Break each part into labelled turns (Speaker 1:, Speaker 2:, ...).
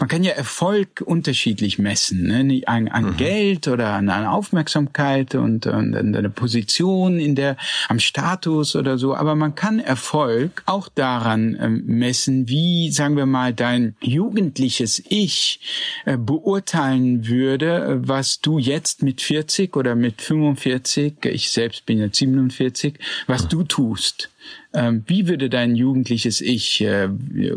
Speaker 1: man kann ja Erfolg unterschiedlich messen, ne? an, an mhm. Geld oder an, an Aufmerksamkeit und, und an eine Position in der, am Status oder so. Aber man kann Erfolg auch daran äh, messen, wie, sagen wir mal, dein jugendliches Ich äh, beurteilen würde, was du jetzt mit 40 oder mit 45, ich selbst bin jetzt 47, was mhm. du tust. Ähm, wie würde dein jugendliches Ich äh,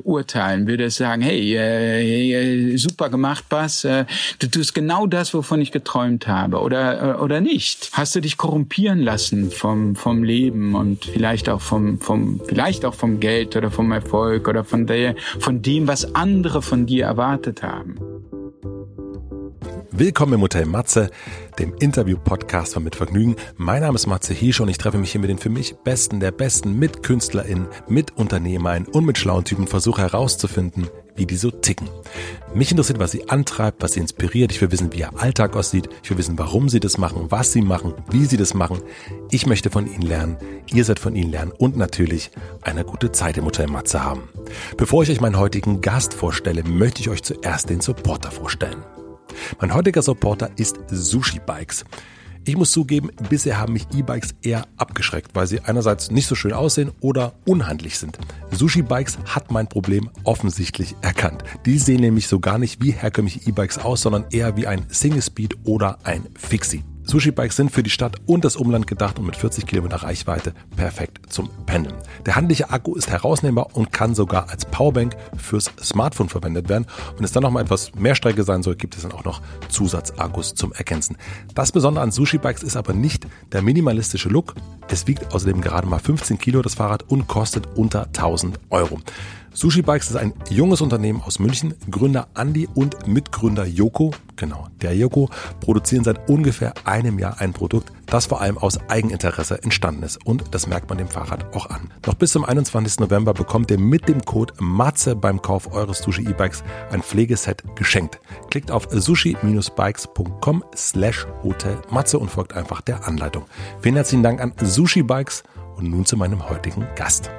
Speaker 1: urteilen? Würde es sagen, hey, äh, super gemacht, Bas, äh, du tust genau das, wovon ich geträumt habe, oder äh, oder nicht? Hast du dich korrumpieren lassen vom vom Leben und vielleicht auch vom vom vielleicht auch vom Geld oder vom Erfolg oder von der von dem, was andere von dir erwartet haben?
Speaker 2: Willkommen im Hotel Matze, dem Interview-Podcast von Mit Vergnügen. Mein Name ist Matze Hiesch und ich treffe mich hier mit den für mich Besten der Besten, mit KünstlerInnen, mit UnternehmerInnen und mit schlauen Typen, versuche herauszufinden, wie die so ticken. Mich interessiert, was sie antreibt, was sie inspiriert. Ich will wissen, wie ihr Alltag aussieht. Ich will wissen, warum sie das machen, was sie machen, wie sie das machen. Ich möchte von ihnen lernen. Ihr seid von ihnen lernen und natürlich eine gute Zeit im Hotel Matze haben. Bevor ich euch meinen heutigen Gast vorstelle, möchte ich euch zuerst den Supporter vorstellen. Mein heutiger Supporter ist Sushi Bikes. Ich muss zugeben, bisher haben mich E-Bikes eher abgeschreckt, weil sie einerseits nicht so schön aussehen oder unhandlich sind. Sushi Bikes hat mein Problem offensichtlich erkannt. Die sehen nämlich so gar nicht wie herkömmliche E-Bikes aus, sondern eher wie ein Single Speed oder ein Fixie. Sushi-Bikes sind für die Stadt und das Umland gedacht und mit 40 Kilometer Reichweite perfekt zum Pendeln. Der handliche Akku ist herausnehmbar und kann sogar als Powerbank fürs Smartphone verwendet werden. Wenn es dann noch mal etwas mehr Strecke sein soll, gibt es dann auch noch Zusatzakkus zum Ergänzen. Das Besondere an Sushi-Bikes ist aber nicht der minimalistische Look. Es wiegt außerdem gerade mal 15 Kilo das Fahrrad und kostet unter 1000 Euro. Sushi Bikes ist ein junges Unternehmen aus München. Gründer Andy und Mitgründer Joko, genau, der Joko, produzieren seit ungefähr einem Jahr ein Produkt, das vor allem aus Eigeninteresse entstanden ist. Und das merkt man dem Fahrrad auch an. Noch bis zum 21. November bekommt ihr mit dem Code MATZE beim Kauf eures Sushi E-Bikes ein Pflegeset geschenkt. Klickt auf sushi-bikes.com slash Hotel Matze und folgt einfach der Anleitung. Vielen herzlichen Dank an Sushi Bikes und nun zu meinem heutigen Gast.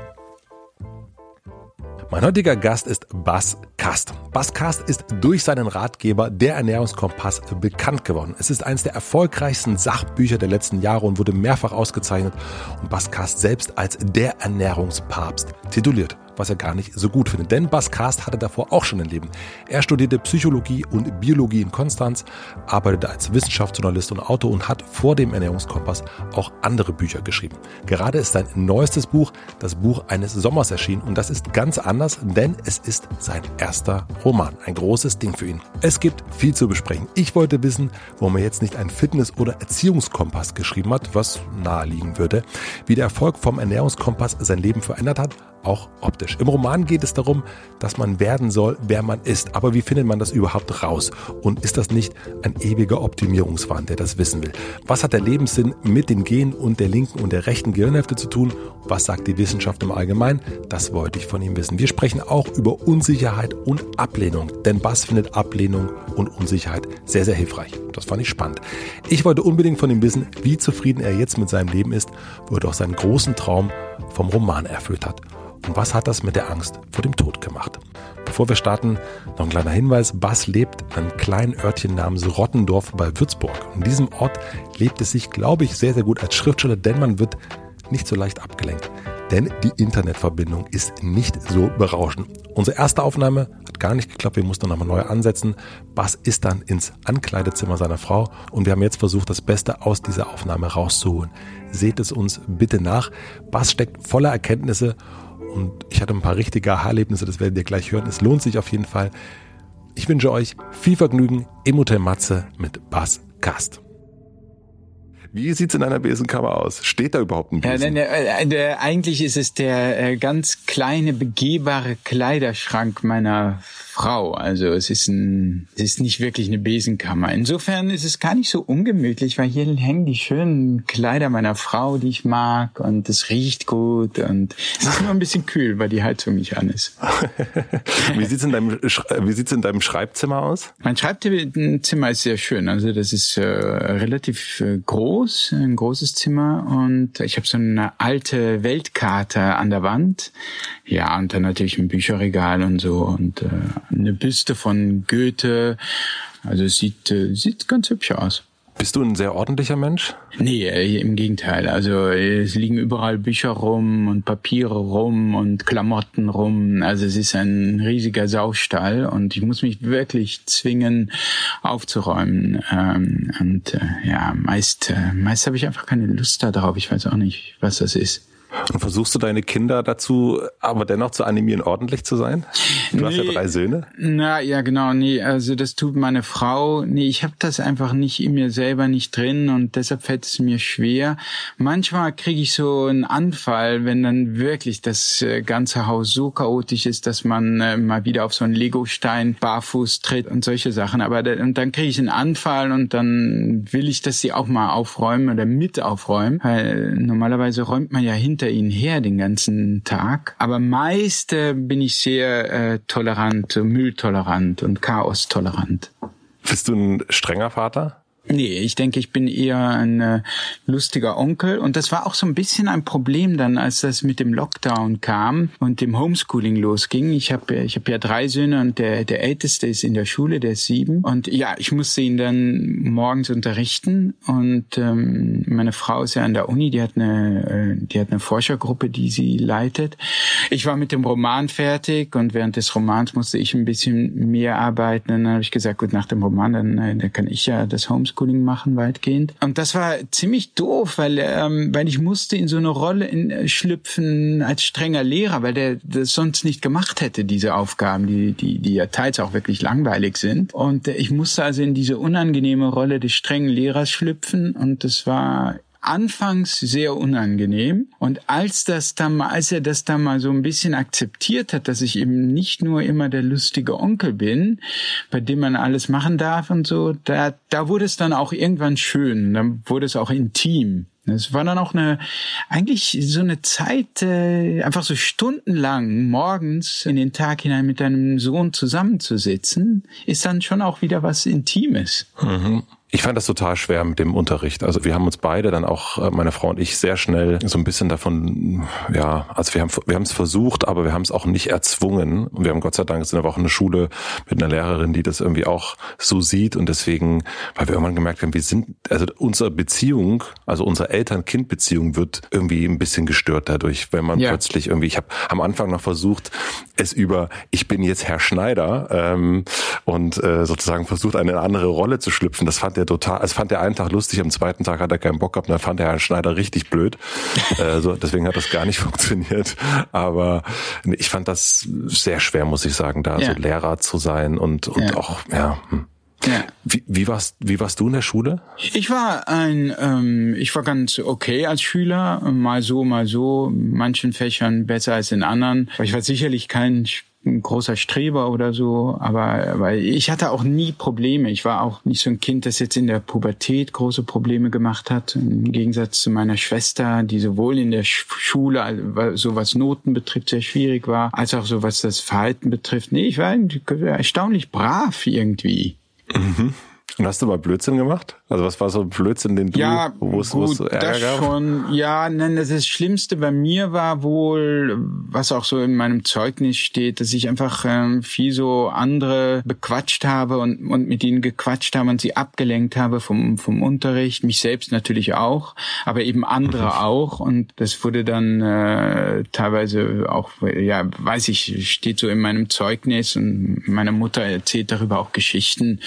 Speaker 2: Mein heutiger Gast ist Bas Kast. Bas Kast ist durch seinen Ratgeber Der Ernährungskompass bekannt geworden. Es ist eines der erfolgreichsten Sachbücher der letzten Jahre und wurde mehrfach ausgezeichnet und Bas Kast selbst als der Ernährungspapst tituliert was er gar nicht so gut findet. Denn Bas Kast hatte davor auch schon ein Leben. Er studierte Psychologie und Biologie in Konstanz, arbeitete als Wissenschaftsjournalist und Autor und hat vor dem Ernährungskompass auch andere Bücher geschrieben. Gerade ist sein neuestes Buch, das Buch eines Sommers erschienen und das ist ganz anders, denn es ist sein erster Roman. Ein großes Ding für ihn. Es gibt viel zu besprechen. Ich wollte wissen, warum er jetzt nicht einen Fitness- oder Erziehungskompass geschrieben hat, was naheliegen würde, wie der Erfolg vom Ernährungskompass sein Leben verändert hat auch optisch. Im Roman geht es darum, dass man werden soll, wer man ist. Aber wie findet man das überhaupt raus? Und ist das nicht ein ewiger Optimierungswahn, der das wissen will? Was hat der Lebenssinn mit den Genen und der linken und der rechten Gehirnhälfte zu tun? Was sagt die Wissenschaft im Allgemeinen? Das wollte ich von ihm wissen. Wir sprechen auch über Unsicherheit und Ablehnung. Denn Bass findet Ablehnung und Unsicherheit sehr, sehr hilfreich. Das fand ich spannend. Ich wollte unbedingt von ihm wissen, wie zufrieden er jetzt mit seinem Leben ist, wo er doch seinen großen Traum vom Roman erfüllt hat. Und was hat das mit der Angst vor dem Tod gemacht? Bevor wir starten, noch ein kleiner Hinweis. Bas lebt in einem kleinen Örtchen namens Rottendorf bei Würzburg. In diesem Ort lebt es sich, glaube ich, sehr, sehr gut als Schriftsteller, denn man wird nicht so leicht abgelenkt. Denn die Internetverbindung ist nicht so berauschend. Unsere erste Aufnahme hat gar nicht geklappt, wir mussten nochmal neu ansetzen. Bas ist dann ins Ankleidezimmer seiner Frau und wir haben jetzt versucht, das Beste aus dieser Aufnahme rauszuholen. Seht es uns bitte nach. Bas steckt voller Erkenntnisse und ich hatte ein paar richtige Aha-Erlebnisse, das werdet ihr gleich hören. Es lohnt sich auf jeden Fall. Ich wünsche euch viel Vergnügen im Hotel Matze mit Bass Cast. Wie sieht's in einer Besenkammer aus? Steht da überhaupt ein Besen?
Speaker 1: Ja, äh, äh, eigentlich ist es der äh, ganz kleine begehbare Kleiderschrank meiner Frau. Also es ist ein, es ist nicht wirklich eine Besenkammer. Insofern ist es gar nicht so ungemütlich, weil hier hängen die schönen Kleider meiner Frau, die ich mag und es riecht gut und es ist nur ein bisschen kühl, weil die Heizung nicht an ist.
Speaker 2: wie sieht's in deinem, wie sieht's in deinem Schreibzimmer aus?
Speaker 1: Mein Schreibzimmer ist sehr schön. Also das ist äh, relativ äh, groß ein großes Zimmer und ich habe so eine alte Weltkarte an der Wand. Ja, und dann natürlich ein Bücherregal und so und äh, eine Büste von Goethe. Also es sieht, äh, sieht ganz hübsch aus.
Speaker 2: Bist du ein sehr ordentlicher Mensch?
Speaker 1: Nee, äh, im Gegenteil. Also es liegen überall Bücher rum und Papiere rum und Klamotten rum. Also es ist ein riesiger Saustall und ich muss mich wirklich zwingen aufzuräumen. Ähm, und äh, ja, meist, äh, meist habe ich einfach keine Lust darauf. Ich weiß auch nicht, was das ist.
Speaker 2: Und versuchst du deine Kinder dazu, aber dennoch zu animieren, ordentlich zu sein? Du nee, hast ja drei Söhne.
Speaker 1: Na ja, genau. Nee, also das tut meine Frau. Nee, ich habe das einfach nicht in mir selber nicht drin und deshalb fällt es mir schwer. Manchmal kriege ich so einen Anfall, wenn dann wirklich das äh, ganze Haus so chaotisch ist, dass man äh, mal wieder auf so einen Legostein barfuß tritt und solche Sachen. Aber da, und dann kriege ich einen Anfall und dann will ich, dass sie auch mal aufräumen oder mit aufräumen. Weil normalerweise räumt man ja hinter hinter ihnen her den ganzen Tag. Aber meist äh, bin ich sehr äh, tolerant, mülltolerant und chaostolerant.
Speaker 2: Bist du ein strenger Vater?
Speaker 1: Nee, ich denke, ich bin eher ein äh, lustiger Onkel. Und das war auch so ein bisschen ein Problem dann, als das mit dem Lockdown kam und dem Homeschooling losging. Ich habe ich hab ja drei Söhne und der, der älteste ist in der Schule, der ist sieben. Und ja, ich musste ihn dann morgens unterrichten. Und ähm, meine Frau ist ja an der Uni, die hat eine, äh, die hat eine Forschergruppe, die sie leitet. Ich war mit dem Roman fertig und während des Romans musste ich ein bisschen mehr arbeiten. Und dann habe ich gesagt, gut, nach dem Roman, dann, äh, dann kann ich ja das Homeschooling Homeschooling machen weitgehend. Und das war ziemlich doof, weil ähm, weil ich musste in so eine Rolle in, äh, schlüpfen als strenger Lehrer, weil der das sonst nicht gemacht hätte diese Aufgaben, die die die ja teils auch wirklich langweilig sind. Und äh, ich musste also in diese unangenehme Rolle des strengen Lehrers schlüpfen und das war anfangs sehr unangenehm. Und als das dann mal, als er das dann mal so ein bisschen akzeptiert hat, dass ich eben nicht nur immer der lustige Onkel bin, bei dem man alles machen darf und so, da, da wurde es dann auch irgendwann schön. Dann wurde es auch intim. Es war dann auch eine, eigentlich so eine Zeit, äh, einfach so stundenlang morgens in den Tag hinein mit deinem Sohn zusammenzusitzen, ist dann schon auch wieder was Intimes.
Speaker 2: Mhm. Ich fand das total schwer mit dem Unterricht. Also wir haben uns beide dann auch, äh, meine Frau und ich, sehr schnell so ein bisschen davon, ja, also wir haben wir haben es versucht, aber wir haben es auch nicht erzwungen. Und wir haben Gott sei Dank sind wir auch eine Schule mit einer Lehrerin, die das irgendwie auch so sieht. Und deswegen, weil wir irgendwann gemerkt haben, wir sind, also unsere Beziehung, also unsere Eltern-Kind-Beziehung wird irgendwie ein bisschen gestört dadurch, wenn man ja. plötzlich irgendwie, ich habe am Anfang noch versucht, es über, ich bin jetzt Herr Schneider ähm, und äh, sozusagen versucht, eine andere Rolle zu schlüpfen. Das fand er total, es fand er einen Tag lustig, am zweiten Tag hat er keinen Bock gehabt, dann fand er Herrn Schneider richtig blöd. äh, so, deswegen hat das gar nicht funktioniert. Aber ich fand das sehr schwer, muss ich sagen, da ja. so Lehrer zu sein und, und ja. auch, ja. Hm. Ja. Wie, wie, warst, wie warst du in der Schule?
Speaker 1: Ich war ein, ähm, ich war ganz okay als Schüler, mal so, mal so, in manchen Fächern besser als in anderen. Aber ich war sicherlich kein ein großer Streber oder so, aber weil ich hatte auch nie Probleme. Ich war auch nicht so ein Kind, das jetzt in der Pubertät große Probleme gemacht hat. Im Gegensatz zu meiner Schwester, die sowohl in der Schule, so was Noten betrifft, sehr schwierig war, als auch so was das Verhalten betrifft. Nee, ich war erstaunlich brav irgendwie.
Speaker 2: Mhm. Und hast du mal Blödsinn gemacht? Also was war so ein Blödsinn, den du,
Speaker 1: ja, wo es, gut, wo Ärger das gab? schon, ja, nein, das, das Schlimmste bei mir war wohl, was auch so in meinem Zeugnis steht, dass ich einfach ähm, viel so andere bequatscht habe und, und mit ihnen gequatscht habe und sie abgelenkt habe vom, vom Unterricht, mich selbst natürlich auch, aber eben andere mhm. auch und das wurde dann äh, teilweise auch, ja, weiß ich, steht so in meinem Zeugnis und meine Mutter erzählt darüber auch Geschichten,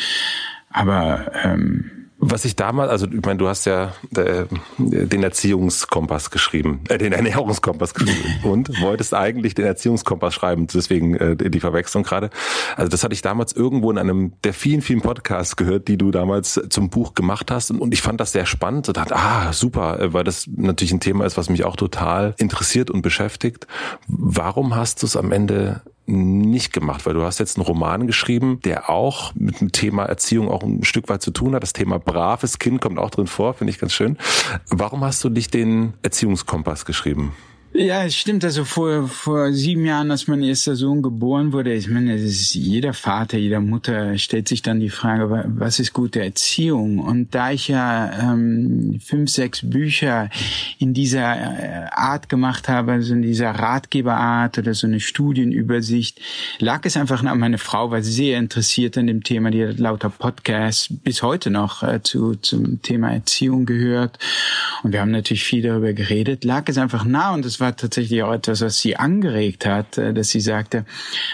Speaker 1: aber ähm,
Speaker 2: was ich damals, also ich meine, du hast ja äh, den Erziehungskompass geschrieben, äh, den Ernährungskompass geschrieben und wolltest eigentlich den Erziehungskompass schreiben, deswegen äh, die Verwechslung gerade. Also das hatte ich damals irgendwo in einem der vielen, vielen Podcasts gehört, die du damals zum Buch gemacht hast und, und ich fand das sehr spannend und dachte, ah, super, äh, weil das natürlich ein Thema ist, was mich auch total interessiert und beschäftigt. Warum hast du es am Ende nicht gemacht, weil du hast jetzt einen Roman geschrieben, der auch mit dem Thema Erziehung auch ein Stück weit zu tun hat. Das Thema braves Kind kommt auch drin vor, finde ich ganz schön. Warum hast du nicht den Erziehungskompass geschrieben?
Speaker 1: Ja, es stimmt. Also vor, vor sieben Jahren, als mein erster Sohn geboren wurde, ich meine, das ist jeder Vater, jeder Mutter stellt sich dann die Frage, was ist gute Erziehung? Und da ich ja ähm, fünf, sechs Bücher in dieser äh, Art gemacht habe, also in dieser Ratgeberart oder so eine Studienübersicht, lag es einfach nach, meine Frau war sehr interessiert an dem Thema, die hat lauter Podcasts bis heute noch äh, zu, zum Thema Erziehung gehört. Und wir haben natürlich viel darüber geredet, lag es einfach nah und es war war tatsächlich auch etwas, was sie angeregt hat, äh, dass sie sagte,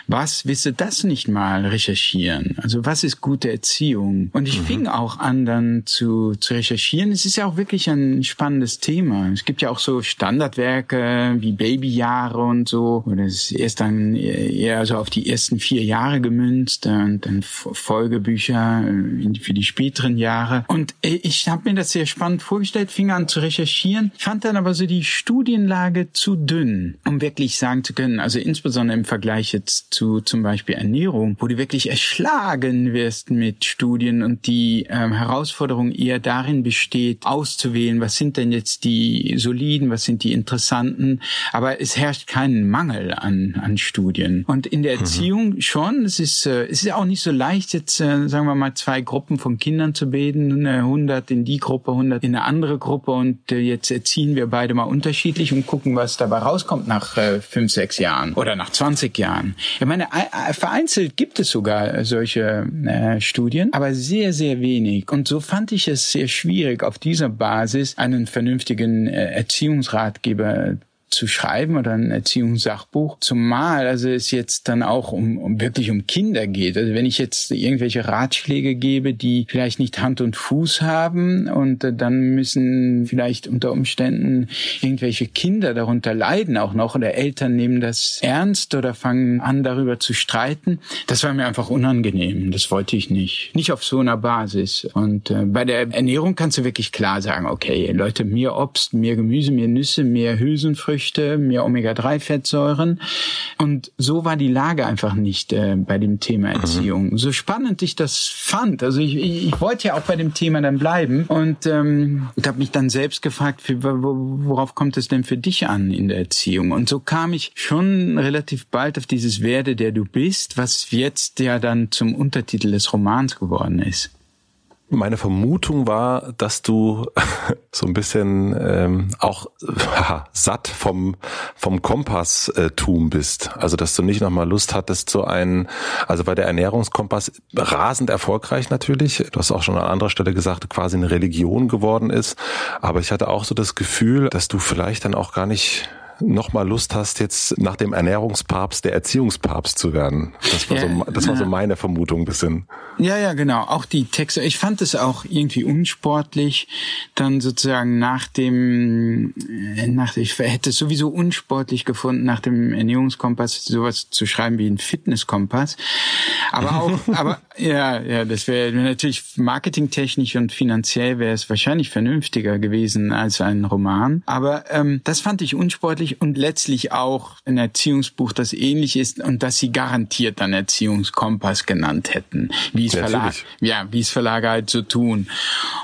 Speaker 1: was du das nicht mal recherchieren? Also was ist gute Erziehung? Und ich mhm. fing auch an, dann zu, zu recherchieren. Es ist ja auch wirklich ein spannendes Thema. Es gibt ja auch so Standardwerke wie Babyjahre und so. Oder es ist erst dann eher so auf die ersten vier Jahre gemünzt und dann Folgebücher äh, für die späteren Jahre. Und äh, ich habe mir das sehr spannend vorgestellt, fing an zu recherchieren, fand dann aber so die Studienlage zu dünn, um wirklich sagen zu können, also insbesondere im Vergleich jetzt zu zum Beispiel Ernährung, wo du wirklich erschlagen wirst mit Studien und die ähm, Herausforderung eher darin besteht, auszuwählen, was sind denn jetzt die soliden, was sind die interessanten, aber es herrscht kein Mangel an, an Studien. Und in der mhm. Erziehung mhm. schon, es ist, äh, es ist auch nicht so leicht, jetzt äh, sagen wir mal zwei Gruppen von Kindern zu bilden, 100 in die Gruppe, 100 in eine andere Gruppe und äh, jetzt erziehen wir beide mal unterschiedlich und gucken, was was dabei rauskommt nach äh, fünf, sechs Jahren oder nach 20 Jahren. Ich meine, vereinzelt gibt es sogar solche äh, Studien, aber sehr, sehr wenig. Und so fand ich es sehr schwierig, auf dieser Basis einen vernünftigen äh, Erziehungsratgeber zu schreiben oder ein Erziehungssachbuch. Zumal also es jetzt dann auch um, um wirklich um Kinder geht. Also wenn ich jetzt irgendwelche Ratschläge gebe, die vielleicht nicht Hand und Fuß haben und äh, dann müssen vielleicht unter Umständen irgendwelche Kinder darunter leiden auch noch oder Eltern nehmen das ernst oder fangen an darüber zu streiten. Das war mir einfach unangenehm. Das wollte ich nicht. Nicht auf so einer Basis. Und äh, bei der Ernährung kannst du wirklich klar sagen, okay, Leute, mehr Obst, mehr Gemüse, mehr Nüsse, mehr Hülsenfrüchte, Früchte, mehr Omega-3-Fettsäuren. Und so war die Lage einfach nicht äh, bei dem Thema mhm. Erziehung. Mhm. So spannend ich das fand. Also ich, ich, ich wollte ja auch bei dem Thema dann bleiben und ähm, ich habe mich dann selbst gefragt, worauf kommt es denn für dich an in der Erziehung? Und so kam ich schon relativ bald auf dieses Werde, der du bist, was jetzt ja dann zum Untertitel des Romans geworden ist.
Speaker 2: Meine Vermutung war, dass du so ein bisschen ähm, auch haha, satt vom vom Kompasstum bist. Also dass du nicht nochmal Lust hattest, so ein, also bei der Ernährungskompass rasend erfolgreich natürlich. Du hast auch schon an anderer Stelle gesagt, quasi eine Religion geworden ist. Aber ich hatte auch so das Gefühl, dass du vielleicht dann auch gar nicht nochmal Lust hast, jetzt nach dem Ernährungspapst der Erziehungspapst zu werden. Das war, ja, so, das war so meine Vermutung ein bisschen.
Speaker 1: Ja, ja, genau. Auch die Texte. Ich fand es auch irgendwie unsportlich, dann sozusagen nach dem, äh, nach, ich hätte es sowieso unsportlich gefunden, nach dem Ernährungskompass sowas zu schreiben wie ein Fitnesskompass. Aber auch, aber ja, ja, das wäre natürlich marketingtechnisch und finanziell wäre es wahrscheinlich vernünftiger gewesen als ein Roman. Aber ähm, das fand ich unsportlich und letztlich auch ein Erziehungsbuch, das ähnlich ist und das sie garantiert dann Erziehungskompass genannt hätten, wie es Verlag, ja, wie es Verlage halt so tun.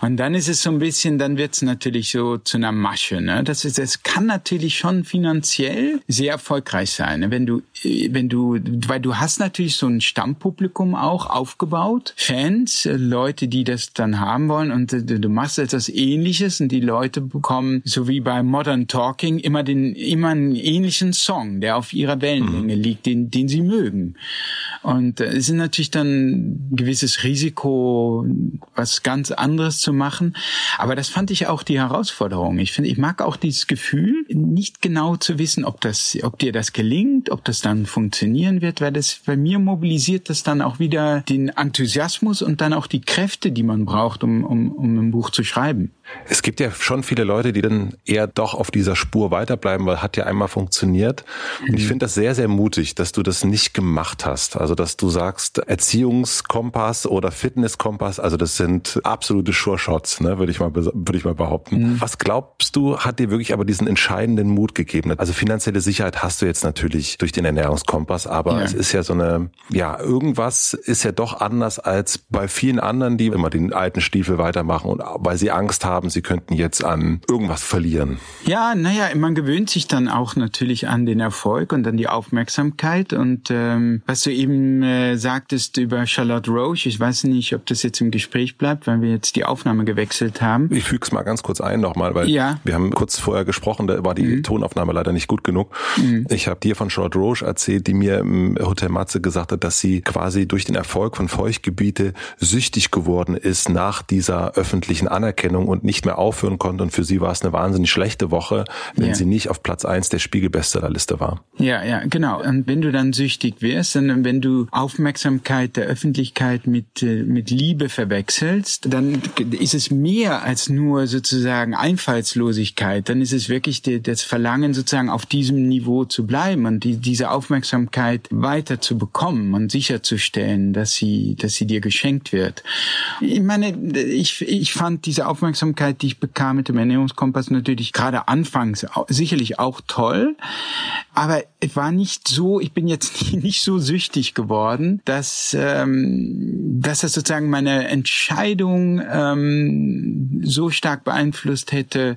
Speaker 1: Und dann ist es so ein bisschen, dann wird es natürlich so zu einer Masche. Ne? Das ist, es kann natürlich schon finanziell sehr erfolgreich sein, ne? wenn du, wenn du, weil du hast natürlich so ein Stammpublikum auch aufgebaut, Fans, Leute, die das dann haben wollen und du machst etwas Ähnliches und die Leute bekommen, so wie bei Modern Talking, immer den immer einen ähnlichen Song, der auf ihrer Wellenlänge mhm. liegt, den, den sie mögen. Und äh, es ist natürlich dann ein gewisses Risiko, was ganz anderes zu machen. Aber das fand ich auch die Herausforderung. Ich finde, ich mag auch dieses Gefühl, nicht genau zu wissen, ob das, ob dir das gelingt, ob das dann funktionieren wird, weil das bei mir mobilisiert das dann auch wieder den Enthusiasmus und dann auch die Kräfte, die man braucht, um, um, um ein Buch zu schreiben.
Speaker 2: Es gibt ja schon viele Leute, die dann eher doch auf dieser Spur weiterbleiben, weil hat ja einmal funktioniert. Und ich mhm. finde das sehr, sehr mutig, dass du das nicht gemacht hast. Also, dass du sagst, Erziehungskompass oder Fitnesskompass, also das sind absolute Sure-Shots, ne, würde ich mal, würde ich mal behaupten. Mhm. Was glaubst du, hat dir wirklich aber diesen entscheidenden Mut gegeben? Also finanzielle Sicherheit hast du jetzt natürlich durch den Ernährungskompass, aber ja. es ist ja so eine, ja, irgendwas ist ja doch anders als bei vielen anderen, die immer den alten Stiefel weitermachen und weil sie Angst haben, haben, sie könnten jetzt an irgendwas verlieren?
Speaker 1: Ja, naja, man gewöhnt sich dann auch natürlich an den Erfolg und an die Aufmerksamkeit. Und ähm, was du eben äh, sagtest über Charlotte Roche, ich weiß nicht, ob das jetzt im Gespräch bleibt, weil wir jetzt die Aufnahme gewechselt haben.
Speaker 2: Ich füge es mal ganz kurz ein nochmal, weil ja. wir haben kurz vorher gesprochen, da war die mhm. Tonaufnahme leider nicht gut genug. Mhm. Ich habe dir von Charlotte Roche erzählt, die mir im Hotel Matze gesagt hat, dass sie quasi durch den Erfolg von Feuchtgebiete süchtig geworden ist nach dieser öffentlichen Anerkennung und nicht mehr aufhören konnte. Und für sie war es eine wahnsinnig schlechte Woche, wenn ja. sie nicht auf Platz eins der Spiegel-Bestsellerliste war.
Speaker 1: Ja, ja, genau. Und wenn du dann süchtig wirst, und wenn du Aufmerksamkeit der Öffentlichkeit mit, äh, mit Liebe verwechselst, dann ist es mehr als nur sozusagen Einfallslosigkeit. Dann ist es wirklich das Verlangen sozusagen auf diesem Niveau zu bleiben und die, diese Aufmerksamkeit weiter zu bekommen und sicherzustellen, dass sie, dass sie dir geschenkt wird. Ich meine, ich, ich fand diese Aufmerksamkeit, die ich bekam mit dem Ernährungskompass natürlich gerade anfangs sicherlich auch toll, aber es war nicht so, ich bin jetzt nicht so süchtig geworden, dass, ähm, dass das sozusagen meine Entscheidung ähm, so stark beeinflusst hätte,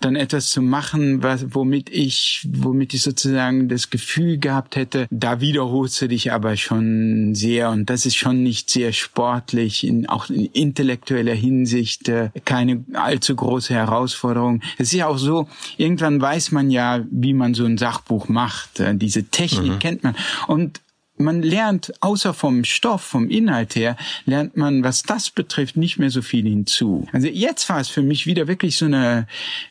Speaker 1: dann etwas zu machen, was, womit ich, womit ich sozusagen das Gefühl gehabt hätte, da wiederholst du dich aber schon sehr. Und das ist schon nicht sehr sportlich, in, auch in intellektueller Hinsicht äh, keine allzu große Herausforderung. Es ist ja auch so, irgendwann weiß man ja, wie man so ein Sachbuch macht. Äh, diese Technik mhm. kennt man. Und man lernt außer vom Stoff, vom Inhalt her, lernt man, was das betrifft, nicht mehr so viel hinzu. Also jetzt war es für mich wieder wirklich so eine,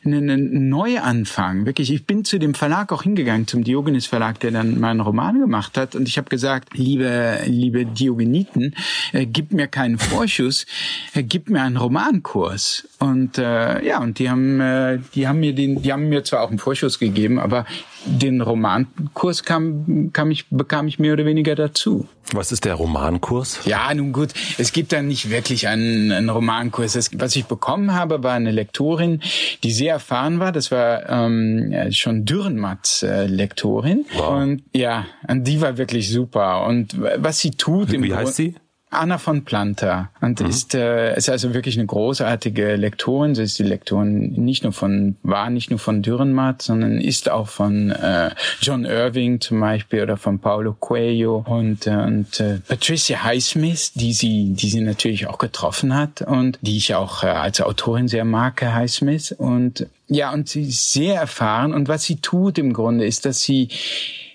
Speaker 1: eine, eine Neuanfang. Wirklich, ich bin zu dem Verlag auch hingegangen, zum Diogenes Verlag, der dann meinen Roman gemacht hat, und ich habe gesagt, liebe, liebe Diogeniten, äh, gib mir keinen Vorschuss, äh, gib mir einen Romankurs. Und äh, ja, und die haben, äh, die haben mir den, die haben mir zwar auch einen Vorschuss gegeben, aber den Romankurs kam, kam ich, bekam ich mehr oder weniger dazu.
Speaker 2: Was ist der Romankurs?
Speaker 1: Ja, nun gut, es gibt da nicht wirklich einen, einen Romankurs. Das, was ich bekommen habe, war eine Lektorin, die sehr erfahren war. Das war ähm, schon Dürrenmatts äh, Lektorin. Wow. Und ja, und die war wirklich super. Und was sie tut...
Speaker 2: Wie, wie heißt sie?
Speaker 1: Anna von Planta und mhm. ist, äh, ist also wirklich eine großartige Lektorin. Sie ist die Lektorin nicht nur von, war nicht nur von Dürrenmatt, sondern ist auch von äh, John Irving zum Beispiel oder von Paulo Coelho und, äh, und äh, Patricia Highsmith, die sie, die sie natürlich auch getroffen hat und die ich auch äh, als Autorin sehr mag, Highsmith. Und ja, und sie ist sehr erfahren und was sie tut im Grunde ist, dass sie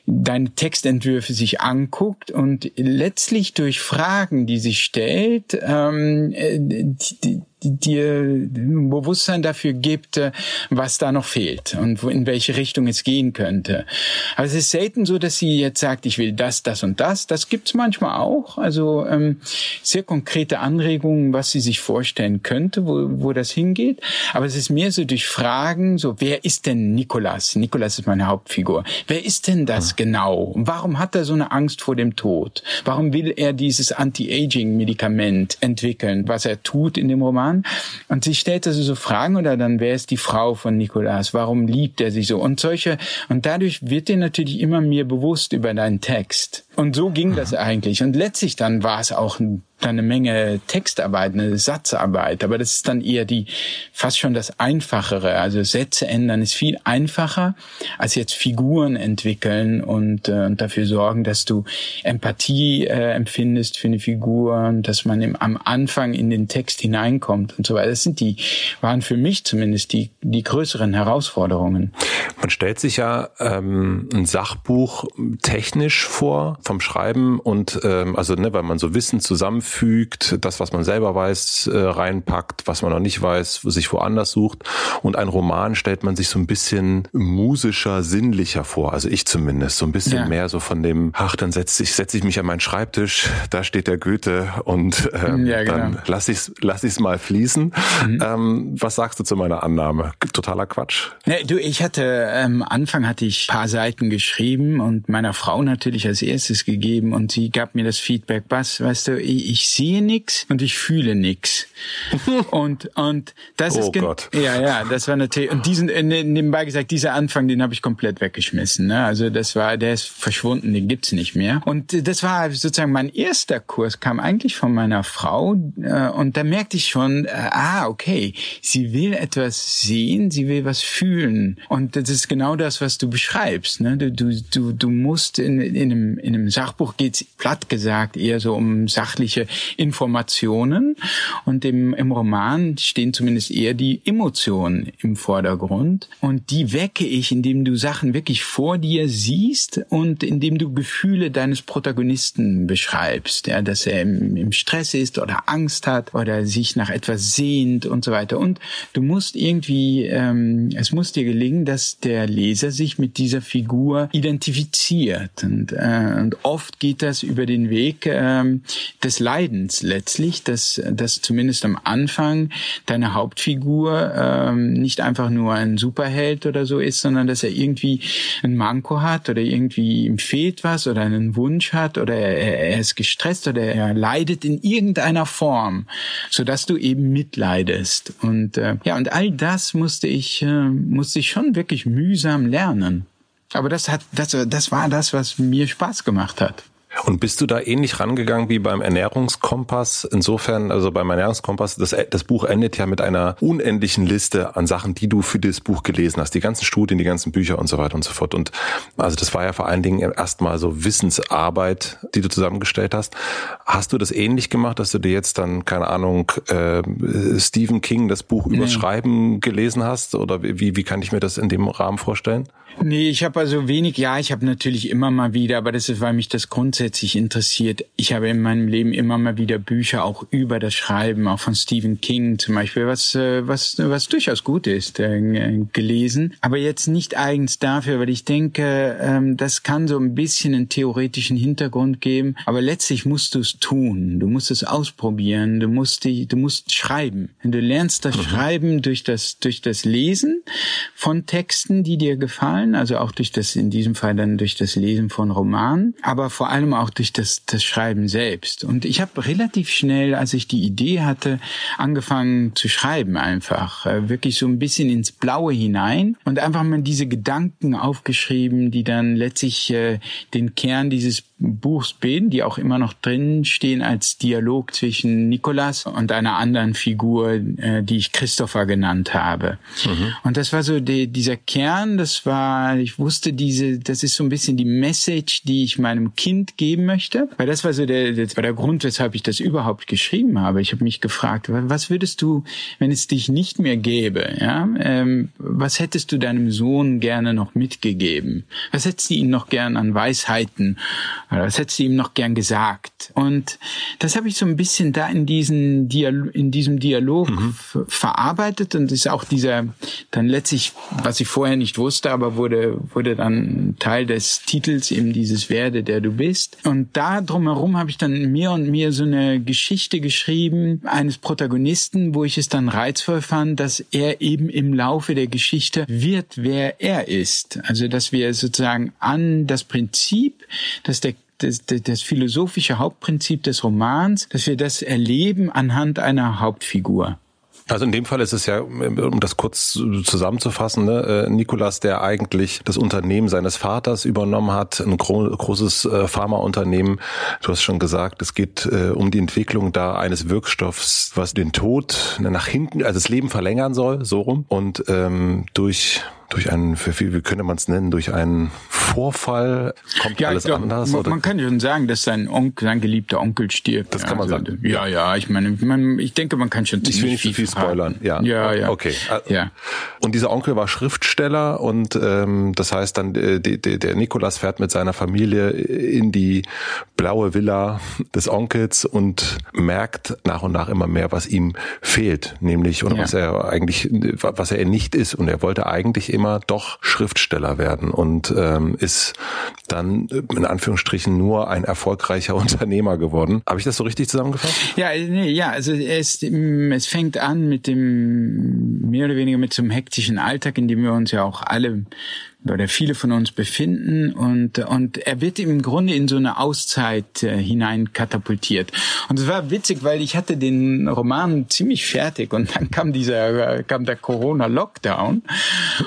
Speaker 1: deine Textentwürfe sich anguckt und letztlich durch Fragen, die sie stellt, ähm, äh, die, dir ein Bewusstsein dafür gibt, äh, was da noch fehlt und in welche Richtung es gehen könnte. Aber es ist selten so, dass sie jetzt sagt, ich will das, das und das. Das gibt's manchmal auch. Also ähm, sehr konkrete Anregungen, was sie sich vorstellen könnte, wo, wo das hingeht. Aber es ist mehr so durch Fragen, so wer ist denn Nikolas? Nikolas ist meine Hauptfigur. Wer ist denn das mhm. genau? warum hat er so eine Angst vor dem Tod? Warum will er dieses Anti-Aging-Medikament entwickeln, was er tut in dem Roman? Jahren. Und sie stellt also so Fragen oder dann, wer ist die Frau von Nikolas? Warum liebt er sich so? Und solche, und dadurch wird dir natürlich immer mehr bewusst über deinen Text. Und so ging das eigentlich. Und letztlich dann war es auch ein eine Menge Textarbeit, eine Satzarbeit, aber das ist dann eher die fast schon das Einfachere. Also Sätze ändern ist viel einfacher als jetzt Figuren entwickeln und, äh, und dafür sorgen, dass du Empathie äh, empfindest für eine Figur und dass man im, am Anfang in den Text hineinkommt und so weiter. Das sind die waren für mich zumindest die die größeren Herausforderungen.
Speaker 2: Man stellt sich ja ähm, ein Sachbuch technisch vor vom Schreiben und ähm, also ne, weil man so Wissen zusammenfügt, das, was man selber weiß, äh, reinpackt, was man noch nicht weiß, sich woanders sucht. Und ein Roman stellt man sich so ein bisschen musischer, sinnlicher vor. Also ich zumindest. So ein bisschen ja. mehr so von dem, ach, dann setze ich, setz ich mich an meinen Schreibtisch, da steht der Goethe und ähm, ja, genau. dann lass ich's, lass ich's mal fließen. Mhm. Ähm, was sagst du zu meiner Annahme? Totaler Quatsch.
Speaker 1: Ja, du, ich hatte, am ähm, Anfang hatte ich paar Seiten geschrieben und meiner Frau natürlich als erstes Bestes gegeben und sie gab mir das Feedback, was, weißt du, ich, ich sehe nix und ich fühle nix. und und das
Speaker 2: oh
Speaker 1: ist
Speaker 2: Gott.
Speaker 1: ja ja, das war natürlich und diesen äh, ne, nebenbei gesagt, dieser Anfang, den habe ich komplett weggeschmissen. Ne? Also das war, der ist verschwunden, den gibt's nicht mehr. Und das war sozusagen mein erster Kurs, kam eigentlich von meiner Frau äh, und da merkte ich schon, äh, ah okay, sie will etwas sehen, sie will was fühlen und das ist genau das, was du beschreibst. Ne? Du, du, du, du musst in, in, einem, in einem Sachbuch geht's platt gesagt eher so um sachliche Informationen und im, im Roman stehen zumindest eher die Emotionen im Vordergrund und die wecke ich, indem du Sachen wirklich vor dir siehst und indem du Gefühle deines Protagonisten beschreibst, ja, dass er im, im Stress ist oder Angst hat oder sich nach etwas sehnt und so weiter. Und du musst irgendwie, ähm, es muss dir gelingen, dass der Leser sich mit dieser Figur identifiziert. Und, äh, und oft geht das über den Weg ähm, des Leidens letztlich, dass, dass zumindest am Anfang deine Hauptfigur ähm, nicht einfach nur ein Superheld oder so ist, sondern dass er irgendwie ein Manko hat oder irgendwie ihm fehlt was oder einen Wunsch hat oder er, er ist gestresst oder er leidet in irgendeiner Form, so dass du eben mitleidest. Und äh, ja, und all das musste ich äh, musste ich schon wirklich mühsam lernen. Aber das hat das das war das, was mir Spaß gemacht hat.
Speaker 2: Und bist du da ähnlich rangegangen wie beim Ernährungskompass? Insofern, also beim Ernährungskompass, das, das Buch endet ja mit einer unendlichen Liste an Sachen, die du für das Buch gelesen hast. Die ganzen Studien, die ganzen Bücher und so weiter und so fort. Und also das war ja vor allen Dingen erstmal so Wissensarbeit, die du zusammengestellt hast. Hast du das ähnlich gemacht, dass du dir jetzt dann, keine Ahnung, äh, Stephen King das Buch übers. Schreiben gelesen hast? Oder wie, wie kann ich mir das in dem Rahmen vorstellen?
Speaker 1: Nee, ich habe also wenig, ja, ich habe natürlich immer mal wieder, aber das ist, weil mich das grundsätzlich interessiert. Ich habe in meinem Leben immer mal wieder Bücher auch über das Schreiben, auch von Stephen King zum Beispiel, was, äh, was, was durchaus gut ist, äh, gelesen. Aber jetzt nicht eigens dafür, weil ich denke, ähm, das kann so ein bisschen einen theoretischen Hintergrund geben. Aber letztlich musst du es tun. Du musst es ausprobieren. Du musst die, du musst schreiben. Du lernst das mhm. Schreiben durch das, durch das Lesen von Texten, die dir gefallen gefallen, also auch durch das, in diesem Fall dann durch das Lesen von Romanen, aber vor allem auch durch das, das Schreiben selbst. Und ich habe relativ schnell, als ich die Idee hatte, angefangen zu schreiben einfach, äh, wirklich so ein bisschen ins Blaue hinein und einfach mal diese Gedanken aufgeschrieben, die dann letztlich äh, den Kern dieses Buchs bilden, die auch immer noch drin stehen als Dialog zwischen Nikolas und einer anderen Figur, äh, die ich Christopher genannt habe. Mhm. Und das war so die, dieser Kern, das war, ich wusste diese, das ist so ein bisschen die Message, die ich meinem Kind geben möchte, weil das war so der, das war der Grund, weshalb ich das überhaupt geschrieben habe. Ich habe mich gefragt, was würdest du, wenn es dich nicht mehr gäbe, ja, ähm, was hättest du deinem Sohn gerne noch mitgegeben? Was hättest du ihm noch gern an Weisheiten was hättest du ihm noch gern gesagt? Und das habe ich so ein bisschen da in diesen Dialog, in diesem Dialog mhm. verarbeitet und ist auch dieser dann letztlich, was ich vorher nicht wusste, aber wurde wurde dann Teil des Titels eben dieses Werde, der du bist. Und da drumherum habe ich dann mehr und mehr so eine Geschichte geschrieben eines Protagonisten, wo ich es dann reizvoll fand, dass er eben im Laufe der Geschichte wird, wer er ist. Also dass wir sozusagen an das Prinzip, dass der das, das, das philosophische Hauptprinzip des Romans, dass wir das erleben anhand einer Hauptfigur.
Speaker 2: Also in dem Fall ist es ja, um das kurz zusammenzufassen, ne, äh, Nikolas, der eigentlich das Unternehmen seines Vaters übernommen hat, ein gro großes äh, Pharmaunternehmen. Du hast schon gesagt, es geht äh, um die Entwicklung da eines Wirkstoffs, was den Tod nach hinten, also das Leben verlängern soll, so rum. Und ähm, durch durch einen, wie könnte man es nennen, durch einen Vorfall kommt ja, alles
Speaker 1: glaub,
Speaker 2: anders?
Speaker 1: Man, oder? man kann schon sagen, dass sein Onkel, sein geliebter Onkel stirbt.
Speaker 2: Das kann man also, sagen.
Speaker 1: Ja, ja, ich meine, man, ich denke, man kann schon
Speaker 2: ich will nicht viel, viel spoilern. Ja, ja, ja. Okay. Ja. Und dieser Onkel war Schriftsteller und ähm, das heißt dann, äh, der, der Nikolas fährt mit seiner Familie in die blaue Villa des Onkels und merkt nach und nach immer mehr, was ihm fehlt, nämlich oder ja. was er eigentlich, was er nicht ist. Und er wollte eigentlich immer doch Schriftsteller werden und ähm, ist dann in Anführungsstrichen nur ein erfolgreicher Unternehmer geworden. Habe ich das so richtig zusammengefasst?
Speaker 1: Ja, nee, ja, also es, es fängt an mit dem mehr oder weniger mit so einem hektischen Alltag, in dem wir uns ja auch alle oder viele von uns befinden und und er wird im Grunde in so eine Auszeit äh, hinein katapultiert. Und es war witzig, weil ich hatte den Roman ziemlich fertig und dann kam dieser kam der Corona Lockdown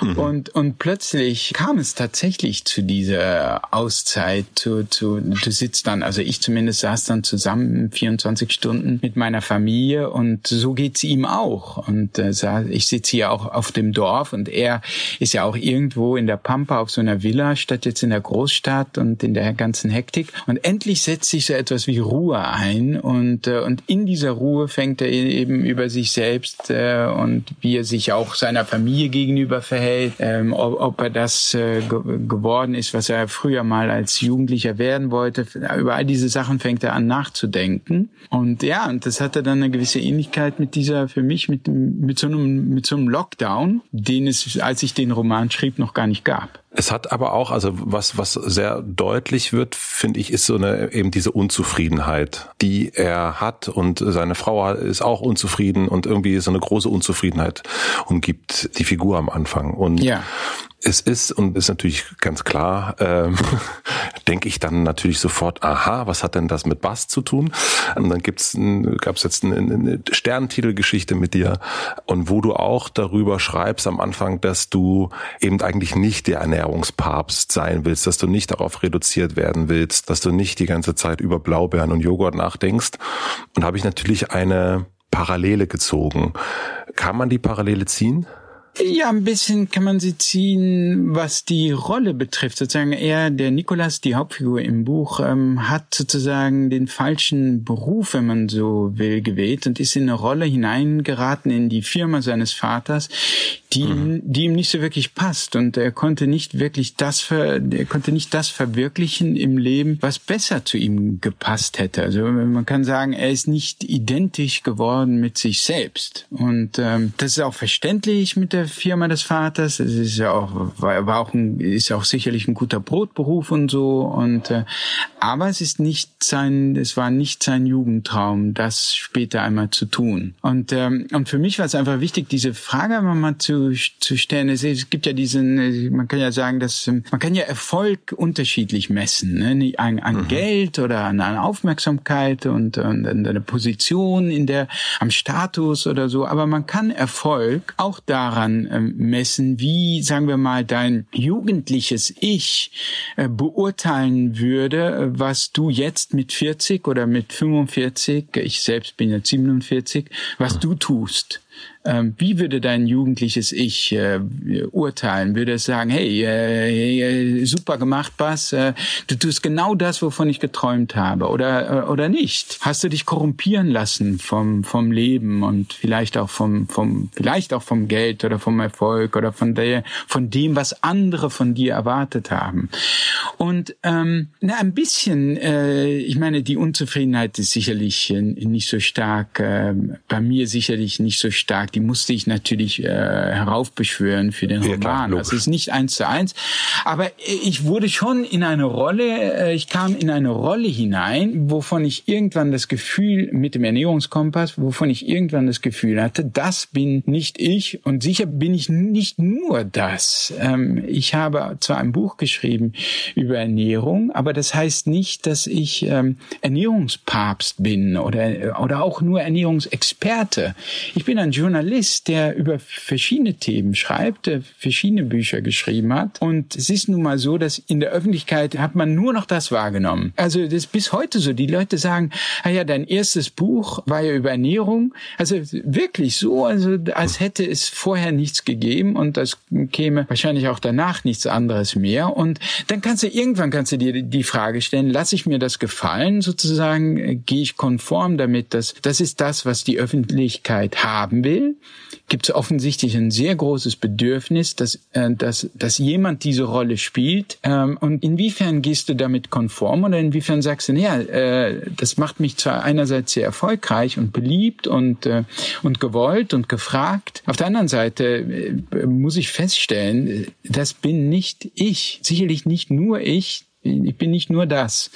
Speaker 1: mhm. und und plötzlich kam es tatsächlich zu dieser Auszeit zu zu du sitzt dann also ich zumindest saß dann zusammen 24 Stunden mit meiner Familie und so geht's ihm auch und äh, ich sitze hier auch auf dem Dorf und er ist ja auch irgendwo in der Pampa auf so einer Villa statt jetzt in der Großstadt und in der ganzen Hektik. Und endlich setzt sich so etwas wie Ruhe ein und, äh, und in dieser Ruhe fängt er eben über sich selbst äh, und wie er sich auch seiner Familie gegenüber verhält, ähm, ob, ob er das äh, geworden ist, was er früher mal als Jugendlicher werden wollte. Über all diese Sachen fängt er an nachzudenken. Und ja, und das hatte dann eine gewisse Ähnlichkeit mit dieser, für mich, mit, mit so einem, mit so einem Lockdown, den es, als ich den Roman schrieb, noch gar nicht gab. shop.
Speaker 2: Es hat aber auch, also was, was sehr deutlich wird, finde ich, ist so eine, eben diese Unzufriedenheit, die er hat und seine Frau ist auch unzufrieden und irgendwie so eine große Unzufriedenheit umgibt die Figur am Anfang. Und ja es ist und ist natürlich ganz klar, ähm, denke ich dann natürlich sofort, aha, was hat denn das mit Bass zu tun? Und dann gibt's gab es jetzt eine, eine Sternentitelgeschichte mit dir und wo du auch darüber schreibst am Anfang, dass du eben eigentlich nicht der Ernährungspapst sein willst, dass du nicht darauf reduziert werden willst, dass du nicht die ganze Zeit über Blaubeeren und Joghurt nachdenkst. Und habe ich natürlich eine Parallele gezogen. Kann man die Parallele ziehen?
Speaker 1: Ja, ein bisschen kann man sie ziehen, was die Rolle betrifft. Sozusagen er, der Nikolas, die Hauptfigur im Buch, ähm, hat sozusagen den falschen Beruf, wenn man so will, gewählt und ist in eine Rolle hineingeraten in die Firma seines Vaters, die, mhm. die ihm nicht so wirklich passt und er konnte nicht wirklich das, ver, er konnte nicht das verwirklichen im Leben, was besser zu ihm gepasst hätte. Also man kann sagen, er ist nicht identisch geworden mit sich selbst und ähm, das ist auch verständlich mit der Firma des Vaters. Es ist ja auch war, auch ein, ist auch sicherlich ein guter Brotberuf und so und äh, aber es ist nicht sein, es war nicht sein Jugendtraum, das später einmal zu tun. Und ähm, und für mich war es einfach wichtig, diese Frage mal zu zu, stellen. Es, es gibt ja diesen, man kann ja sagen, dass man kann ja Erfolg unterschiedlich messen, ne? an, an mhm. Geld oder an, an Aufmerksamkeit und, und an der Position in der, am Status oder so. Aber man kann Erfolg auch daran ähm, messen, wie, sagen wir mal, dein jugendliches Ich äh, beurteilen würde, was du jetzt mit 40 oder mit 45, ich selbst bin ja 47, was du tust. Ähm, wie würde dein jugendliches Ich äh, urteilen? Würde es sagen, hey, äh, super gemacht, Bas, äh, du tust genau das, wovon ich geträumt habe, oder äh, oder nicht? Hast du dich korrumpieren lassen vom vom Leben und vielleicht auch vom vom vielleicht auch vom Geld oder vom Erfolg oder von der von dem, was andere von dir erwartet haben? Und ähm, na, ein bisschen, äh, ich meine, die Unzufriedenheit ist sicherlich äh, nicht so stark, äh, bei mir sicherlich nicht so stark die musste ich natürlich äh, heraufbeschwören für den Roman. Klar, das ist nicht eins zu eins. Aber ich wurde schon in eine Rolle, äh, ich kam in eine Rolle hinein, wovon ich irgendwann das Gefühl mit dem Ernährungskompass, wovon ich irgendwann das Gefühl hatte, das bin nicht ich und sicher bin ich nicht nur das. Ähm, ich habe zwar ein Buch geschrieben über Ernährung, aber das heißt nicht, dass ich ähm, Ernährungspapst bin oder, oder auch nur Ernährungsexperte. Ich bin ein Journalist Journalist, der über verschiedene Themen schreibt, der verschiedene Bücher geschrieben hat. Und es ist nun mal so, dass in der Öffentlichkeit hat man nur noch das wahrgenommen. Also das ist bis heute so. Die Leute sagen, ah ja, dein erstes Buch war ja über Ernährung. Also wirklich so, also als hätte es vorher nichts gegeben und das käme wahrscheinlich auch danach nichts anderes mehr. Und dann kannst du irgendwann kannst du dir die Frage stellen, lasse ich mir das gefallen sozusagen, gehe ich konform damit, dass das ist das, was die Öffentlichkeit haben will gibt es offensichtlich ein sehr großes Bedürfnis, dass, äh, dass, dass jemand diese Rolle spielt. Ähm, und inwiefern gehst du damit konform oder inwiefern sagst du, ja, äh, das macht mich zwar einerseits sehr erfolgreich und beliebt und, äh, und gewollt und gefragt. Auf der anderen Seite äh, muss ich feststellen, das bin nicht ich. Sicherlich nicht nur ich. Ich bin nicht nur das.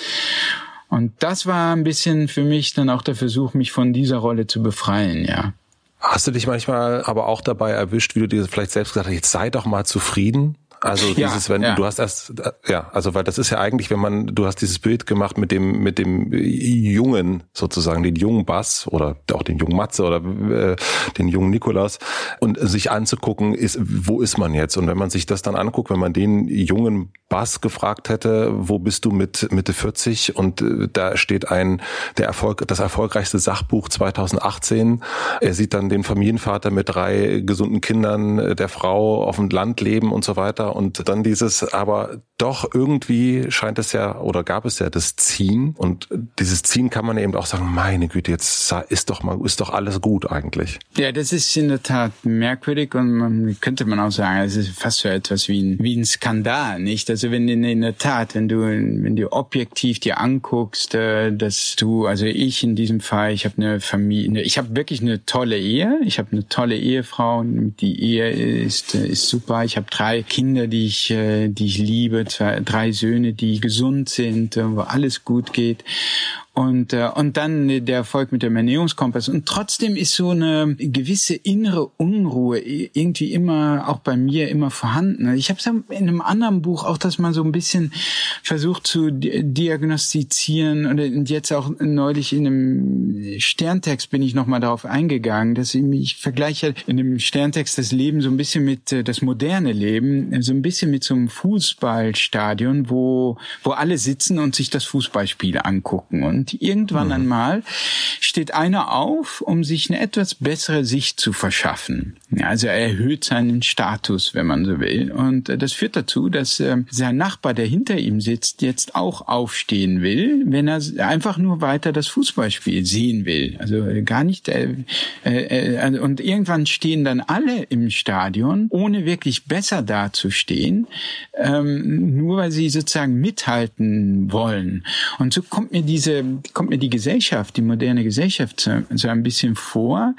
Speaker 1: Und das war ein bisschen für mich dann auch der Versuch, mich von dieser Rolle zu befreien, ja.
Speaker 2: Hast du dich manchmal aber auch dabei erwischt, wie du dir vielleicht selbst gesagt hast, jetzt sei doch mal zufrieden? Also dieses, ja, wenn ja. du hast erst, ja, also weil das ist ja eigentlich, wenn man, du hast dieses Bild gemacht mit dem, mit dem jungen sozusagen, den jungen Bass oder auch den jungen Matze oder äh, den jungen Nikolas und sich anzugucken, ist, wo ist man jetzt? Und wenn man sich das dann anguckt, wenn man den jungen Bass gefragt hätte, wo bist du mit Mitte 40 und äh, da steht ein, der Erfolg, das erfolgreichste Sachbuch 2018. Er sieht dann den Familienvater mit drei gesunden Kindern, äh, der Frau auf dem Land leben und so weiter und dann dieses, aber doch irgendwie scheint es ja oder gab es ja das Ziehen und dieses Ziehen kann man eben auch sagen, meine Güte, jetzt ist doch mal, ist doch alles gut eigentlich.
Speaker 1: Ja, das ist in der Tat merkwürdig und man könnte man auch sagen, es ist fast so etwas wie ein, wie ein Skandal, nicht? Also wenn in, in der Tat, wenn du, wenn du objektiv dir anguckst, äh, dass du, also ich in diesem Fall, ich habe eine Familie, ich habe wirklich eine tolle Ehe, ich habe eine tolle Ehefrau, die Ehe ist, ist super, ich habe drei Kinder, Kinder, die ich, äh, die ich liebe, zwei, drei Söhne, die gesund sind, wo alles gut geht und äh, und dann der Erfolg mit dem Ernährungskompass. Und trotzdem ist so eine gewisse innere Unruhe irgendwie immer auch bei mir immer vorhanden. Ich habe es in einem anderen Buch auch das mal so ein bisschen versucht zu diagnostizieren. Und jetzt auch neulich in einem Sterntext bin ich noch mal darauf eingegangen, dass ich mich vergleiche in dem Sterntext das Leben so ein bisschen mit äh, das moderne Leben so ein bisschen mit so einem Fußballstadion, wo wo alle sitzen und sich das Fußballspiel angucken. Und und irgendwann mhm. einmal steht einer auf, um sich eine etwas bessere Sicht zu verschaffen. Ja, also er erhöht seinen Status, wenn man so will. Und äh, das führt dazu, dass äh, sein Nachbar, der hinter ihm sitzt, jetzt auch aufstehen will, wenn er einfach nur weiter das Fußballspiel sehen will. Also äh, gar nicht. Äh, äh, also, und irgendwann stehen dann alle im Stadion, ohne wirklich besser dazustehen, ähm, nur weil sie sozusagen mithalten wollen. Und so kommt mir diese kommt mir die Gesellschaft, die moderne Gesellschaft so, so ein bisschen vor.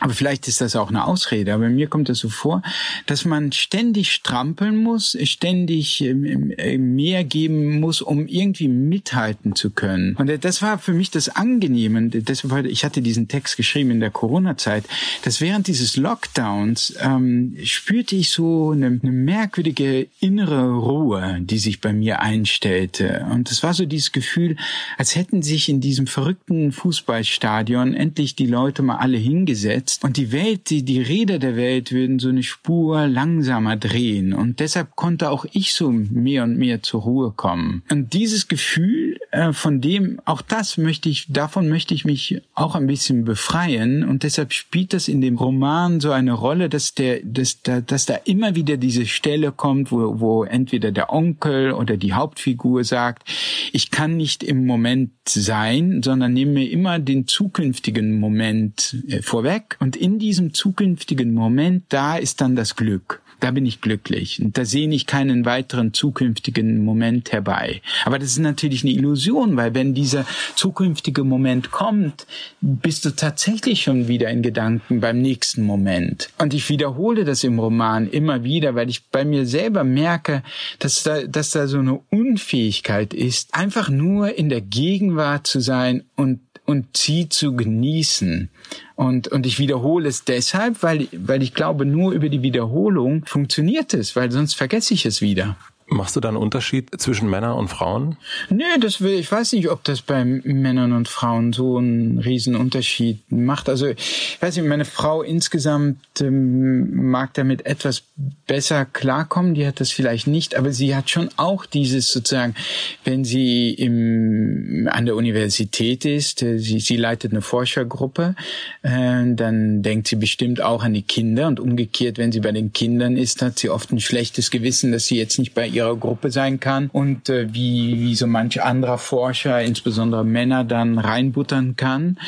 Speaker 1: Aber vielleicht ist das auch eine Ausrede. Aber mir kommt das so vor, dass man ständig strampeln muss, ständig ähm, äh, mehr geben muss, um irgendwie mithalten zu können. Und äh, das war für mich das Angenehme. Deshalb, ich hatte diesen Text geschrieben in der Corona-Zeit, dass während dieses Lockdowns ähm, spürte ich so eine, eine merkwürdige innere Ruhe, die sich bei mir einstellte. Und es war so dieses Gefühl, als hätten sie sich in diesem verrückten Fußballstadion endlich die Leute mal alle hingesetzt und die Welt, die, die Räder der Welt würden so eine Spur langsamer drehen und deshalb konnte auch ich so mehr und mehr zur Ruhe kommen. Und dieses Gefühl, äh, von dem, auch das möchte ich, davon möchte ich mich auch ein bisschen befreien und deshalb spielt das in dem Roman so eine Rolle, dass der, dass da, dass da immer wieder diese Stelle kommt, wo, wo entweder der Onkel oder die Hauptfigur sagt, ich kann nicht im Moment sein, sondern nehme immer den zukünftigen Moment äh, vorweg. Und in diesem zukünftigen Moment, da ist dann das Glück da bin ich glücklich. Und da sehe ich keinen weiteren zukünftigen Moment herbei. Aber das ist natürlich eine Illusion, weil wenn dieser zukünftige Moment kommt, bist du tatsächlich schon wieder in Gedanken beim nächsten Moment. Und ich wiederhole das im Roman immer wieder, weil ich bei mir selber merke, dass da, dass da so eine Unfähigkeit ist, einfach nur in der Gegenwart zu sein und und sie zu genießen. Und, und ich wiederhole es deshalb, weil, weil ich glaube, nur über die Wiederholung funktioniert es, weil sonst vergesse ich es wieder.
Speaker 2: Machst du da einen Unterschied zwischen Männern und Frauen?
Speaker 1: Nee, das will, ich weiß nicht, ob das bei Männern und Frauen so einen riesen Unterschied macht. Also, ich weiß nicht, meine Frau insgesamt ähm, mag damit etwas besser klarkommen. Die hat das vielleicht nicht, aber sie hat schon auch dieses sozusagen, wenn sie im, an der Universität ist, äh, sie, sie leitet eine Forschergruppe, äh, dann denkt sie bestimmt auch an die Kinder und umgekehrt, wenn sie bei den Kindern ist, hat sie oft ein schlechtes Gewissen, dass sie jetzt nicht bei ihrer Gruppe sein kann und äh, wie, wie so manch anderer Forscher, insbesondere Männer, dann reinbuttern kann.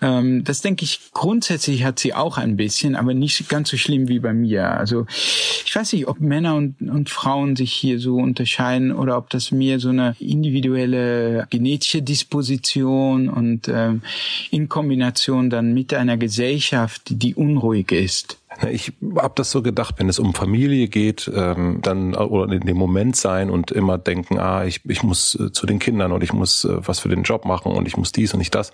Speaker 1: Ähm, das denke ich, grundsätzlich hat sie auch ein bisschen, aber nicht ganz so schlimm wie bei mir. Also ich weiß nicht, ob Männer und, und Frauen sich hier so unterscheiden oder ob das mehr so eine individuelle genetische Disposition und ähm, in Kombination dann mit einer Gesellschaft, die unruhig ist.
Speaker 2: Ich habe das so gedacht, wenn es um Familie geht, ähm, dann oder in dem Moment sein und immer denken, ah, ich, ich muss äh, zu den Kindern und ich muss äh, was für den Job machen und ich muss dies und nicht das.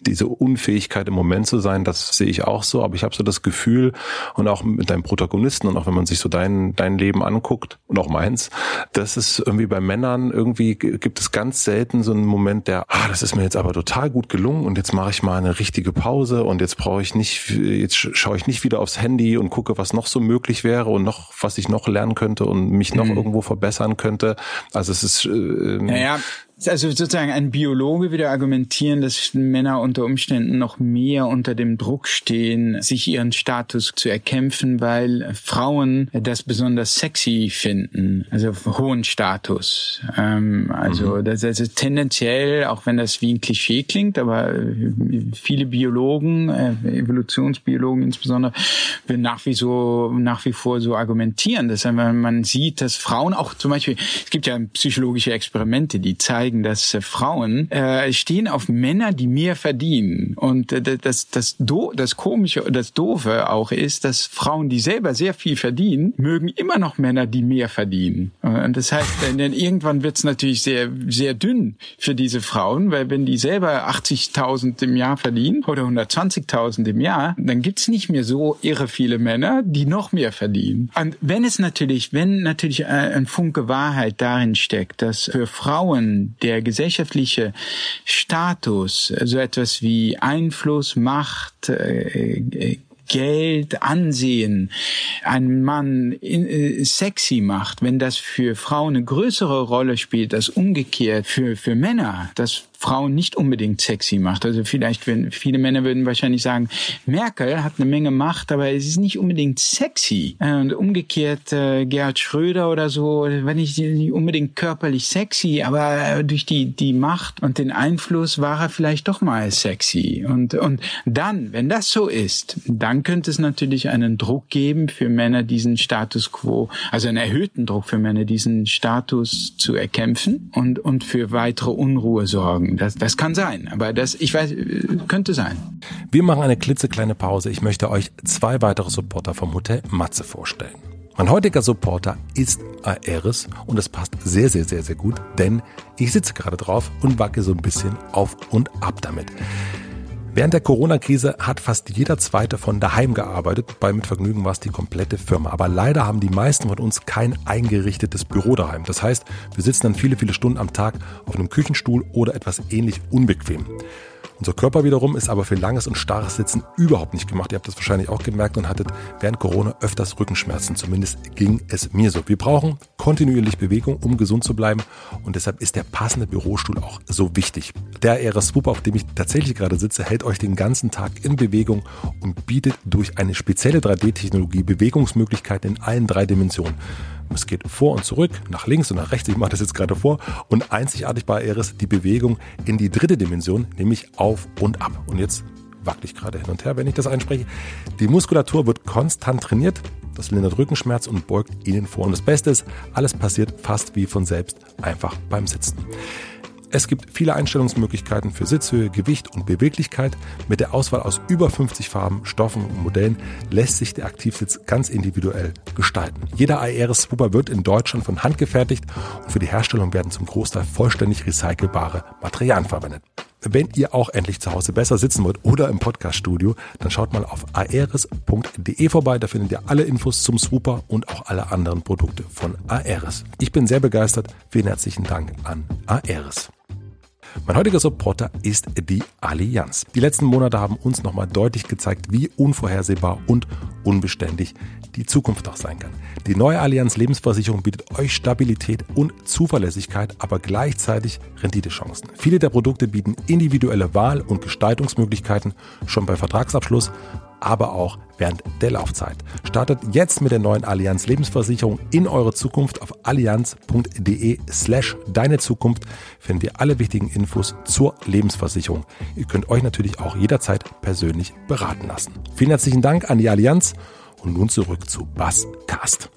Speaker 2: Diese Unfähigkeit im Moment zu sein, das sehe ich auch so, aber ich habe so das Gefühl und auch mit deinem Protagonisten und auch wenn man sich so dein, dein Leben anguckt und auch meins, dass es irgendwie bei Männern irgendwie gibt es ganz selten so einen Moment, der, ah, das ist mir jetzt aber total gut gelungen und jetzt mache ich mal eine richtige Pause und jetzt brauche ich nicht, jetzt schaue ich nicht wieder aufs Handy und gucke, was noch so möglich wäre und noch, was ich noch lernen könnte und mich noch mhm. irgendwo verbessern könnte. Also es ist. Äh,
Speaker 1: naja, also sozusagen ein Biologe würde argumentieren, dass Männer unter Umständen noch mehr unter dem Druck stehen, sich ihren Status zu erkämpfen, weil Frauen das besonders sexy finden, also hohen Status. Ähm, also mhm. das, das ist tendenziell, auch wenn das wie ein Klischee klingt, aber viele Biologen, äh, Evolutionsbiologen insbesondere, würden nach wie so nach wie vor so argumentieren, dass man sieht, dass Frauen auch zum Beispiel, es gibt ja psychologische Experimente, die zeigen zeigen, dass äh, Frauen äh, stehen auf Männer, die mehr verdienen. Und äh, das, das, do, das Komische, das Doofe auch ist, dass Frauen, die selber sehr viel verdienen, mögen immer noch Männer, die mehr verdienen. Und das heißt, denn irgendwann wird es natürlich sehr, sehr dünn für diese Frauen, weil wenn die selber 80.000 im Jahr verdienen oder 120.000 im Jahr, dann gibt's nicht mehr so irre viele Männer, die noch mehr verdienen. Und wenn es natürlich, wenn natürlich ein Funke Wahrheit darin steckt, dass für Frauen der gesellschaftliche Status, so etwas wie Einfluss, Macht, äh, äh, Geld, Ansehen einen Mann äh, sexy macht, wenn das für Frauen eine größere Rolle spielt als umgekehrt für, für Männer, das Frauen nicht unbedingt sexy macht. Also vielleicht, wenn viele Männer würden wahrscheinlich sagen, Merkel hat eine Menge Macht, aber es ist nicht unbedingt sexy. Und umgekehrt äh, Gerhard Schröder oder so, wenn ich nicht unbedingt körperlich sexy, aber durch die die Macht und den Einfluss war er vielleicht doch mal sexy. Und und dann, wenn das so ist, dann könnte es natürlich einen Druck geben für Männer diesen Status quo, also einen erhöhten Druck für Männer diesen Status zu erkämpfen und und für weitere Unruhe sorgen. Das, das kann sein, aber das, ich weiß, könnte sein.
Speaker 2: Wir machen eine klitzekleine Pause. Ich möchte euch zwei weitere Supporter vom Hotel Matze vorstellen. Mein heutiger Supporter ist Aeris und es passt sehr, sehr, sehr, sehr gut, denn ich sitze gerade drauf und wacke so ein bisschen auf und ab damit. Während der Corona-Krise hat fast jeder Zweite von daheim gearbeitet. Bei Mitvergnügen war es die komplette Firma. Aber leider haben die meisten von uns kein eingerichtetes Büro daheim. Das heißt, wir sitzen dann viele, viele Stunden am Tag auf einem Küchenstuhl oder etwas ähnlich unbequem. Unser Körper wiederum ist aber für langes und starres Sitzen überhaupt nicht gemacht. Ihr habt das wahrscheinlich auch gemerkt und hattet während Corona öfters Rückenschmerzen. Zumindest ging es mir so. Wir brauchen kontinuierlich Bewegung, um gesund zu bleiben. Und deshalb ist der passende Bürostuhl auch so wichtig. Der RS Swoop, auf dem ich tatsächlich gerade sitze, hält euch den ganzen Tag in Bewegung und bietet durch eine spezielle 3D-Technologie Bewegungsmöglichkeiten in allen drei Dimensionen. Es geht vor und zurück, nach links und nach rechts. Ich mache das jetzt gerade vor. Und einzigartig bei Eris die Bewegung in die dritte Dimension, nämlich auf und ab. Und jetzt wackel ich gerade hin und her, wenn ich das einspreche. Die Muskulatur wird konstant trainiert. Das lindert Rückenschmerz und beugt ihnen vor. Und das Beste ist, alles passiert fast wie von selbst, einfach beim Sitzen. Es gibt viele Einstellungsmöglichkeiten für Sitzhöhe, Gewicht und Beweglichkeit. Mit der Auswahl aus über 50 Farben, Stoffen und Modellen lässt sich der Aktivsitz ganz individuell gestalten. Jeder Aeris Swooper wird in Deutschland von Hand gefertigt und für die Herstellung werden zum Großteil vollständig recycelbare Materialien verwendet. Wenn ihr auch endlich zu Hause besser sitzen wollt oder im Podcaststudio, dann schaut mal auf aeris.de vorbei. Da findet ihr alle Infos zum Swooper und auch alle anderen Produkte von Aeris. Ich bin sehr begeistert. Vielen herzlichen Dank an Aeris. Mein heutiger Supporter ist die Allianz. Die letzten Monate haben uns nochmal deutlich gezeigt, wie unvorhersehbar und unbeständig die Zukunft auch sein kann. Die neue Allianz Lebensversicherung bietet euch Stabilität und Zuverlässigkeit, aber gleichzeitig Renditechancen. Viele der Produkte bieten individuelle Wahl- und Gestaltungsmöglichkeiten schon bei Vertragsabschluss aber auch während der Laufzeit. Startet jetzt mit der neuen Allianz Lebensversicherung in eure Zukunft auf allianz.de slash deine Zukunft findet ihr alle wichtigen Infos zur Lebensversicherung. Ihr könnt euch natürlich auch jederzeit persönlich beraten lassen. Vielen herzlichen Dank an die Allianz und nun zurück zu Basscast.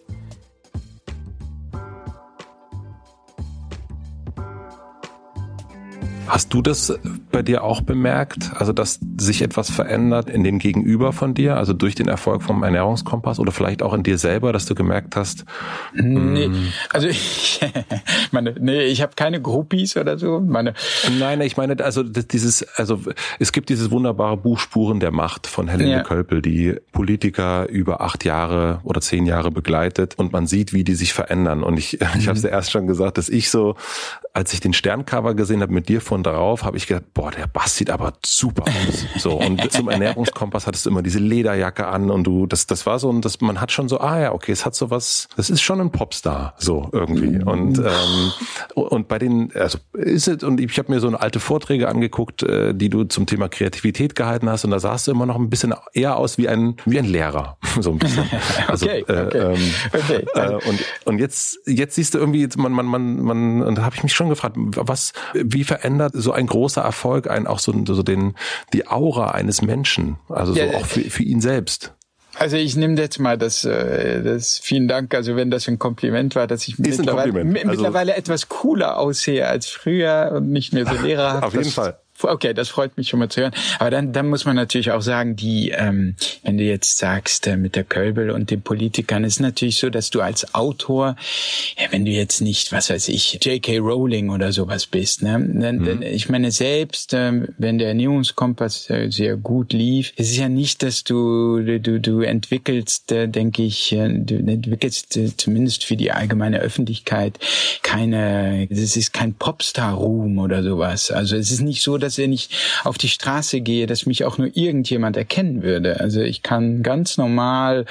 Speaker 2: Hast du das bei dir auch bemerkt? Also, dass sich etwas verändert in dem Gegenüber von dir, also durch den Erfolg vom Ernährungskompass oder vielleicht auch in dir selber, dass du gemerkt hast?
Speaker 1: Nee, hm. also ich, meine, nee, ich habe keine Groupies oder so. Meine
Speaker 2: Nein, ich meine, also dieses, also es gibt dieses wunderbare Buch Spuren der Macht von Helene ja. Kölpel, die Politiker über acht Jahre oder zehn Jahre begleitet und man sieht, wie die sich verändern. Und ich, ich habe es ja erst schon gesagt, dass ich so, als ich den Sterncover gesehen habe mit dir von darauf, habe ich gedacht, boah, der Bass sieht aber super aus. So und zum Ernährungskompass hattest du immer diese Lederjacke an und du, das, das war so, und das, man hat schon so, ah ja, okay, es hat so was, das ist schon ein Popstar, so irgendwie. Und ähm, und bei den, also ist es und ich habe mir so eine alte Vorträge angeguckt, äh, die du zum Thema Kreativität gehalten hast und da sahst du immer noch ein bisschen eher aus wie ein wie ein Lehrer, so ein bisschen. Also, okay, äh, okay. Ähm, okay. Äh, und und jetzt jetzt siehst du irgendwie, man man man man und da habe ich mich schon gefragt, was wie verändert so ein großer Erfolg einen auch so so den die Aura eines Menschen, also so ja, auch für, für ihn selbst.
Speaker 1: Also ich nehme jetzt mal das, äh, das vielen Dank, also wenn das ein Kompliment war, dass ich mittlerweile, also, mittlerweile etwas cooler aussehe als früher und nicht mehr so lehrerhaft.
Speaker 2: Auf jeden Fall.
Speaker 1: Okay, das freut mich schon mal zu hören. Aber dann, dann muss man natürlich auch sagen, die, ähm, wenn du jetzt sagst äh, mit der Kölbel und den Politikern, ist natürlich so, dass du als Autor, ja, wenn du jetzt nicht, was weiß ich, J.K. Rowling oder sowas bist, ne, dann, mhm. ich meine selbst, ähm, wenn der Ernährungskompass äh, sehr gut lief, es ist ja nicht, dass du du du entwickelst, äh, denke ich, äh, du entwickelst äh, zumindest für die allgemeine Öffentlichkeit keine, es ist kein Popstar-Ruhm oder sowas. Also es ist nicht so, dass wenn ich auf die Straße gehe, dass mich auch nur irgendjemand erkennen würde. Also ich kann ganz normal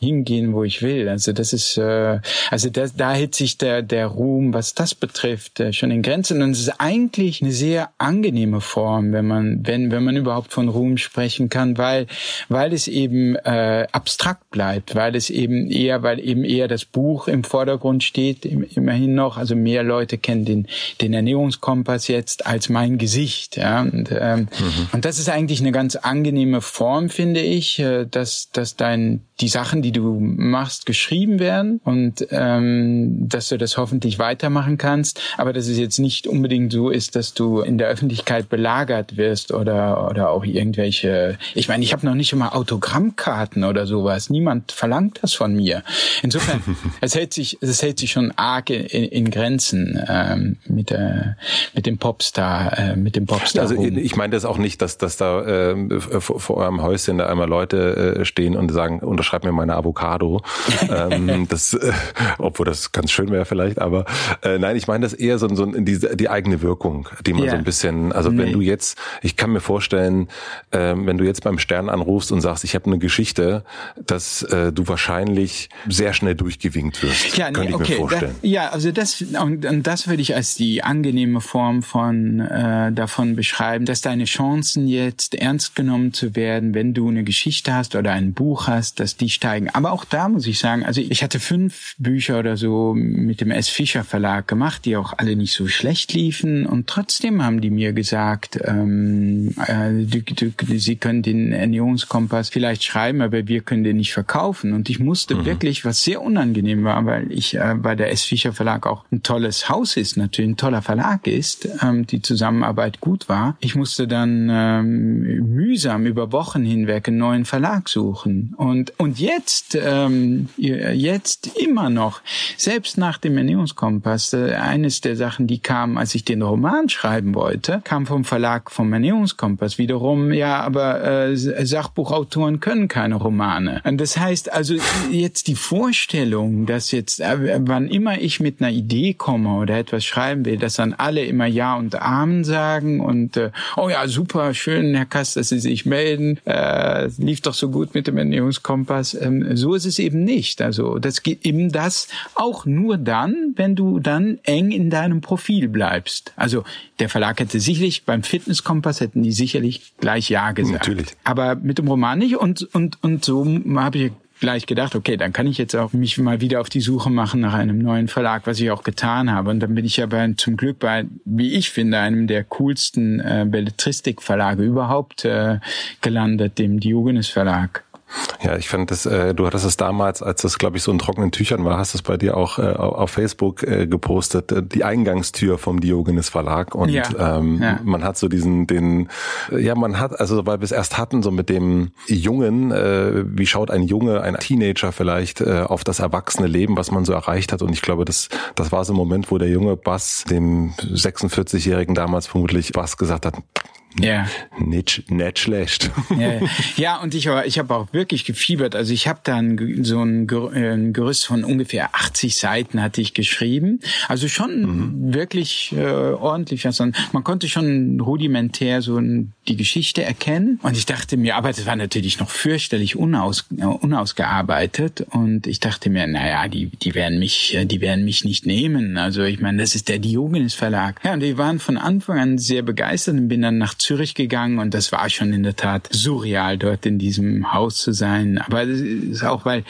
Speaker 1: hingehen, wo ich will. Also das ist, äh, also da, da hält sich der, der Ruhm, was das betrifft, äh, schon in Grenzen. Und es ist eigentlich eine sehr angenehme Form, wenn man, wenn, wenn man überhaupt von Ruhm sprechen kann, weil, weil es eben äh, abstrakt bleibt, weil es eben eher, weil eben eher das Buch im Vordergrund steht, immerhin noch. Also mehr Leute kennen den, den Ernährungskompass jetzt als mein Gesicht nicht. Ja? Und, ähm, mhm. und das ist eigentlich eine ganz angenehme Form, finde ich, äh, dass, dass dein die Sachen, die du machst, geschrieben werden und ähm, dass du das hoffentlich weitermachen kannst, aber dass es jetzt nicht unbedingt so ist, dass du in der Öffentlichkeit belagert wirst oder oder auch irgendwelche. Ich meine, ich habe noch nicht immer Autogrammkarten oder sowas. Niemand verlangt das von mir. Insofern, es hält sich es hält sich schon arg in, in Grenzen ähm, mit der mit dem Popstar äh, mit dem Popstar.
Speaker 2: Also ich meine das auch nicht, dass dass da äh, vor, vor eurem Häuschen da einmal Leute äh, stehen und sagen unterschreib mir meine Avocado. ähm, das, äh, obwohl das ganz schön wäre vielleicht, aber äh, nein, ich meine das eher so, so die, die eigene Wirkung, die man yeah. so ein bisschen, also nee. wenn du jetzt, ich kann mir vorstellen, äh, wenn du jetzt beim Stern anrufst und sagst, ich habe eine Geschichte, dass äh, du wahrscheinlich sehr schnell durchgewinkt wirst. Ja, nee, kann ich okay. mir vorstellen.
Speaker 1: Da, ja, also das und, und das würde ich als die angenehme Form von äh, davon beschreiben, dass deine Chancen jetzt ernst genommen zu werden, wenn du eine Geschichte hast oder ein Buch hast, dass die steigen. Aber auch da muss ich sagen, also ich hatte fünf Bücher oder so mit dem S. Fischer Verlag gemacht, die auch alle nicht so schlecht liefen. Und trotzdem haben die mir gesagt, ähm, äh, sie können den Ernährungskompass vielleicht schreiben, aber wir können den nicht verkaufen. Und ich musste mhm. wirklich, was sehr unangenehm war, weil ich äh, bei der S. Fischer Verlag auch ein tolles Haus ist, natürlich ein toller Verlag ist, ähm, die Zusammenarbeit gut war. Ich musste dann ähm, mühsam über Wochen hinweg einen neuen Verlag suchen. Und und jetzt, ähm, jetzt immer noch, selbst nach dem Ernährungskompass, äh, eines der Sachen, die kam, als ich den Roman schreiben wollte, kam vom Verlag vom Ernährungskompass wiederum, ja, aber äh, Sachbuchautoren können keine Romane. Und das heißt also jetzt die Vorstellung, dass jetzt, äh, wann immer ich mit einer Idee komme oder etwas schreiben will, dass dann alle immer Ja und Amen sagen und äh, oh ja, super, schön, Herr Kast, dass Sie sich melden, äh, lief doch so gut mit dem Ernährungskompass. Ähm, so ist es eben nicht. Also das geht eben das auch nur dann, wenn du dann eng in deinem Profil bleibst. Also der Verlag hätte sicherlich beim Fitnesskompass hätten die sicherlich gleich ja gesagt. Natürlich. Aber mit dem Roman nicht und und und so habe ich gleich gedacht, okay, dann kann ich jetzt auch mich mal wieder auf die Suche machen nach einem neuen Verlag, was ich auch getan habe. Und dann bin ich aber zum Glück bei, wie ich finde, einem der coolsten äh, Belletristikverlage überhaupt äh, gelandet, dem Diogenes Verlag.
Speaker 2: Ja, ich fand das, äh, du hattest es damals, als das, glaube ich, so in trockenen Tüchern war, hast es bei dir auch äh, auf Facebook äh, gepostet, äh, die Eingangstür vom Diogenes Verlag. Und ja, ähm, ja. man hat so diesen, den, ja, man hat, also weil wir es erst hatten, so mit dem Jungen, äh, wie schaut ein Junge, ein Teenager vielleicht äh, auf das erwachsene Leben, was man so erreicht hat. Und ich glaube, das, das war so ein Moment, wo der junge Bass dem 46-Jährigen damals vermutlich Bass gesagt hat, ja. Nicht, nicht schlecht.
Speaker 1: Ja, ja und ich, ich habe auch wirklich gefiebert. Also ich habe da ein, so ein, ein Gerüst von ungefähr 80 Seiten hatte ich geschrieben. Also schon mhm. wirklich äh, ordentlich. Also man konnte schon rudimentär so die Geschichte erkennen. Und ich dachte mir, aber das war natürlich noch fürchterlich unaus, unausgearbeitet. Und ich dachte mir, naja, die, die werden mich, die werden mich nicht nehmen. Also ich meine, das ist der Diogenes Verlag. Ja, und die waren von Anfang an sehr begeistert und bin dann nach Zürich gegangen und das war schon in der Tat surreal, dort in diesem Haus zu sein. Aber das ist auch, weil,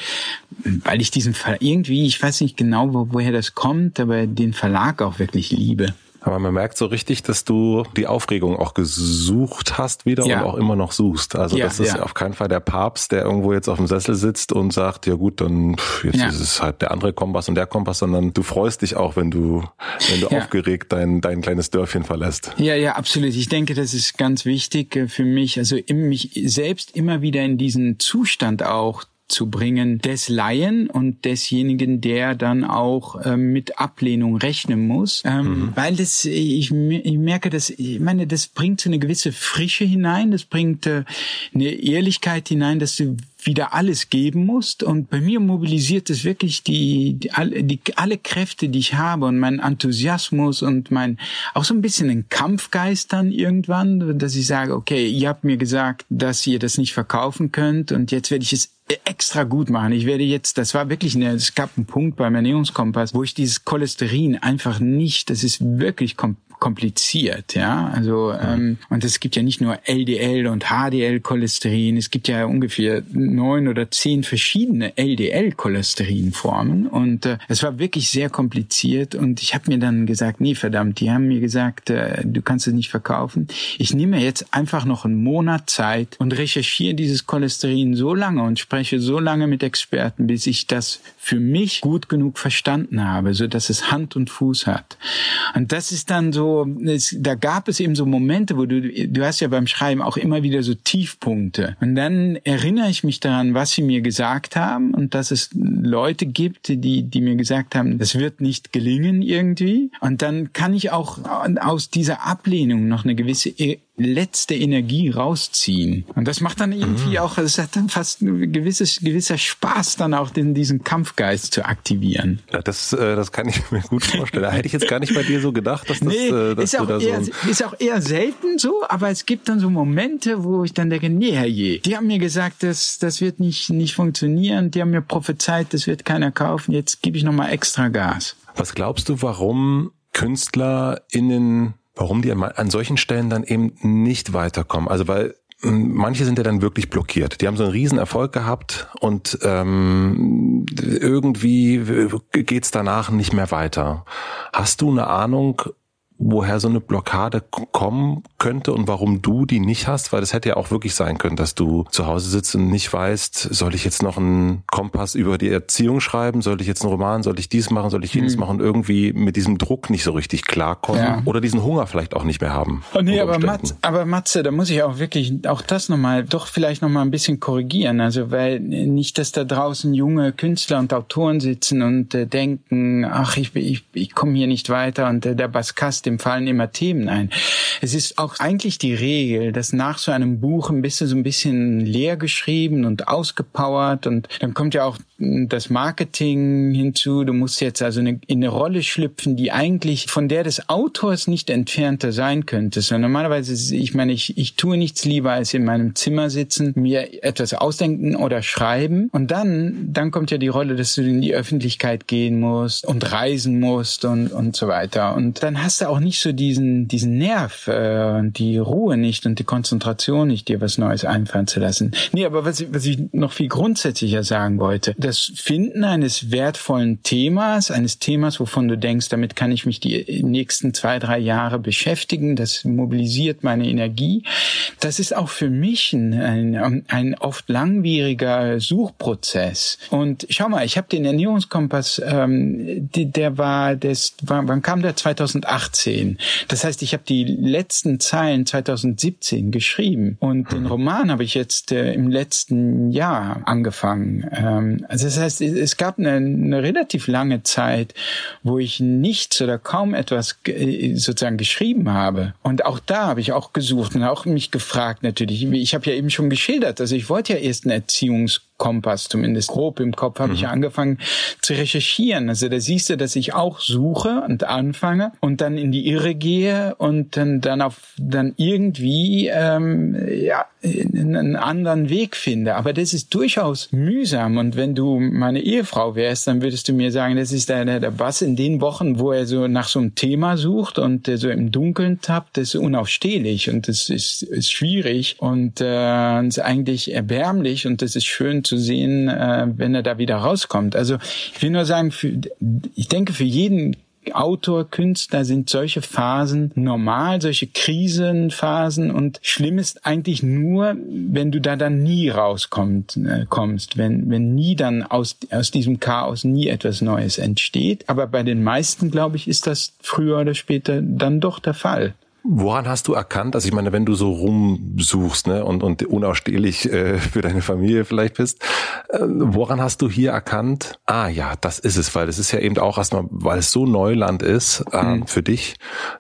Speaker 1: weil ich diesen Fall irgendwie, ich weiß nicht genau, wo, woher das kommt, aber den Verlag auch wirklich liebe.
Speaker 2: Aber man merkt so richtig, dass du die Aufregung auch gesucht hast wieder ja. und auch immer noch suchst. Also ja, das ist ja. auf keinen Fall der Papst, der irgendwo jetzt auf dem Sessel sitzt und sagt, ja gut, dann jetzt ist es halt der andere Kompass und der Kompass, sondern du freust dich auch, wenn du, wenn du aufgeregt dein, dein kleines Dörfchen verlässt.
Speaker 1: Ja, ja, absolut. Ich denke, das ist ganz wichtig äh, für mich. Also mich selbst immer wieder in diesen Zustand auch zu bringen des Laien und desjenigen, der dann auch ähm, mit Ablehnung rechnen muss, ähm, mhm. weil das ich, ich merke, dass ich meine, das bringt so eine gewisse Frische hinein, das bringt äh, eine Ehrlichkeit hinein, dass du wieder alles geben musst. Und bei mir mobilisiert es wirklich die, die, alle, die, alle Kräfte, die ich habe und mein Enthusiasmus und mein, auch so ein bisschen ein Kampfgeist dann irgendwann, dass ich sage, okay, ihr habt mir gesagt, dass ihr das nicht verkaufen könnt und jetzt werde ich es extra gut machen. Ich werde jetzt, das war wirklich eine, es gab einen Punkt beim Ernährungskompass, wo ich dieses Cholesterin einfach nicht, das ist wirklich kom kompliziert, ja. Also ähm, und es gibt ja nicht nur LDL und HDL-Cholesterin, es gibt ja ungefähr neun oder zehn verschiedene LDL-Cholesterinformen und äh, es war wirklich sehr kompliziert und ich habe mir dann gesagt, nee, verdammt, die haben mir gesagt, äh, du kannst es nicht verkaufen. Ich nehme jetzt einfach noch einen Monat Zeit und recherchiere dieses Cholesterin so lange und spreche so lange mit Experten, bis ich das für mich gut genug verstanden habe, so dass es Hand und Fuß hat. Und das ist dann so es, da gab es eben so Momente, wo du, du hast ja beim Schreiben auch immer wieder so Tiefpunkte. Und dann erinnere ich mich daran, was sie mir gesagt haben und dass es Leute gibt, die, die mir gesagt haben, das wird nicht gelingen irgendwie. Und dann kann ich auch aus dieser Ablehnung noch eine gewisse e- letzte Energie rausziehen. Und das macht dann irgendwie mhm. auch, es hat dann fast ein gewisses, gewisser Spaß, dann auch den, diesen Kampfgeist zu aktivieren.
Speaker 2: Ja, das, äh, das kann ich mir gut vorstellen. Da hätte ich jetzt gar nicht bei dir so gedacht, dass das,
Speaker 1: nee,
Speaker 2: äh,
Speaker 1: dass ist, auch da eher, so ist auch eher selten so, aber es gibt dann so Momente, wo ich dann denke, nee, herrje, die haben mir gesagt, das, das wird nicht, nicht funktionieren, die haben mir prophezeit, das wird keiner kaufen, jetzt gebe ich nochmal extra Gas.
Speaker 2: Was glaubst du, warum KünstlerInnen warum die an solchen Stellen dann eben nicht weiterkommen. Also weil hm, manche sind ja dann wirklich blockiert. Die haben so einen riesen Erfolg gehabt und ähm, irgendwie geht's danach nicht mehr weiter. Hast du eine Ahnung, woher so eine Blockade kommen könnte und warum du die nicht hast, weil das hätte ja auch wirklich sein können, dass du zu Hause sitzt und nicht weißt, soll ich jetzt noch einen Kompass über die Erziehung schreiben, soll ich jetzt einen Roman, soll ich dies machen, soll ich jenes mhm. machen, irgendwie mit diesem Druck nicht so richtig klarkommen ja. oder diesen Hunger vielleicht auch nicht mehr haben.
Speaker 1: Oh nee, aber, Matze, aber Matze, da muss ich auch wirklich auch das nochmal, doch vielleicht nochmal ein bisschen korrigieren, also weil nicht, dass da draußen junge Künstler und Autoren sitzen und äh, denken, ach, ich, ich, ich komme hier nicht weiter und äh, der Baskast dem fallen immer Themen ein. Es ist auch eigentlich die Regel, dass nach so einem Buch ein bisschen so ein bisschen leer geschrieben und ausgepowert und dann kommt ja auch das Marketing hinzu. Du musst jetzt also in eine Rolle schlüpfen, die eigentlich von der des Autors nicht entfernter sein könnte. So normalerweise, ich meine, ich, ich tue nichts lieber als in meinem Zimmer sitzen, mir etwas ausdenken oder schreiben. Und dann, dann kommt ja die Rolle, dass du in die Öffentlichkeit gehen musst und reisen musst und, und so weiter. Und dann hast du auch auch nicht so diesen, diesen Nerv, äh, die Ruhe nicht und die Konzentration nicht, dir was Neues einfallen zu lassen. Nee, aber was, was ich noch viel grundsätzlicher sagen wollte, das Finden eines wertvollen Themas, eines Themas, wovon du denkst, damit kann ich mich die nächsten zwei, drei Jahre beschäftigen, das mobilisiert meine Energie, das ist auch für mich ein, ein, ein oft langwieriger Suchprozess. Und schau mal, ich habe den Ernährungskompass, ähm, der war, das war, wann kam der? 2018. Das heißt, ich habe die letzten Zeilen 2017 geschrieben und den mhm. Roman habe ich jetzt äh, im letzten Jahr angefangen. Ähm, also das heißt, es gab eine, eine relativ lange Zeit, wo ich nichts oder kaum etwas äh, sozusagen geschrieben habe. Und auch da habe ich auch gesucht und auch mich gefragt natürlich. Ich habe ja eben schon geschildert, also ich wollte ja erst einen Erziehungskompass, zumindest grob im Kopf, habe mhm. ich angefangen zu recherchieren. Also da siehst du, dass ich auch suche und anfange und dann in die Irre gehe und dann, dann auf dann irgendwie ähm, ja einen anderen Weg finde. Aber das ist durchaus mühsam. Und wenn du meine Ehefrau wärst, dann würdest du mir sagen, das ist der, der, der Bass in den Wochen, wo er so nach so einem Thema sucht und der so im Dunkeln tappt, das ist unaufstehlich und das ist, ist schwierig und äh, ist eigentlich erbärmlich und das ist schön zu sehen, äh, wenn er da wieder rauskommt. Also ich will nur sagen, für, ich denke, für jeden Autor, Künstler sind solche Phasen normal, solche Krisenphasen und schlimm ist eigentlich nur, wenn du da dann nie rauskommst, äh, kommst, wenn, wenn nie dann aus, aus diesem Chaos nie etwas Neues entsteht. Aber bei den meisten, glaube ich, ist das früher oder später dann doch der Fall.
Speaker 2: Woran hast du erkannt, also ich meine, wenn du so rumsuchst ne, und, und unausstehlich äh, für deine Familie vielleicht bist, äh, woran hast du hier erkannt, ah ja, das ist es, weil das ist ja eben auch erstmal, weil es so Neuland ist äh, mhm. für dich.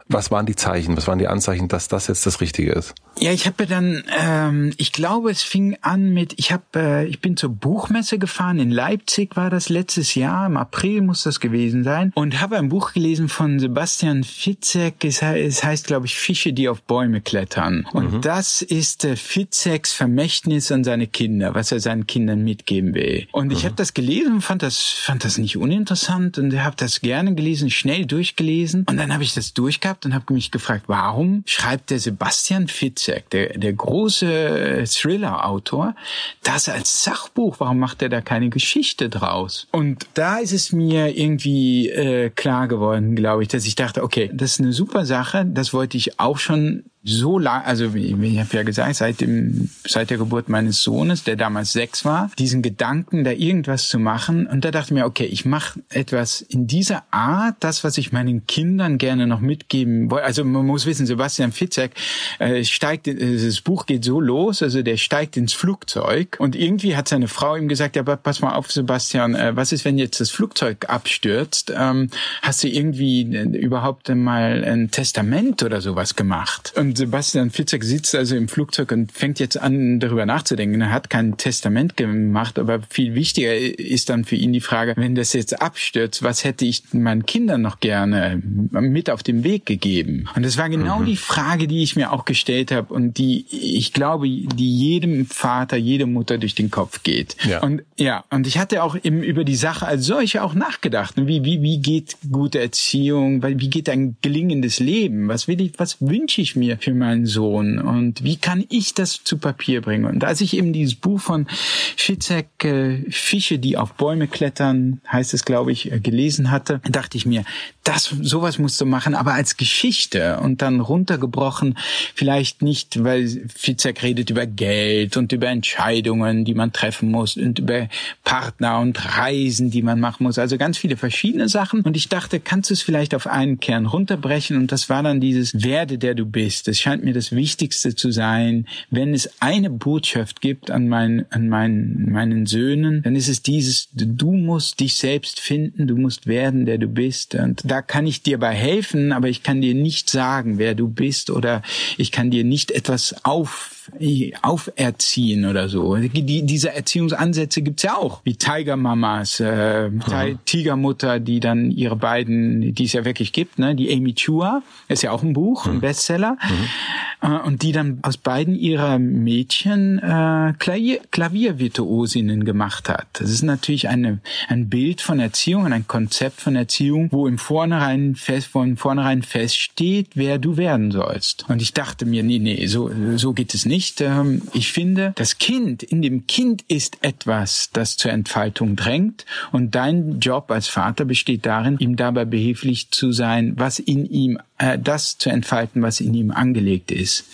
Speaker 2: Was waren die Zeichen, was waren die Anzeichen, dass das jetzt das Richtige ist?
Speaker 1: Ja, ich habe dann, ähm, ich glaube, es fing an mit, ich habe, äh, ich bin zur Buchmesse gefahren, in Leipzig war das letztes Jahr, im April muss das gewesen sein, und habe ein Buch gelesen von Sebastian Fitzek, es, es heißt, glaube ich, Fische, die auf Bäume klettern. Und mhm. das ist äh, Fitzeks Vermächtnis an seine Kinder, was er seinen Kindern mitgeben will. Und ich mhm. habe das gelesen und fand das, fand das nicht uninteressant und habe das gerne gelesen, schnell durchgelesen. Und dann habe ich das durchgehabt und habe mich gefragt, warum schreibt der Sebastian Fitzek, der, der große Thriller-Autor, das als Sachbuch? Warum macht er da keine Geschichte draus? Und da ist es mir irgendwie äh, klar geworden, glaube ich, dass ich dachte, okay, das ist eine super Sache, das wollte ich auch schon so lang, also ich habe ja gesagt, seit dem seit der Geburt meines Sohnes, der damals sechs war, diesen Gedanken, da irgendwas zu machen. Und da dachte ich mir, okay, ich mache etwas in dieser Art, das, was ich meinen Kindern gerne noch mitgeben wollte. Also man muss wissen, Sebastian Fitzek äh, steigt, äh, das Buch geht so los, also der steigt ins Flugzeug und irgendwie hat seine Frau ihm gesagt, ja, pass mal auf, Sebastian, äh, was ist, wenn jetzt das Flugzeug abstürzt? Ähm, hast du irgendwie äh, überhaupt mal ein Testament oder sowas gemacht? Und Sebastian Fitzek sitzt also im Flugzeug und fängt jetzt an, darüber nachzudenken. Er hat kein Testament gemacht, aber viel wichtiger ist dann für ihn die Frage, wenn das jetzt abstürzt, was hätte ich meinen Kindern noch gerne mit auf den Weg gegeben? Und das war genau mhm. die Frage, die ich mir auch gestellt habe und die, ich glaube, die jedem Vater, jede Mutter durch den Kopf geht. Ja. Und ja, und ich hatte auch eben über die Sache als solche auch nachgedacht. Wie, wie, wie geht gute Erziehung? Wie geht ein gelingendes Leben? Was will ich, was wünsche ich mir für meinen Sohn und wie kann ich das zu Papier bringen? Und als ich eben dieses Buch von Fitzek, äh, Fische, die auf Bäume klettern, heißt es, glaube ich, äh, gelesen hatte, dachte ich mir, das, sowas musst du machen, aber als Geschichte und dann runtergebrochen, vielleicht nicht, weil Fitzek redet über Geld und über Entscheidungen, die man treffen muss und über Partner und Reisen, die man machen muss, also ganz viele verschiedene Sachen. Und ich dachte, kannst du es vielleicht auf einen Kern runterbrechen? Und das war dann dieses Werde, der du bist. Das scheint mir das Wichtigste zu sein. Wenn es eine Botschaft gibt an, mein, an meinen, meinen Söhnen, dann ist es dieses, du musst dich selbst finden, du musst werden, der du bist. Und da kann ich dir bei helfen, aber ich kann dir nicht sagen, wer du bist oder ich kann dir nicht etwas auf auferziehen oder so. Die, diese Erziehungsansätze gibt's ja auch, wie Tigermamas, äh, mhm. Tigermutter, die dann ihre beiden, die es ja wirklich gibt, ne, die Amy Chua, ist ja auch ein Buch, mhm. ein Bestseller, mhm. äh, und die dann aus beiden ihrer Mädchen äh, Klavier, Klaviervirtuosinnen gemacht hat. Das ist natürlich eine, ein Bild von Erziehung, ein Konzept von Erziehung, wo im Vornherein fest, von vornherein feststeht, wer du werden sollst. Und ich dachte mir, nee, nee, so, so geht es nicht. Ähm, ich finde, das Kind, in dem Kind ist etwas, das zur Entfaltung drängt. Und dein Job als Vater besteht darin, ihm dabei behilflich zu sein, was in ihm, äh, das zu entfalten, was in ihm angelegt ist.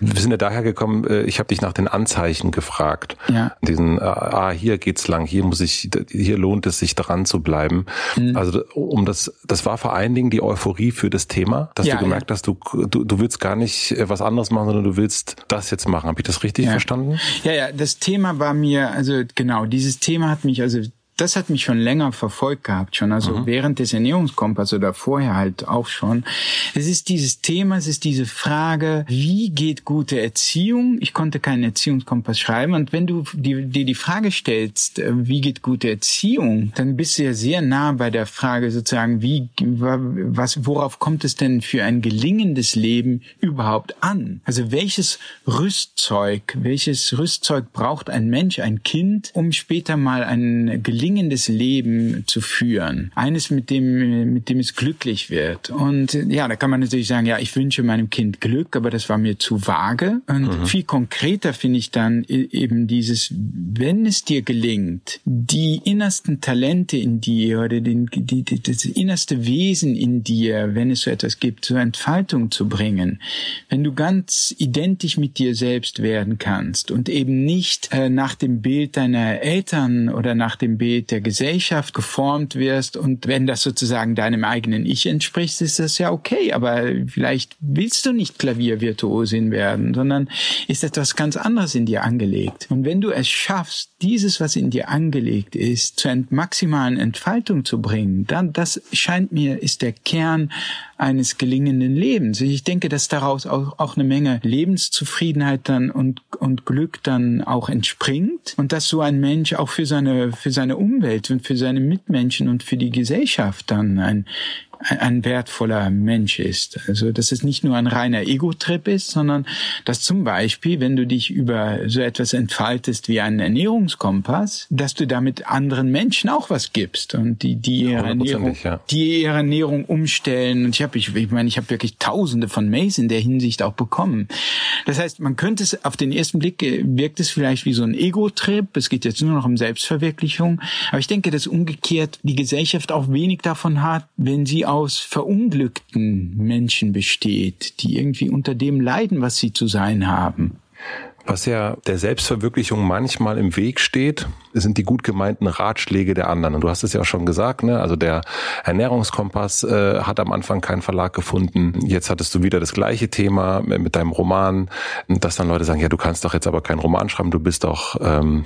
Speaker 2: Wir sind ja daher gekommen, äh, ich habe dich nach den Anzeichen gefragt. Ja. Diesen, äh, ah, hier geht's lang, hier muss ich, hier lohnt es sich dran zu bleiben. Mhm. Also um das, das war vor allen Dingen die Euphorie für das Thema, dass ja, du gemerkt ja. hast, du, du, du willst gar nicht äh, was anderes machen, sondern du willst das jetzt machen. Habe ich das richtig
Speaker 1: ja.
Speaker 2: verstanden?
Speaker 1: Ja, ja, das Thema war mir, also genau, dieses Thema hat mich also das hat mich schon länger verfolgt gehabt, schon also mhm. während des Ernährungskompass oder vorher halt auch schon. Es ist dieses Thema, es ist diese Frage, wie geht gute Erziehung? Ich konnte keinen Erziehungskompass schreiben und wenn du dir die, die Frage stellst, äh, wie geht gute Erziehung, dann bist du ja sehr nah bei der Frage sozusagen, wie was worauf kommt es denn für ein gelingendes Leben überhaupt an? Also welches Rüstzeug, welches Rüstzeug braucht ein Mensch, ein Kind, um später mal ein gelingendes gelingendes Leben zu führen. Eines, mit dem, mit dem es glücklich wird. Und ja, da kann man natürlich sagen, ja, ich wünsche meinem Kind Glück, aber das war mir zu vage. Und mhm. viel konkreter finde ich dann e, eben dieses, wenn es dir gelingt, die innersten Talente in dir oder den, die, die, das innerste Wesen in dir, wenn es so etwas gibt, zur Entfaltung zu bringen, wenn du ganz identisch mit dir selbst werden kannst und eben nicht äh, nach dem Bild deiner Eltern oder nach dem Bild Bild der Gesellschaft geformt wirst und wenn das sozusagen deinem eigenen Ich entspricht, ist das ja okay, aber vielleicht willst du nicht Klaviervirtuosin werden, sondern ist etwas ganz anderes in dir angelegt. Und wenn du es schaffst, dieses, was in dir angelegt ist, zur maximalen Entfaltung zu bringen, dann das scheint mir ist der Kern eines gelingenden Lebens. Ich denke, dass daraus auch, auch eine Menge Lebenszufriedenheit dann und, und Glück dann auch entspringt und dass so ein Mensch auch für seine, für seine Umwelt und für seine Mitmenschen und für die Gesellschaft dann ein, ein wertvoller Mensch ist. Also, dass es nicht nur ein reiner Ego-Trip ist, sondern dass zum Beispiel, wenn du dich über so etwas entfaltest wie einen Ernährungskompass, dass du damit anderen Menschen auch was gibst und die, die ihre Ernährung, ja. die ihre Ernährung umstellen. Und ich habe, ich, ich meine, ich habe wirklich Tausende von Mails in der Hinsicht auch bekommen. Das heißt, man könnte es auf den ersten Blick wirkt es vielleicht wie so ein Ego-Trip. Es geht jetzt nur noch um Selbstverwirklichung. Aber ich denke, dass umgekehrt die Gesellschaft auch wenig davon hat, wenn sie aus verunglückten Menschen besteht, die irgendwie unter dem leiden, was sie zu sein haben.
Speaker 2: Was ja der Selbstverwirklichung manchmal im Weg steht, sind die gut gemeinten Ratschläge der anderen. Und du hast es ja auch schon gesagt, ne? Also der Ernährungskompass äh, hat am Anfang keinen Verlag gefunden. Jetzt hattest du wieder das gleiche Thema mit deinem Roman, dass dann Leute sagen, ja, du kannst doch jetzt aber keinen Roman schreiben, du bist doch ähm,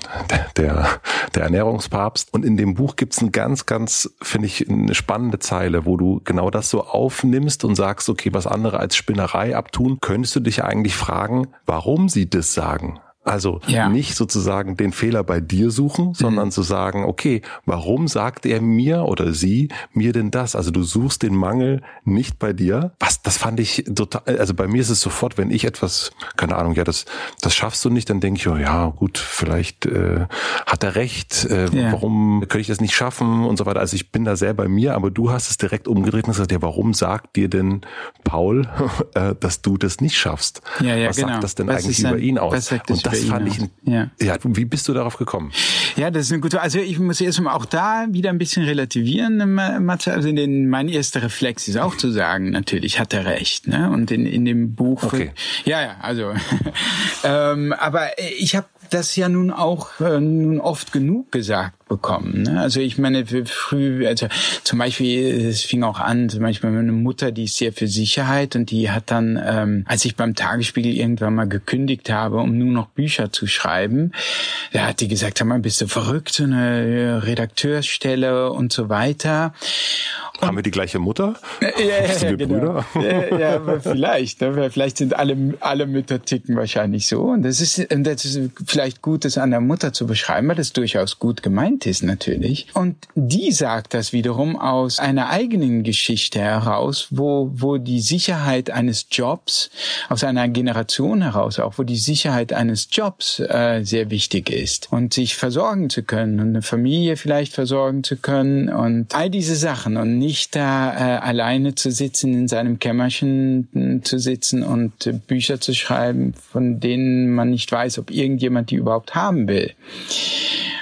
Speaker 2: der, der Ernährungspapst. Und in dem Buch gibt's ein ganz, ganz, finde ich, eine spannende Zeile, wo du genau das so aufnimmst und sagst, okay, was andere als Spinnerei abtun, könntest du dich eigentlich fragen, warum sie das sagen sagen. Also ja. nicht sozusagen den Fehler bei dir suchen, sondern mhm. zu sagen, okay, warum sagt er mir oder sie mir denn das? Also du suchst den Mangel nicht bei dir. Was, das fand ich total, also bei mir ist es sofort, wenn ich etwas, keine Ahnung, ja, das, das schaffst du nicht, dann denke ich, oh, ja, gut, vielleicht äh, hat er recht, äh, ja. warum könnte ich das nicht schaffen und so weiter. Also ich bin da sehr bei mir, aber du hast es direkt umgedreht und gesagt, ja, warum sagt dir denn Paul, äh, dass du das nicht schaffst? Ja, ja, Was genau. sagt das denn was eigentlich über ihn aus? Und das fand ich, ja. ja. Wie bist du darauf gekommen?
Speaker 1: Ja, das ist eine gute, also ich muss erstmal auch da wieder ein bisschen relativieren, äh, Mathe. Also in den, mein erster Reflex ist auch zu sagen, natürlich hat er recht, ne? Und in, in dem Buch, okay. ja, ja, also, ähm, aber ich habe das ja nun auch äh, nun oft genug gesagt bekommen. Ne? Also ich meine, früh, also zum Beispiel, es fing auch an, zum Beispiel meine Mutter, die ist sehr für Sicherheit und die hat dann, ähm, als ich beim Tagesspiegel irgendwann mal gekündigt habe, um nur noch Bücher zu schreiben, da hat die gesagt, sag mal, bist du verrückt, so eine Redakteursstelle und so weiter.
Speaker 2: Haben wir die gleiche Mutter?
Speaker 1: Ja, ja, ja, genau. ja, ja, vielleicht. Ne? Vielleicht sind alle, alle Mütter ticken wahrscheinlich so. Und das ist, das ist vielleicht gut, das an der Mutter zu beschreiben, weil das durchaus gut gemeint ist natürlich. Und die sagt das wiederum aus einer eigenen Geschichte heraus, wo, wo die Sicherheit eines Jobs, aus einer Generation heraus auch, wo die Sicherheit eines Jobs äh, sehr wichtig ist. Und sich versorgen zu können und eine Familie vielleicht versorgen zu können und all diese Sachen und nicht nicht da äh, alleine zu sitzen, in seinem Kämmerchen hm, zu sitzen und äh, Bücher zu schreiben, von denen man nicht weiß, ob irgendjemand die überhaupt haben will.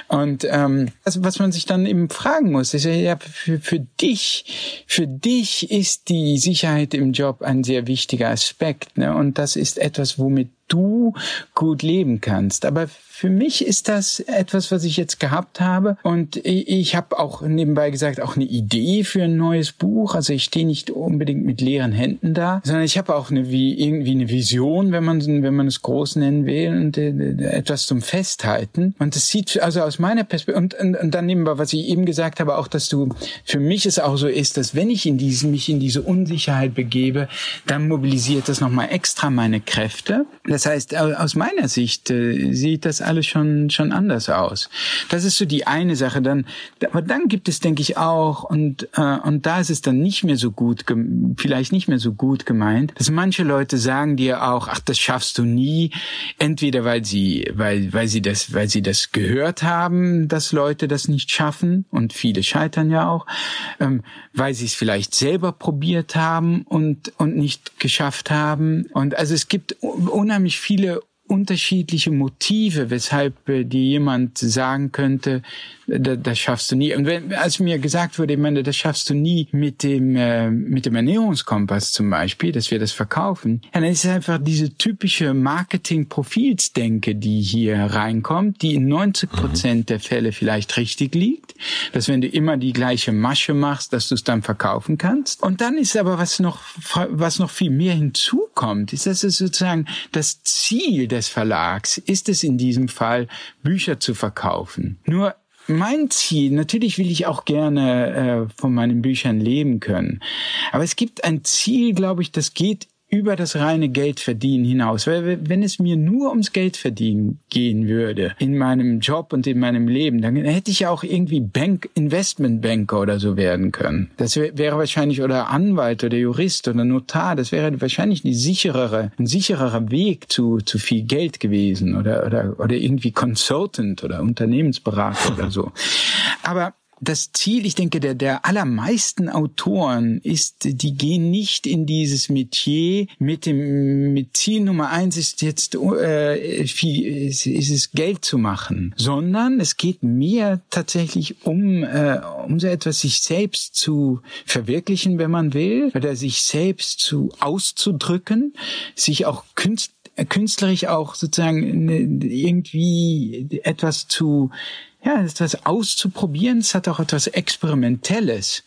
Speaker 1: Und ähm, also was man sich dann eben fragen muss, ist ja, für, für dich, für dich ist die Sicherheit im Job ein sehr wichtiger Aspekt. Ne? Und das ist etwas, womit du gut leben kannst. Aber für mich ist das etwas, was ich jetzt gehabt habe. Und ich habe auch nebenbei gesagt, auch eine Idee für ein neues Buch. Also ich stehe nicht unbedingt mit leeren Händen da, sondern ich habe auch eine, wie, irgendwie eine Vision, wenn man, wenn man es groß nennen will, und äh, etwas zum Festhalten. Und das sieht also aus meiner Perspektive, und, und, und dann nebenbei, was ich eben gesagt habe, auch, dass du, für mich es auch so ist, dass wenn ich in diesen, mich in diese Unsicherheit begebe, dann mobilisiert das nochmal extra meine Kräfte. Das heißt, aus meiner Sicht äh, sieht das alles schon, schon anders aus. Das ist so die eine Sache. Dann, aber dann gibt es, denke ich, auch, und, äh, und da ist es dann nicht mehr so gut, vielleicht nicht mehr so gut gemeint, dass manche Leute sagen dir auch, ach, das schaffst du nie. Entweder weil sie, weil, weil sie das, weil sie das gehört haben, dass Leute das nicht schaffen, und viele scheitern ja auch, ähm, weil sie es vielleicht selber probiert haben und, und nicht geschafft haben. Und also es gibt unheimlich viele unterschiedliche Motive, weshalb äh, dir jemand sagen könnte, das, das schaffst du nie. Und wenn, als mir gesagt wurde, ich meine, das schaffst du nie mit dem, äh, mit dem Ernährungskompass zum Beispiel, dass wir das verkaufen, dann ist es einfach diese typische Marketing-Profilsdenke, die hier reinkommt, die in 90 Prozent mhm. der Fälle vielleicht richtig liegt, dass wenn du immer die gleiche Masche machst, dass du es dann verkaufen kannst. Und dann ist aber was noch, was noch viel mehr hinzukommt, ist, dass es sozusagen das Ziel des Verlags ist es in diesem Fall, Bücher zu verkaufen. Nur mein Ziel, natürlich will ich auch gerne äh, von meinen Büchern leben können, aber es gibt ein Ziel, glaube ich, das geht über das reine Geldverdienen hinaus. Weil wenn es mir nur ums Geldverdienen gehen würde in meinem Job und in meinem Leben, dann hätte ich ja auch irgendwie Bank, Investmentbanker oder so werden können. Das wäre wahrscheinlich oder Anwalt oder Jurist oder Notar. Das wäre wahrscheinlich die sicherere, ein sichererer Weg zu, zu viel Geld gewesen oder, oder, oder irgendwie Consultant oder Unternehmensberater oder so. Aber das Ziel, ich denke, der, der allermeisten Autoren ist, die gehen nicht in dieses Metier mit dem mit Ziel Nummer eins ist jetzt äh, viel, ist, ist es Geld zu machen, sondern es geht mehr tatsächlich um äh, um so etwas sich selbst zu verwirklichen, wenn man will, oder sich selbst zu auszudrücken, sich auch künst, künstlerisch auch sozusagen ne, irgendwie etwas zu ja, etwas auszuprobieren, es hat auch etwas Experimentelles.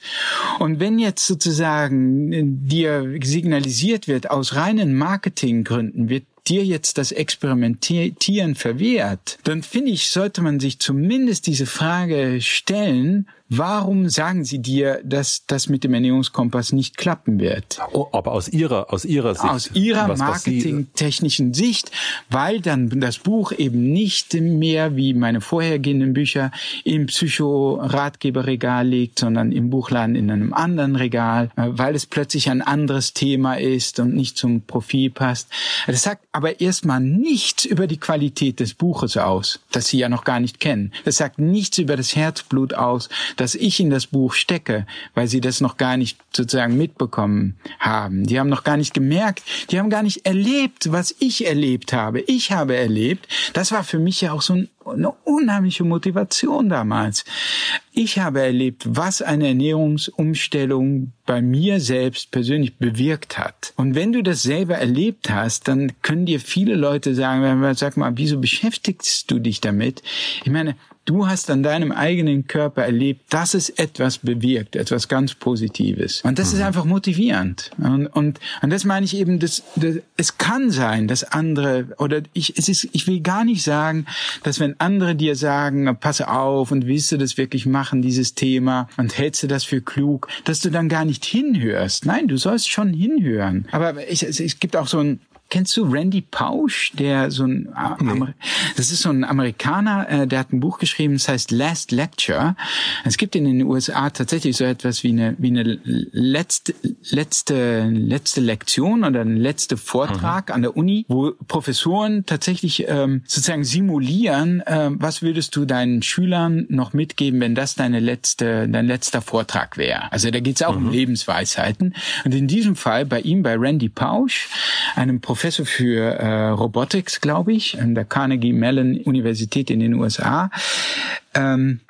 Speaker 1: Und wenn jetzt sozusagen dir signalisiert wird, aus reinen Marketinggründen wird dir jetzt das Experimentieren verwehrt, dann finde ich, sollte man sich zumindest diese Frage stellen, Warum sagen sie dir, dass das mit dem Ernährungskompass nicht klappen wird?
Speaker 2: Oh, aber aus ihrer, aus ihrer Sicht.
Speaker 1: Aus ihrer marketingtechnischen Sicht, weil dann das Buch eben nicht mehr wie meine vorhergehenden Bücher im Psychoratgeberregal liegt, sondern im Buchladen in einem anderen Regal, äh, weil es plötzlich ein anderes Thema ist und nicht zum Profil passt. Das sagt aber erstmal nichts über die Qualität des Buches aus, das sie ja noch gar nicht kennen. Das sagt nichts über das Herzblut aus, dass ich in das Buch stecke, weil sie das noch gar nicht sozusagen mitbekommen haben. Die haben noch gar nicht gemerkt, die haben gar nicht erlebt, was ich erlebt habe. Ich habe erlebt, das war für mich ja auch so ein eine unheimliche Motivation damals. Ich habe erlebt, was eine Ernährungsumstellung bei mir selbst persönlich bewirkt hat. Und wenn du das selber erlebt hast, dann können dir viele Leute sagen, sag mal, wieso beschäftigst du dich damit? Ich meine, du hast an deinem eigenen Körper erlebt, dass es etwas bewirkt, etwas ganz Positives. Und das mhm. ist einfach motivierend. Und, und, und das meine ich eben, das, das, es kann sein, dass andere, oder ich, es ist, ich will gar nicht sagen, dass wenn andere dir sagen, passe auf und willst du das wirklich machen, dieses Thema, und hältst du das für klug, dass du dann gar nicht hinhörst. Nein, du sollst schon hinhören. Aber ich, es, es gibt auch so ein Kennst du Randy Pausch, der so ein, nee. das ist so ein Amerikaner, äh, der hat ein Buch geschrieben, das heißt Last Lecture. Es gibt in den USA tatsächlich so etwas wie eine, wie eine letzte, letzte, letzte Lektion oder ein letzter Vortrag mhm. an der Uni, wo Professoren tatsächlich ähm, sozusagen simulieren, äh, was würdest du deinen Schülern noch mitgeben, wenn das deine letzte, dein letzter Vortrag wäre. Also da geht es auch mhm. um Lebensweisheiten. Und in diesem Fall bei ihm, bei Randy Pausch, einem Professor Professor für äh, Robotics, glaube ich, an der Carnegie Mellon Universität in den USA. Ähm,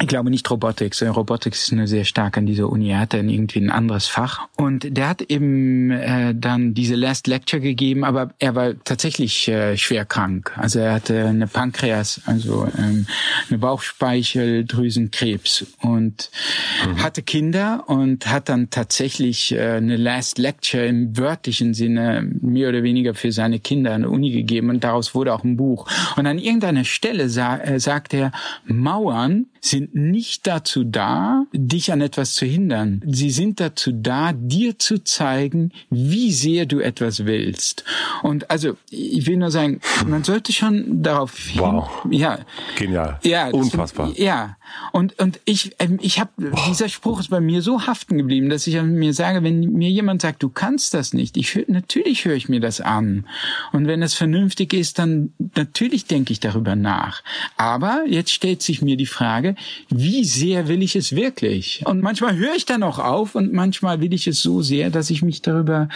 Speaker 1: ich glaube nicht Robotics. Robotics ist nur sehr stark an dieser Uni. Er hatte irgendwie ein anderes Fach. Und der hat eben äh, dann diese Last Lecture gegeben, aber er war tatsächlich äh, schwer krank. Also er hatte eine Pankreas, also ähm, eine Bauchspeicheldrüsenkrebs und mhm. hatte Kinder und hat dann tatsächlich äh, eine Last Lecture im wörtlichen Sinne mehr oder weniger für seine Kinder an der Uni gegeben und daraus wurde auch ein Buch. Und an irgendeiner Stelle sa äh, sagt er, Mauern sind nicht dazu da, dich an etwas zu hindern. Sie sind dazu da, dir zu zeigen, wie sehr du etwas willst. Und also, ich will nur sagen, man sollte schon darauf hin,
Speaker 2: wow.
Speaker 1: ja,
Speaker 2: genial,
Speaker 1: ja,
Speaker 2: unfassbar,
Speaker 1: ja. Und und ich, ähm, ich habe dieser Spruch ist bei mir so haften geblieben, dass ich mir sage, wenn mir jemand sagt, du kannst das nicht, ich natürlich höre ich mir das an. Und wenn es vernünftig ist, dann natürlich denke ich darüber nach. Aber jetzt stellt sich mir die Frage, wie sehr will ich es wirklich? Und manchmal höre ich dann auch auf und manchmal will ich es so sehr, dass ich mich darüber,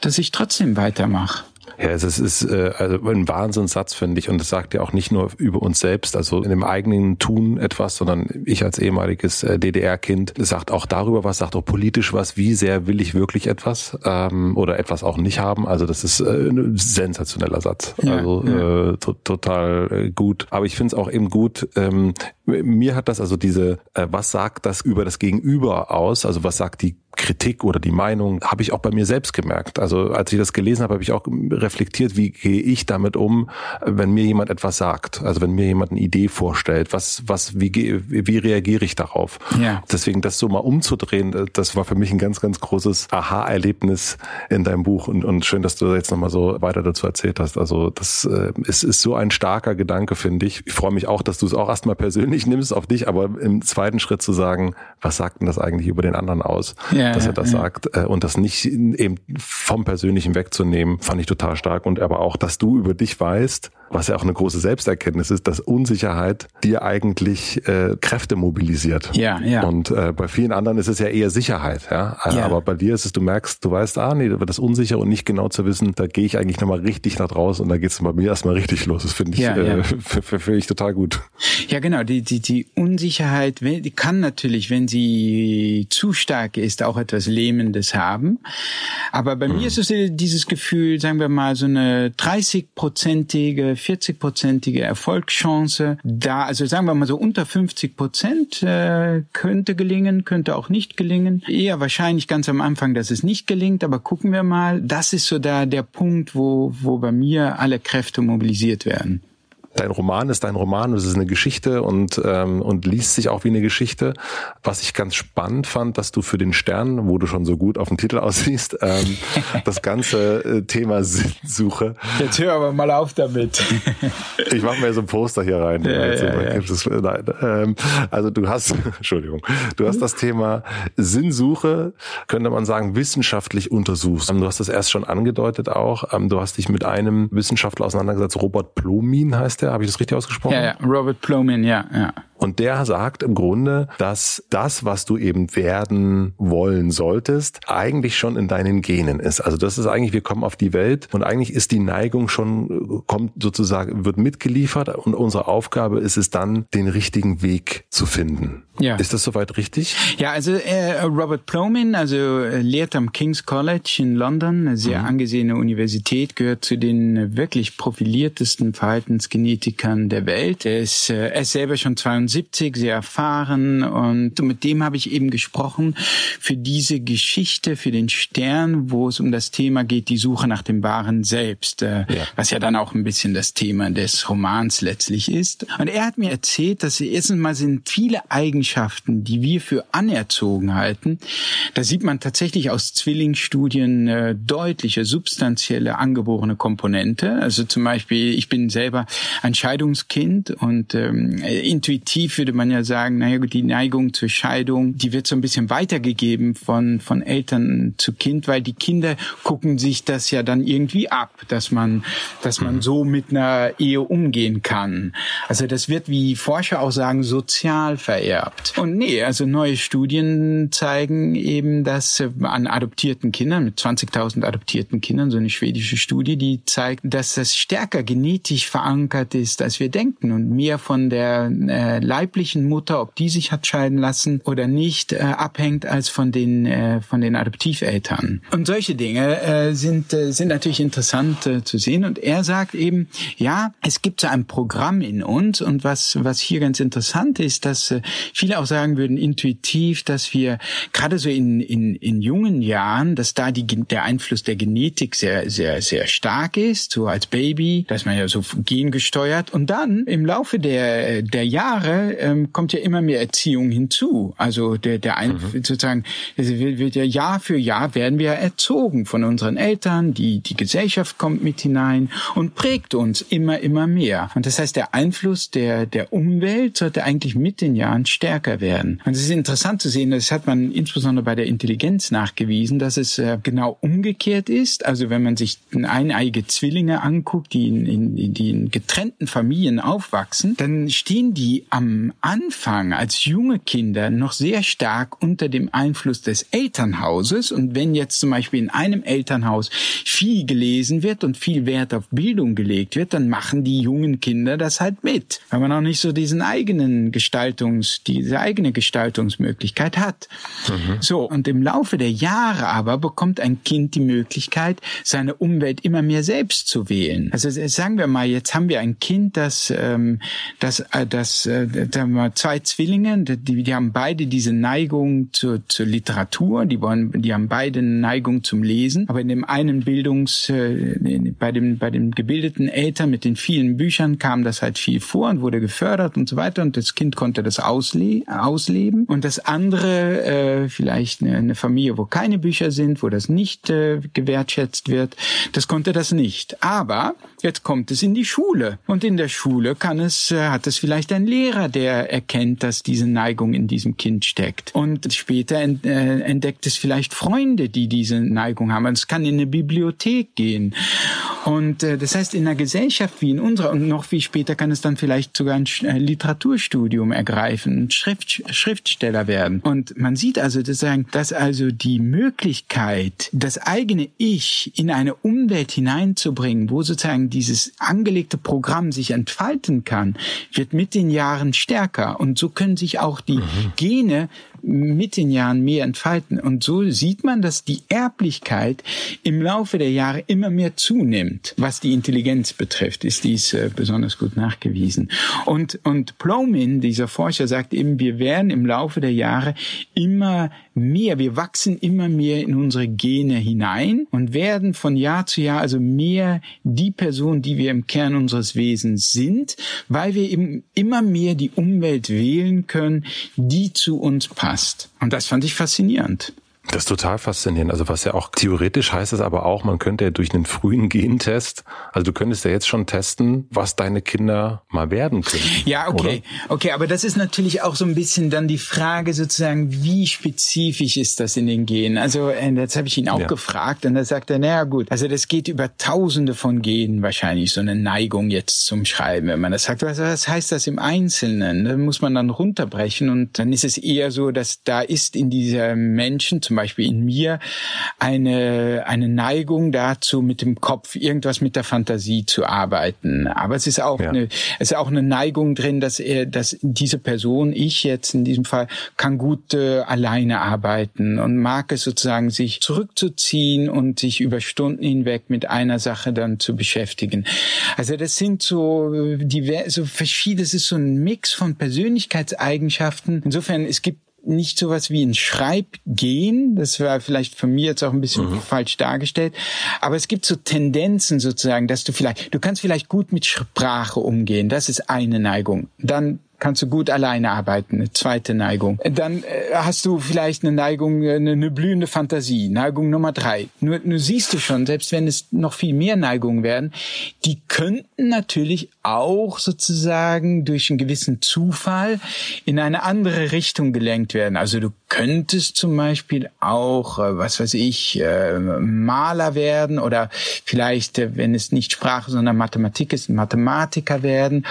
Speaker 1: dass ich trotzdem weitermache.
Speaker 2: Ja, es ist, ist äh, also ein Wahnsinnssatz, finde ich. Und das sagt ja auch nicht nur über uns selbst, also in dem eigenen Tun etwas, sondern ich als ehemaliges äh, DDR-Kind sagt auch darüber was, sagt auch politisch was, wie sehr will ich wirklich etwas ähm, oder etwas auch nicht haben. Also das ist äh, ein sensationeller Satz. Ja, also ja. Äh, to total äh, gut. Aber ich finde es auch eben gut, ähm, mir hat das also diese, äh, was sagt das über das Gegenüber aus? Also was sagt die Kritik oder die Meinung, habe ich auch bei mir selbst gemerkt. Also als ich das gelesen habe, habe ich auch reflektiert, wie gehe ich damit um, wenn mir jemand etwas sagt. Also wenn mir jemand eine Idee vorstellt, was, was, wie, wie reagiere ich darauf? Ja. Deswegen das so mal umzudrehen, das war für mich ein ganz, ganz großes Aha-Erlebnis in deinem Buch und, und schön, dass du jetzt nochmal so weiter dazu erzählt hast. Also das äh, ist, ist so ein starker Gedanke, finde ich. Ich freue mich auch, dass du es auch erstmal persönlich nimmst auf dich, aber im zweiten Schritt zu sagen, was sagt denn das eigentlich über den anderen aus? Ja ja, dass er das ja. sagt äh, und das nicht eben vom Persönlichen wegzunehmen, fand ich total stark und aber auch, dass du über dich weißt, was ja auch eine große Selbsterkenntnis ist, dass Unsicherheit dir eigentlich äh, Kräfte mobilisiert.
Speaker 1: Ja, ja.
Speaker 2: Und äh, bei vielen anderen ist es ja eher Sicherheit, ja. ja. Aber bei dir ist es, du merkst, du weißt, ah nee, das unsicher und nicht genau zu wissen, da gehe ich eigentlich nochmal richtig nach draußen und da geht es bei mir erstmal richtig los. Das finde ich, ja, äh, finde ich total gut.
Speaker 1: Ja, genau. Die, die, die Unsicherheit die kann natürlich, wenn sie zu stark ist, auch etwas Lähmendes haben. Aber bei hm. mir ist es dieses Gefühl, sagen wir mal, so eine 30-prozentige 40-prozentige Erfolgschance da. Also sagen wir mal so unter 50 Prozent äh, könnte gelingen, könnte auch nicht gelingen. Eher wahrscheinlich ganz am Anfang, dass es nicht gelingt, aber gucken wir mal. Das ist so da der Punkt, wo, wo bei mir alle Kräfte mobilisiert werden
Speaker 2: dein Roman ist dein Roman, es ist eine Geschichte und, ähm, und liest sich auch wie eine Geschichte. Was ich ganz spannend fand, dass du für den Stern, wo du schon so gut auf dem Titel aussiehst, ähm, das ganze äh, Thema Sinnsuche.
Speaker 1: Jetzt hör aber mal auf damit.
Speaker 2: ich mache mir so ein Poster hier rein. Ja, also, ja, ja. Nein, ähm, also du hast, Entschuldigung, du hast das Thema Sinnsuche, könnte man sagen, wissenschaftlich untersuchst. Du hast das erst schon angedeutet auch. Ähm, du hast dich mit einem Wissenschaftler auseinandergesetzt, Robert Plomin heißt der, habe ich das richtig ausgesprochen?
Speaker 1: Ja, ja, Robert Plomin, ja, ja.
Speaker 2: Und der sagt im Grunde, dass das, was du eben werden wollen solltest, eigentlich schon in deinen Genen ist. Also das ist eigentlich, wir kommen auf die Welt und eigentlich ist die Neigung schon, kommt sozusagen, wird mitgeliefert und unsere Aufgabe ist es dann, den richtigen Weg zu finden. Ja. Ist das soweit richtig?
Speaker 1: Ja, also äh, Robert Plomin, also äh, lehrt am King's College in London, eine sehr mhm. angesehene Universität, gehört zu den wirklich profiliertesten Verhaltensgenetikern der Welt. Er ist, äh, er ist selber schon 72, sehr erfahren und mit dem habe ich eben gesprochen für diese Geschichte, für den Stern, wo es um das Thema geht, die Suche nach dem wahren Selbst, äh, ja. was ja dann auch ein bisschen das Thema des Romans letztlich ist. Und er hat mir erzählt, dass erstens mal sind viele Eigenschaften, die wir für anerzogen halten, da sieht man tatsächlich aus Zwillingsstudien äh, deutliche, substanzielle angeborene Komponente. Also zum Beispiel, ich bin selber ein Scheidungskind und ähm, intuitiv würde man ja sagen, naja, die Neigung zur Scheidung, die wird so ein bisschen weitergegeben von, von Eltern zu Kind, weil die Kinder gucken sich das ja dann irgendwie ab, dass man, dass man mhm. so mit einer Ehe umgehen kann. Also das wird, wie Forscher auch sagen, sozial vererbt. Und nee, also neue Studien zeigen eben, dass äh, an adoptierten Kindern, mit 20.000 adoptierten Kindern, so eine schwedische Studie, die zeigt, dass das stärker genetisch verankert ist, als wir denken und mehr von der äh, leiblichen Mutter, ob die sich hat scheiden lassen oder nicht, äh, abhängt als von den äh, von den Adoptiveltern. Und solche Dinge äh, sind äh, sind natürlich interessant äh, zu sehen. Und er sagt eben, ja, es gibt so ein Programm in uns und was was hier ganz interessant ist, dass äh, viele auch sagen würden intuitiv, dass wir gerade so in in in jungen Jahren, dass da die der Einfluss der Genetik sehr sehr sehr stark ist, so als Baby, dass man ja so gengesteuert und dann im Laufe der der Jahre ähm, kommt ja immer mehr Erziehung hinzu. Also der der ein, mhm. sozusagen wird, wird ja Jahr für Jahr werden wir erzogen von unseren Eltern, die die Gesellschaft kommt mit hinein und prägt uns immer immer mehr. Und das heißt der Einfluss der der Umwelt sollte eigentlich mit den Jahren stärker werden. Und es ist interessant zu sehen, das hat man insbesondere bei der Intelligenz nachgewiesen, dass es äh, genau umgekehrt ist. Also wenn man sich eineige Zwillinge anguckt, die in, in, die in getrennten Familien aufwachsen, dann stehen die am Anfang als junge Kinder noch sehr stark unter dem Einfluss des Elternhauses. Und wenn jetzt zum Beispiel in einem Elternhaus viel gelesen wird und viel Wert auf Bildung gelegt wird, dann machen die jungen Kinder das halt mit, weil man auch nicht so diesen eigenen Gestaltungs, diese eigene Gestaltungsmöglichkeit hat. Mhm. So. Und im Laufe der Jahre aber bekommt ein Kind die Möglichkeit, seine Umwelt immer mehr selbst zu wählen. Also sagen wir mal, jetzt haben wir ein Kind, das, ähm, das, äh, das, äh, mal, zwei Zwillinge, die, die haben beide diese Neigung zur, zur Literatur, die wollen, die haben beide eine Neigung zum Lesen, aber in dem einen Bildungs, äh, bei dem, bei den gebildeten Eltern mit den vielen Büchern kam das halt viel vor und wurde gefördert und so weiter. Und das Kind konnte das ausle ausleben. Und das andere, äh, vielleicht eine, eine Familie, wo keine Bücher sind, wo das nicht äh, gewertschätzt wird, das konnte das nicht. Aber jetzt kommt es in die Schule. Und in der Schule kann es, äh, hat es vielleicht ein Lehrer, der erkennt, dass diese Neigung in diesem Kind steckt. Und später äh, entdeckt es vielleicht Freunde, die diese Neigung haben. Es kann in eine Bibliothek gehen. Und äh, das heißt in einer Gesellschaft wie in unserer und noch viel später kann es dann vielleicht sogar ein Literaturstudium ergreifen, Schrift, Schriftsteller werden. Und man sieht also, dass also die Möglichkeit, das eigene Ich in eine Umwelt hineinzubringen, wo sozusagen dieses angelegte Programm sich entfalten kann, wird mit den Jahren stärker. Und so können sich auch die mhm. Gene mit den Jahren mehr entfalten. Und so sieht man, dass die Erblichkeit im Laufe der Jahre immer mehr zunimmt. Was die Intelligenz betrifft, ist dies äh, besonders gut nachgewiesen. Und, und Plomin, dieser Forscher, sagt eben, wir werden im Laufe der Jahre immer mehr, wir wachsen immer mehr in unsere Gene hinein und werden von Jahr zu Jahr also mehr die Person, die wir im Kern unseres Wesens sind, weil wir eben immer mehr die Umwelt wählen können, die zu uns passt passt. Und das fand ich faszinierend.
Speaker 2: Das ist total faszinierend. Also was ja auch theoretisch heißt es aber auch, man könnte ja durch einen frühen Gentest, also du könntest ja jetzt schon testen, was deine Kinder mal werden können.
Speaker 1: Ja, okay. Oder? Okay, aber das ist natürlich auch so ein bisschen dann die Frage sozusagen, wie spezifisch ist das in den Genen? Also äh, jetzt habe ich ihn auch ja. gefragt und da sagt er, naja gut, also das geht über tausende von Genen wahrscheinlich, so eine Neigung jetzt zum Schreiben. Wenn man das sagt, was, was heißt das im Einzelnen? Da muss man dann runterbrechen und dann ist es eher so, dass da ist in dieser Menschen zum Beispiel in mir eine, eine Neigung dazu, mit dem Kopf irgendwas mit der Fantasie zu arbeiten. Aber es ist auch ja. eine, es ist auch eine Neigung drin, dass er, dass diese Person, ich jetzt in diesem Fall, kann gut äh, alleine arbeiten und mag es sozusagen, sich zurückzuziehen und sich über Stunden hinweg mit einer Sache dann zu beschäftigen. Also das sind so äh, diverse, so verschiedene, es ist so ein Mix von Persönlichkeitseigenschaften. Insofern, es gibt nicht sowas wie ein Schreibgehen. Das war vielleicht von mir jetzt auch ein bisschen mhm. falsch dargestellt. Aber es gibt so Tendenzen sozusagen, dass du vielleicht, du kannst vielleicht gut mit Sprache umgehen. Das ist eine Neigung. Dann kannst du gut alleine arbeiten, eine zweite Neigung. Dann äh, hast du vielleicht eine Neigung, äh, eine, eine blühende Fantasie, Neigung Nummer drei. Nur, nur siehst du schon, selbst wenn es noch viel mehr Neigungen werden, die könnten natürlich auch sozusagen durch einen gewissen Zufall in eine andere Richtung gelenkt werden. Also du könntest zum Beispiel auch, äh, was weiß ich, äh, Maler werden oder vielleicht, äh, wenn es nicht Sprache, sondern Mathematik ist, Mathematiker werden.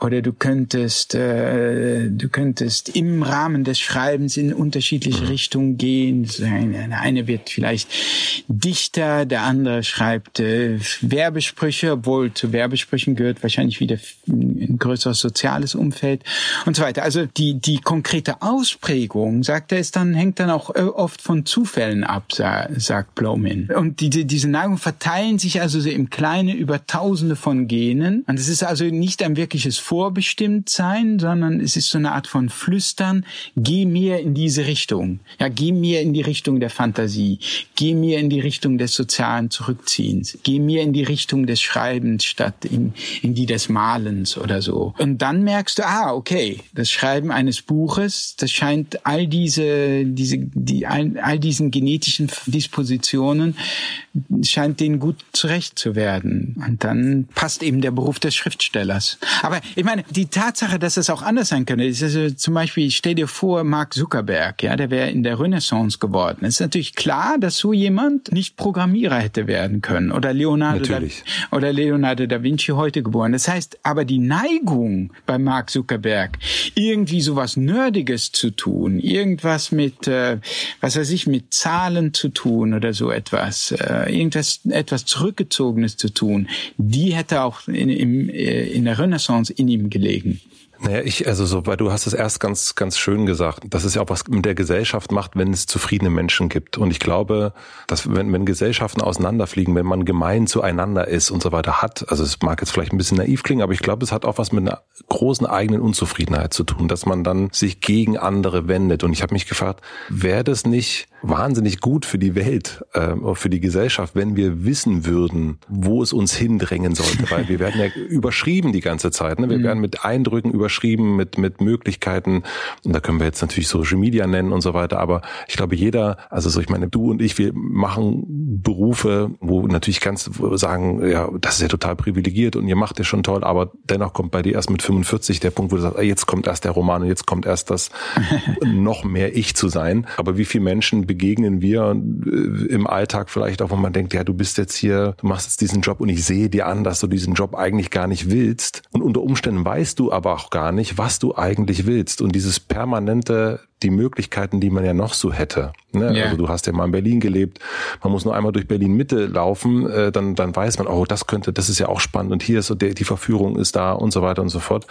Speaker 1: Oder du könntest, du könntest im Rahmen des Schreibens in unterschiedliche mhm. Richtungen gehen. Der eine wird vielleicht Dichter, der andere schreibt Werbesprüche, obwohl zu Werbesprüchen gehört wahrscheinlich wieder ein größeres soziales Umfeld und so weiter. Also die, die konkrete Ausprägung, sagt sagt er, ist dann, hängt dann auch äh, oft von Zufällen ab, sagt Blomin. Und diese, diese Neigungen verteilen sich also so im Kleinen über Tausende von Genen. Und es ist also nicht ein wirkliches Vorbestimmtsein, sondern es ist so eine Art von Flüstern. Geh mir in diese Richtung. Ja, geh mir in die Richtung der Fantasie. Geh mir in die Richtung des sozialen Zurückziehens. Geh mir in die Richtung des Schreibens statt in, in die des Malens oder so. Und dann merkst du, ah, okay, das Schreiben eines Buches, das scheint all diese diese, diese, die, all, all diesen genetischen Dispositionen scheint denen gut zurecht zu werden. Und dann passt eben der Beruf des Schriftstellers. Aber ich meine, die Tatsache, dass es auch anders sein könnte, ist also zum Beispiel, stell dir vor, Mark Zuckerberg, ja, der wäre in der Renaissance geworden. Es ist natürlich klar, dass so jemand nicht Programmierer hätte werden können oder Leonardo, da, oder Leonardo da Vinci heute geboren. Das heißt, aber die Neigung bei Mark Zuckerberg, irgendwie sowas Nerdiges zu tun, irgendwas mit, äh, was weiß ich, mit Zahlen zu tun oder so etwas, äh, irgendwas etwas Zurückgezogenes zu tun, die hätte auch in, in, äh, in der Renaissance in ihm gelegen.
Speaker 2: Naja, ich, also so, weil du hast es erst ganz, ganz schön gesagt, dass es ja auch was mit der Gesellschaft macht, wenn es zufriedene Menschen gibt. Und ich glaube, dass wenn, wenn Gesellschaften auseinanderfliegen, wenn man gemein zueinander ist und so weiter hat, also es mag jetzt vielleicht ein bisschen naiv klingen, aber ich glaube, es hat auch was mit einer großen eigenen Unzufriedenheit zu tun, dass man dann sich gegen andere wendet. Und ich habe mich gefragt, wäre das nicht wahnsinnig gut für die Welt, äh, für die Gesellschaft, wenn wir wissen würden, wo es uns hindrängen sollte. Weil wir werden ja überschrieben die ganze Zeit. Ne? Wir mhm. werden mit Eindrücken überschrieben, mit, mit Möglichkeiten. Und da können wir jetzt natürlich Social Media nennen und so weiter. Aber ich glaube, jeder, also so, ich meine, du und ich, wir machen Berufe, wo natürlich kannst du sagen, ja, das ist ja total privilegiert und ihr macht es schon toll, aber dennoch kommt bei dir erst mit 45 der Punkt, wo du sagst, jetzt kommt erst der Roman und jetzt kommt erst das noch mehr ich zu sein. Aber wie viele Menschen begegnen wir äh, im Alltag vielleicht auch, wo man denkt, ja, du bist jetzt hier, du machst jetzt diesen Job und ich sehe dir an, dass du diesen Job eigentlich gar nicht willst. Und unter Umständen weißt du aber auch gar nicht, was du eigentlich willst. Und dieses permanente die Möglichkeiten, die man ja noch so hätte. Ne? Yeah. Also du hast ja mal in Berlin gelebt, man muss nur einmal durch Berlin Mitte laufen, äh, dann, dann weiß man, oh, das könnte, das ist ja auch spannend und hier ist so der, die Verführung ist da und so weiter und so fort.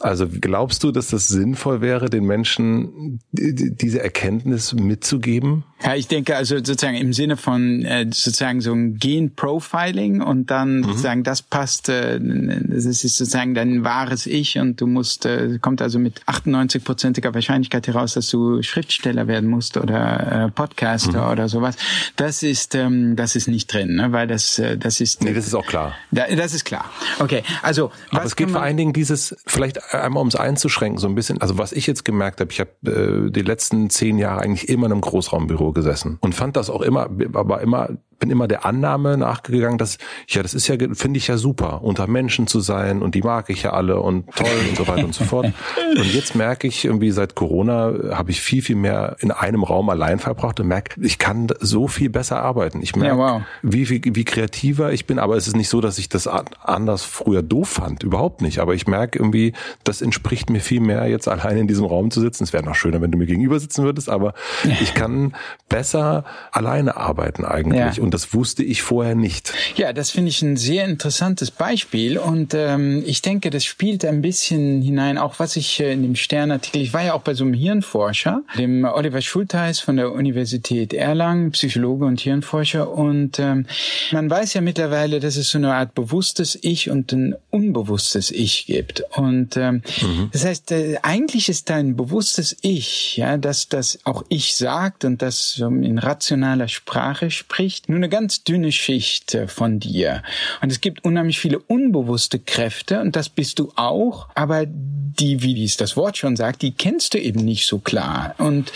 Speaker 2: Also glaubst du, dass das sinnvoll wäre, den Menschen diese Erkenntnis mitzugeben?
Speaker 1: Ja, ich denke also sozusagen im Sinne von äh, sozusagen so ein Gen-Profiling und dann mhm. sozusagen das passt, äh, das ist sozusagen dein wahres Ich und du musst, äh, kommt also mit 98-prozentiger Wahrscheinlichkeit heraus, dass dass du Schriftsteller werden musst oder äh, Podcaster mhm. oder sowas. Das ist, ähm, das ist nicht drin, ne? weil das, äh, das ist.
Speaker 2: Nee, das ist auch klar.
Speaker 1: Da, das ist klar. Okay, also.
Speaker 2: Aber es geht vor allen Dingen dieses, vielleicht einmal um es einzuschränken, so ein bisschen, also was ich jetzt gemerkt habe, ich habe äh, die letzten zehn Jahre eigentlich immer in einem Großraumbüro gesessen und fand das auch immer, aber immer bin immer der Annahme nachgegangen, dass ja, das ist ja finde ich ja super, unter Menschen zu sein und die mag ich ja alle und toll und so weiter und so fort. Und jetzt merke ich irgendwie seit Corona habe ich viel viel mehr in einem Raum allein verbracht und merke, ich kann so viel besser arbeiten. Ich merke, ja, wow. wie, wie wie kreativer ich bin, aber es ist nicht so, dass ich das anders früher doof fand, überhaupt nicht, aber ich merke irgendwie, das entspricht mir viel mehr jetzt allein in diesem Raum zu sitzen. Es wäre noch schöner, wenn du mir gegenüber sitzen würdest, aber ich kann besser alleine arbeiten eigentlich. Ja. Und das wusste ich vorher nicht.
Speaker 1: Ja, das finde ich ein sehr interessantes Beispiel. Und ähm, ich denke, das spielt ein bisschen hinein, auch was ich äh, in dem Sternartikel, ich war ja auch bei so einem Hirnforscher, dem Oliver Schulteis von der Universität Erlangen, Psychologe und Hirnforscher. Und ähm, man weiß ja mittlerweile, dass es so eine Art bewusstes Ich und ein unbewusstes Ich gibt. Und ähm, mhm. das heißt, äh, eigentlich ist dein bewusstes Ich, ja, dass das auch Ich sagt und das in rationaler Sprache spricht, nur eine ganz dünne Schicht äh, von dir. Und es gibt unheimlich viele unbewusste Kräfte und das bist du auch, aber die, wie dies das Wort schon sagt, die kennst du eben nicht so klar. Und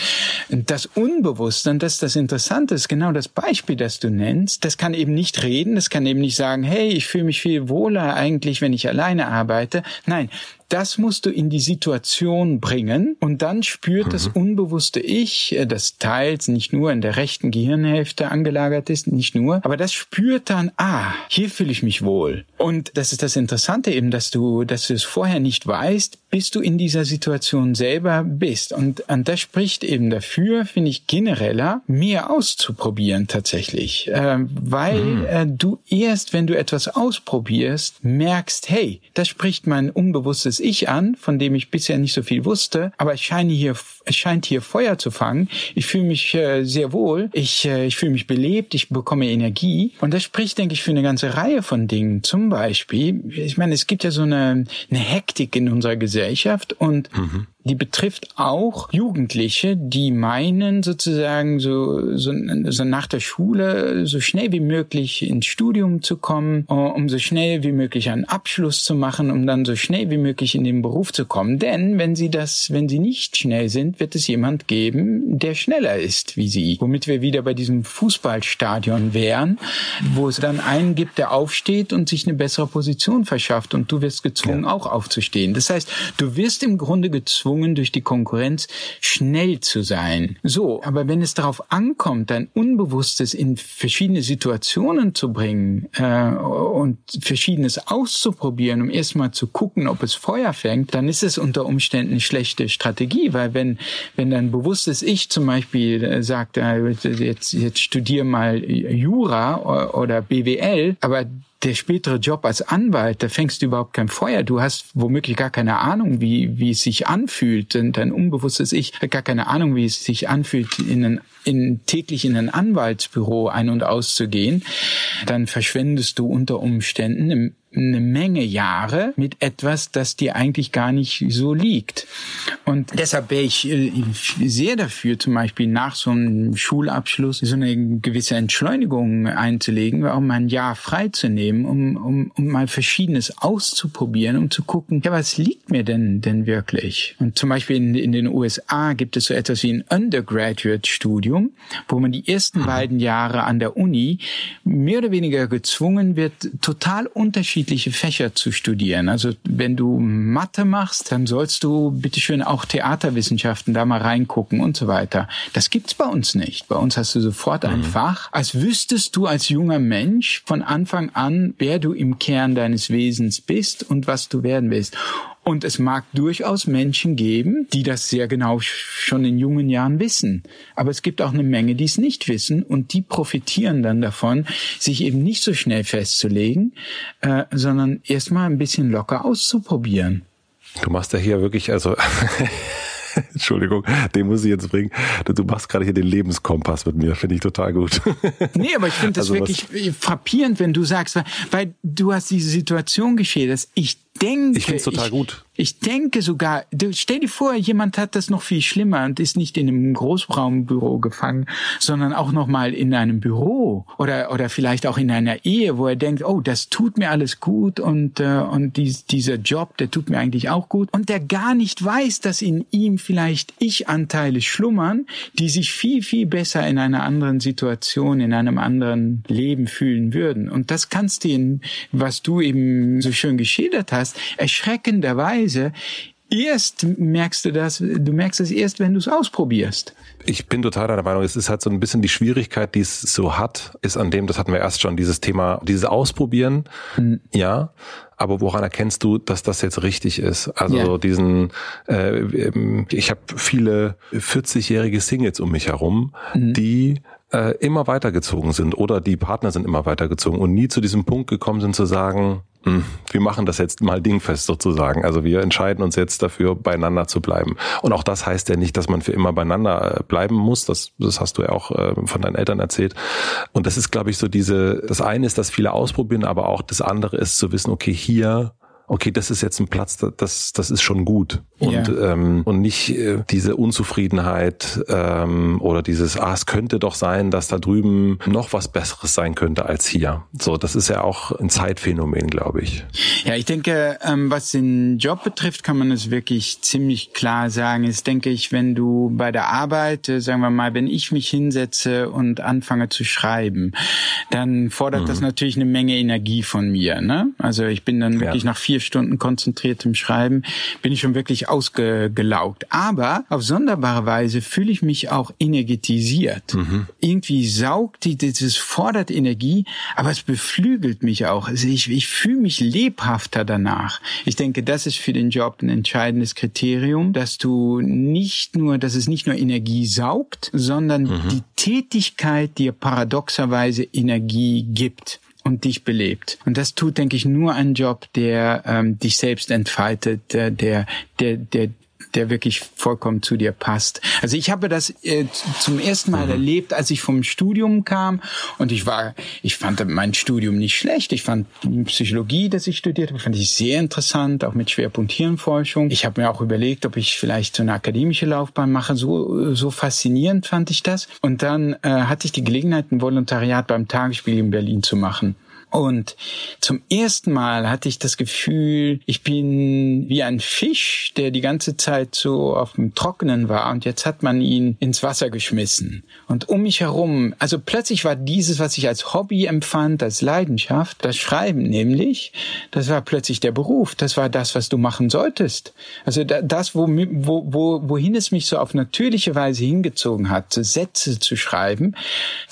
Speaker 1: das Unbewusste, und das ist das Interessante, ist genau das Beispiel, das du nennst, das kann eben nicht reden, das kann eben nicht sagen, hey, ich fühle mich viel wohler eigentlich, wenn ich alleine arbeite. Nein, das musst du in die Situation bringen und dann spürt mhm. das unbewusste Ich, äh, das teils nicht nur in der rechten Gehirnhälfte angelagert ist, nicht nur, aber das spürt dann, ah, hier fühle ich mich wohl. Und das ist das Interessante eben, dass du, dass du es vorher nicht weißt, bis du in dieser Situation selber bist. Und, und das spricht eben dafür, finde ich, genereller, mehr auszuprobieren tatsächlich. Äh, weil mhm. äh, du erst, wenn du etwas ausprobierst, merkst, hey, das spricht mein unbewusstes Ich an, von dem ich bisher nicht so viel wusste, aber es scheint hier, es scheint hier Feuer zu fangen. Ich fühle mich äh, sehr wohl, ich, äh, ich fühle mich belebt, ich bekomme Energie. Und das spricht, denke ich, für eine ganze Reihe von Dingen. Zum Beispiel, ich meine, es gibt ja so eine, eine Hektik in unserer Gesellschaft Gesellschaft und mhm die betrifft auch Jugendliche, die meinen sozusagen so, so, so nach der Schule so schnell wie möglich ins Studium zu kommen, um so schnell wie möglich einen Abschluss zu machen, um dann so schnell wie möglich in den Beruf zu kommen. Denn wenn sie das, wenn sie nicht schnell sind, wird es jemand geben, der schneller ist wie sie. Womit wir wieder bei diesem Fußballstadion wären, wo es dann einen gibt, der aufsteht und sich eine bessere Position verschafft und du wirst gezwungen, ja. auch aufzustehen. Das heißt, du wirst im Grunde gezwungen, gezwungen, durch die Konkurrenz schnell zu sein. So, aber wenn es darauf ankommt, dein Unbewusstes in verschiedene Situationen zu bringen äh, und Verschiedenes auszuprobieren, um erstmal zu gucken, ob es Feuer fängt, dann ist es unter Umständen schlechte Strategie, weil wenn wenn dein bewusstes Ich zum Beispiel äh, sagt, äh, jetzt jetzt studier mal Jura oder BWL, aber der spätere Job als Anwalt, da fängst du überhaupt kein Feuer. Du hast womöglich gar keine Ahnung, wie, wie es sich anfühlt. Denn dein unbewusstes Ich hat gar keine Ahnung, wie es sich anfühlt, in, ein, in täglich in ein Anwaltsbüro ein- und auszugehen. Dann verschwendest du unter Umständen eine Menge Jahre mit etwas, das dir eigentlich gar nicht so liegt. Und deshalb wäre ich äh, sehr dafür, zum Beispiel nach so einem Schulabschluss so eine gewisse Entschleunigung einzulegen, auch mal ein Jahr freizunehmen, um, um, um mal Verschiedenes auszuprobieren, um zu gucken, ja, was liegt mir denn denn wirklich? Und zum Beispiel in, in den USA gibt es so etwas wie ein Undergraduate-Studium, wo man die ersten mhm. beiden Jahre an der Uni mehr oder weniger gezwungen wird, total unterschiedlich unterschiedliche Fächer zu studieren. Also wenn du Mathe machst, dann sollst du bitteschön auch Theaterwissenschaften da mal reingucken und so weiter. Das gibt's bei uns nicht. Bei uns hast du sofort ein mhm. Fach, als wüsstest du als junger Mensch von Anfang an, wer du im Kern deines Wesens bist und was du werden willst. Und es mag durchaus Menschen geben, die das sehr genau schon in jungen Jahren wissen. Aber es gibt auch eine Menge, die es nicht wissen und die profitieren dann davon, sich eben nicht so schnell festzulegen, äh, sondern erstmal ein bisschen locker auszuprobieren.
Speaker 2: Du machst ja hier wirklich, also Entschuldigung, den muss ich jetzt bringen. Du machst gerade hier den Lebenskompass mit mir, finde ich total gut.
Speaker 1: Nee, aber ich finde das also wirklich was? frappierend, wenn du sagst, weil, weil du hast diese Situation geschildert, ich denke.
Speaker 2: Ich finde es total
Speaker 1: ich,
Speaker 2: gut.
Speaker 1: Ich denke sogar, du, stell dir vor, jemand hat das noch viel schlimmer und ist nicht in einem Großraumbüro gefangen, sondern auch noch mal in einem Büro oder oder vielleicht auch in einer Ehe, wo er denkt, oh, das tut mir alles gut und äh, und dies, dieser Job, der tut mir eigentlich auch gut und der gar nicht weiß, dass in ihm vielleicht Ich-Anteile schlummern, die sich viel viel besser in einer anderen Situation, in einem anderen Leben fühlen würden. Und das kannst du, in, was du eben so schön geschildert hast, erschreckenderweise Weise, erst merkst du das, du merkst es erst, wenn du es ausprobierst.
Speaker 2: Ich bin total deiner Meinung. Es ist halt so ein bisschen die Schwierigkeit, die es so hat, ist an dem, das hatten wir erst schon, dieses Thema, dieses Ausprobieren, mhm. ja. Aber woran erkennst du, dass das jetzt richtig ist? Also yeah. diesen, äh, ich habe viele 40-jährige Singles um mich herum, mhm. die äh, immer weitergezogen sind oder die Partner sind immer weitergezogen und nie zu diesem Punkt gekommen sind zu sagen, hm, wir machen das jetzt mal dingfest sozusagen. Also wir entscheiden uns jetzt dafür, beieinander zu bleiben. Und auch das heißt ja nicht, dass man für immer beieinander äh, bleiben muss. Das, das hast du ja auch äh, von deinen Eltern erzählt. Und das ist, glaube ich, so diese, das eine ist, dass viele ausprobieren, aber auch das andere ist zu wissen, okay, hier okay, das ist jetzt ein Platz, das, das ist schon gut. Und, yeah. ähm, und nicht äh, diese Unzufriedenheit ähm, oder dieses, ah, es könnte doch sein, dass da drüben noch was Besseres sein könnte als hier. So, das ist ja auch ein Zeitphänomen, glaube ich.
Speaker 1: Ja, ich denke, ähm, was den Job betrifft, kann man es wirklich ziemlich klar sagen. Ist, denke ich, wenn du bei der Arbeit, äh, sagen wir mal, wenn ich mich hinsetze und anfange zu schreiben, dann fordert mhm. das natürlich eine Menge Energie von mir. Ne? Also ich bin dann wirklich ja. nach vier Stunden konzentriertem Schreiben, bin ich schon wirklich ausgelaugt. Aber auf sonderbare Weise fühle ich mich auch energetisiert. Mhm. Irgendwie saugt die, das fordert Energie, aber es beflügelt mich auch. Also ich, ich fühle mich lebhafter danach. Ich denke, das ist für den Job ein entscheidendes Kriterium, dass du nicht nur, dass es nicht nur Energie saugt, sondern mhm. die Tätigkeit dir paradoxerweise Energie gibt und dich belebt. Und das tut, denke ich, nur ein Job, der ähm, dich selbst entfaltet, der, der, der, der der wirklich vollkommen zu dir passt. Also ich habe das äh, zum ersten Mal mhm. erlebt, als ich vom Studium kam und ich war, ich fand mein Studium nicht schlecht. Ich fand Psychologie, das ich studiert habe, fand ich sehr interessant, auch mit Schwerpunkt Hirnforschung. Ich habe mir auch überlegt, ob ich vielleicht so eine akademische Laufbahn mache. So so faszinierend fand ich das. Und dann äh, hatte ich die Gelegenheit, ein Volontariat beim Tagesspiel in Berlin zu machen. Und zum ersten Mal hatte ich das Gefühl, ich bin wie ein Fisch, der die ganze Zeit so auf dem Trockenen war und jetzt hat man ihn ins Wasser geschmissen. Und um mich herum, also plötzlich war dieses, was ich als Hobby empfand, als Leidenschaft, das Schreiben nämlich, das war plötzlich der Beruf, das war das, was du machen solltest. Also das, wo, wo, wo, wohin es mich so auf natürliche Weise hingezogen hat, Sätze zu schreiben,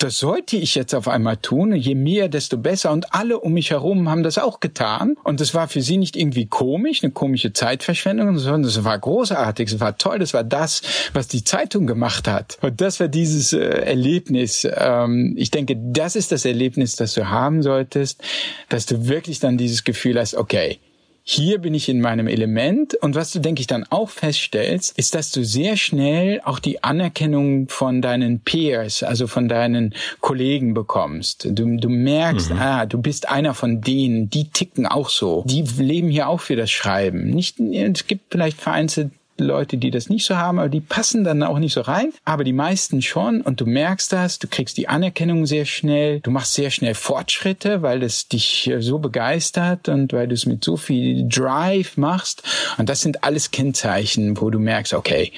Speaker 1: das sollte ich jetzt auf einmal tun. Je mehr, desto besser. Und alle um mich herum haben das auch getan. Und es war für sie nicht irgendwie komisch, eine komische Zeitverschwendung, sondern es war großartig, es war toll, das war das, was die Zeitung gemacht hat. Und das war dieses äh, Erlebnis. Ähm, ich denke, das ist das Erlebnis, das du haben solltest, dass du wirklich dann dieses Gefühl hast, okay, hier bin ich in meinem Element. Und was du, denke ich, dann auch feststellst, ist, dass du sehr schnell auch die Anerkennung von deinen Peers, also von deinen Kollegen bekommst. Du, du merkst, mhm. ah, du bist einer von denen, die ticken auch so. Die leben hier auch für das Schreiben. Nicht, es gibt vielleicht vereinzelt Leute, die das nicht so haben, aber die passen dann auch nicht so rein. Aber die meisten schon und du merkst das, du kriegst die Anerkennung sehr schnell, du machst sehr schnell Fortschritte, weil es dich so begeistert und weil du es mit so viel Drive machst. Und das sind alles Kennzeichen, wo du merkst, okay,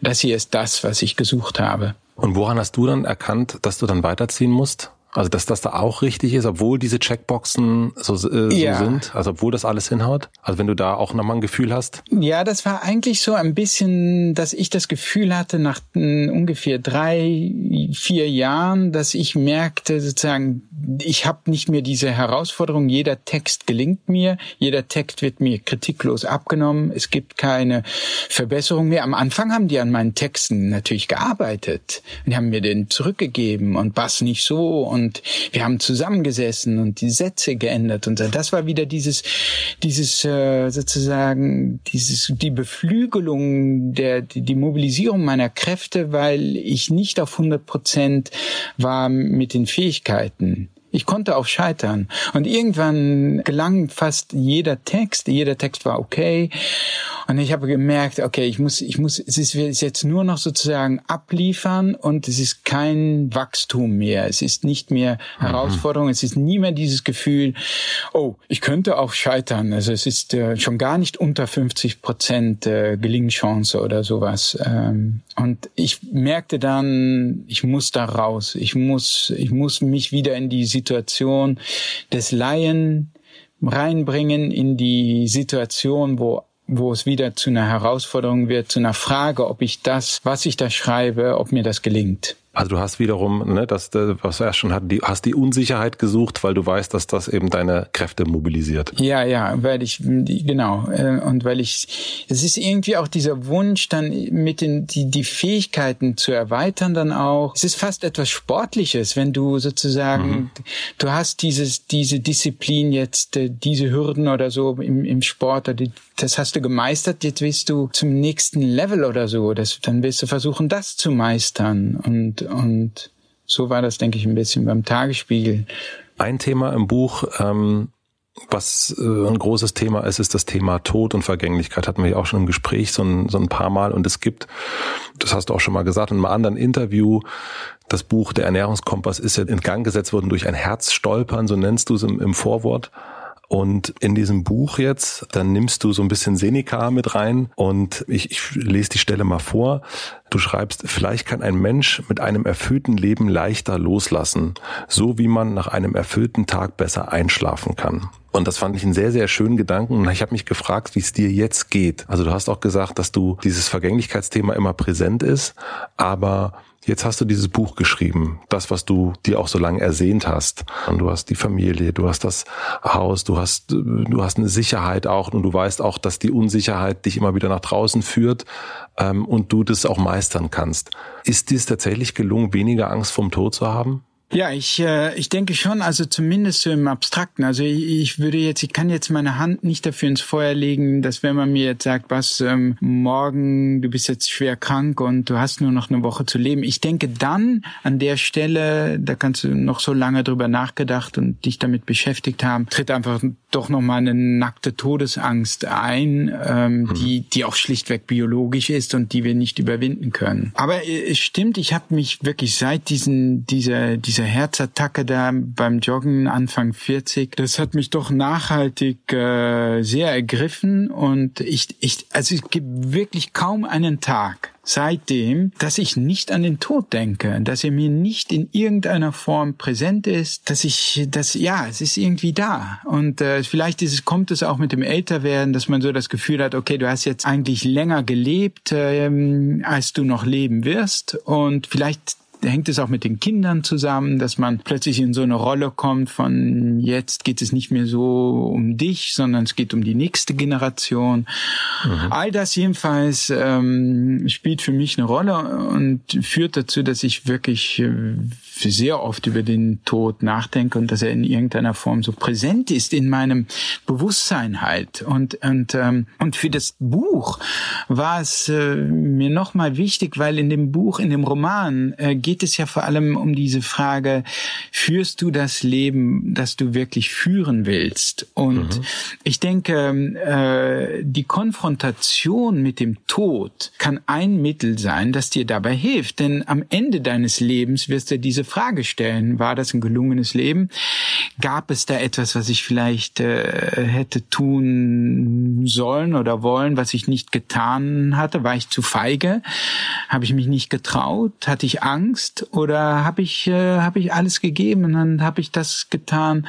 Speaker 1: das hier ist das, was ich gesucht habe.
Speaker 2: Und woran hast du dann erkannt, dass du dann weiterziehen musst? Also dass das da auch richtig ist, obwohl diese Checkboxen so, äh, so ja. sind, also obwohl das alles hinhaut. Also wenn du da auch nochmal ein Gefühl hast.
Speaker 1: Ja, das war eigentlich so ein bisschen, dass ich das Gefühl hatte nach äh, ungefähr drei, vier Jahren, dass ich merkte sozusagen, ich habe nicht mehr diese Herausforderung, jeder Text gelingt mir, jeder Text wird mir kritiklos abgenommen, es gibt keine Verbesserung mehr. Am Anfang haben die an meinen Texten natürlich gearbeitet und haben mir den zurückgegeben und Bass nicht so und wir haben zusammengesessen und die Sätze geändert und. Das war wieder dieses, dieses äh, sozusagen, dieses die Beflügelung der die, die Mobilisierung meiner Kräfte, weil ich nicht auf 100 Prozent war mit den Fähigkeiten. Ich konnte auch scheitern. Und irgendwann gelang fast jeder Text. Jeder Text war okay. Und ich habe gemerkt, okay, ich muss, ich muss, es ist jetzt nur noch sozusagen abliefern und es ist kein Wachstum mehr. Es ist nicht mehr mhm. Herausforderung. Es ist nie mehr dieses Gefühl, oh, ich könnte auch scheitern. Also es ist äh, schon gar nicht unter 50 Prozent äh, Gelingchance oder sowas. Ähm, und ich merkte dann, ich muss da raus. Ich muss, ich muss mich wieder in die Situation des Laien reinbringen, in die Situation, wo wo es wieder zu einer Herausforderung wird, zu einer Frage, ob ich das, was ich da schreibe, ob mir das gelingt.
Speaker 2: Also du hast wiederum, ne, das, was er schon hat, die, hast die Unsicherheit gesucht, weil du weißt, dass das eben deine Kräfte mobilisiert.
Speaker 1: Ja, ja, weil ich, genau, äh, und weil ich, es ist irgendwie auch dieser Wunsch, dann mit den, die, die Fähigkeiten zu erweitern dann auch. Es ist fast etwas Sportliches, wenn du sozusagen, mhm. du hast dieses, diese Disziplin jetzt, äh, diese Hürden oder so im, im Sport, das hast du gemeistert, jetzt willst du zum nächsten Level oder so, das, dann willst du versuchen, das zu meistern und, und so war das, denke ich, ein bisschen beim Tagesspiegel.
Speaker 2: Ein Thema im Buch, ähm, was äh, ein großes Thema ist, ist das Thema Tod und Vergänglichkeit. Hatten wir ja auch schon im Gespräch so ein, so ein paar Mal. Und es gibt, das hast du auch schon mal gesagt, in einem anderen Interview, das Buch Der Ernährungskompass ist ja in Gang gesetzt worden durch ein Herzstolpern, so nennst du es im, im Vorwort. Und in diesem Buch jetzt, dann nimmst du so ein bisschen Seneca mit rein und ich, ich lese die Stelle mal vor. Du schreibst, vielleicht kann ein Mensch mit einem erfüllten Leben leichter loslassen, so wie man nach einem erfüllten Tag besser einschlafen kann. Und das fand ich einen sehr, sehr schönen Gedanken. Und ich habe mich gefragt, wie es dir jetzt geht. Also du hast auch gesagt, dass du dieses Vergänglichkeitsthema immer präsent ist, aber Jetzt hast du dieses Buch geschrieben, das, was du dir auch so lange ersehnt hast. Und du hast die Familie, du hast das Haus, du hast, du hast eine Sicherheit auch und du weißt auch, dass die Unsicherheit dich immer wieder nach draußen führt ähm, und du das auch meistern kannst. Ist dir es tatsächlich gelungen, weniger Angst vom Tod zu haben?
Speaker 1: Ja, ich, äh, ich denke schon, also zumindest so im Abstrakten. Also ich, ich würde jetzt, ich kann jetzt meine Hand nicht dafür ins Feuer legen, dass wenn man mir jetzt sagt, was, ähm, morgen, du bist jetzt schwer krank und du hast nur noch eine Woche zu leben. Ich denke dann an der Stelle, da kannst du noch so lange drüber nachgedacht und dich damit beschäftigt haben, tritt einfach doch nochmal eine nackte Todesangst ein, ähm, mhm. die, die auch schlichtweg biologisch ist und die wir nicht überwinden können. Aber äh, es stimmt, ich habe mich wirklich seit diesen, dieser, dieser Herzattacke da beim Joggen Anfang 40, das hat mich doch nachhaltig äh, sehr ergriffen und ich, ich, also es gibt wirklich kaum einen Tag, seitdem, dass ich nicht an den Tod denke, dass er mir nicht in irgendeiner Form präsent ist, dass ich, dass ja, es ist irgendwie da. Und äh, vielleicht ist es, kommt es auch mit dem Älterwerden, dass man so das Gefühl hat, okay, du hast jetzt eigentlich länger gelebt, ähm, als du noch leben wirst. Und vielleicht hängt es auch mit den Kindern zusammen, dass man plötzlich in so eine Rolle kommt von jetzt geht es nicht mehr so um dich, sondern es geht um die nächste Generation. Mhm. All das jedenfalls ähm, spielt für mich eine Rolle und führt dazu, dass ich wirklich äh, sehr oft über den Tod nachdenke und dass er in irgendeiner Form so präsent ist in meinem Bewusstsein halt. Und und ähm, und für das Buch war es äh, mir nochmal wichtig, weil in dem Buch, in dem Roman äh, geht es ja vor allem um diese Frage: Führst du das Leben, das du wirklich führen willst? Und mhm. ich denke, äh, die Konfrontation mit dem Tod kann ein Mittel sein, das dir dabei hilft, denn am Ende deines Lebens wirst du diese Frage stellen. War das ein gelungenes Leben? Gab es da etwas, was ich vielleicht äh, hätte tun sollen oder wollen, was ich nicht getan hatte? War ich zu feige? Habe ich mich nicht getraut? Hatte ich Angst? Oder habe ich, äh, hab ich alles gegeben und dann habe ich das getan,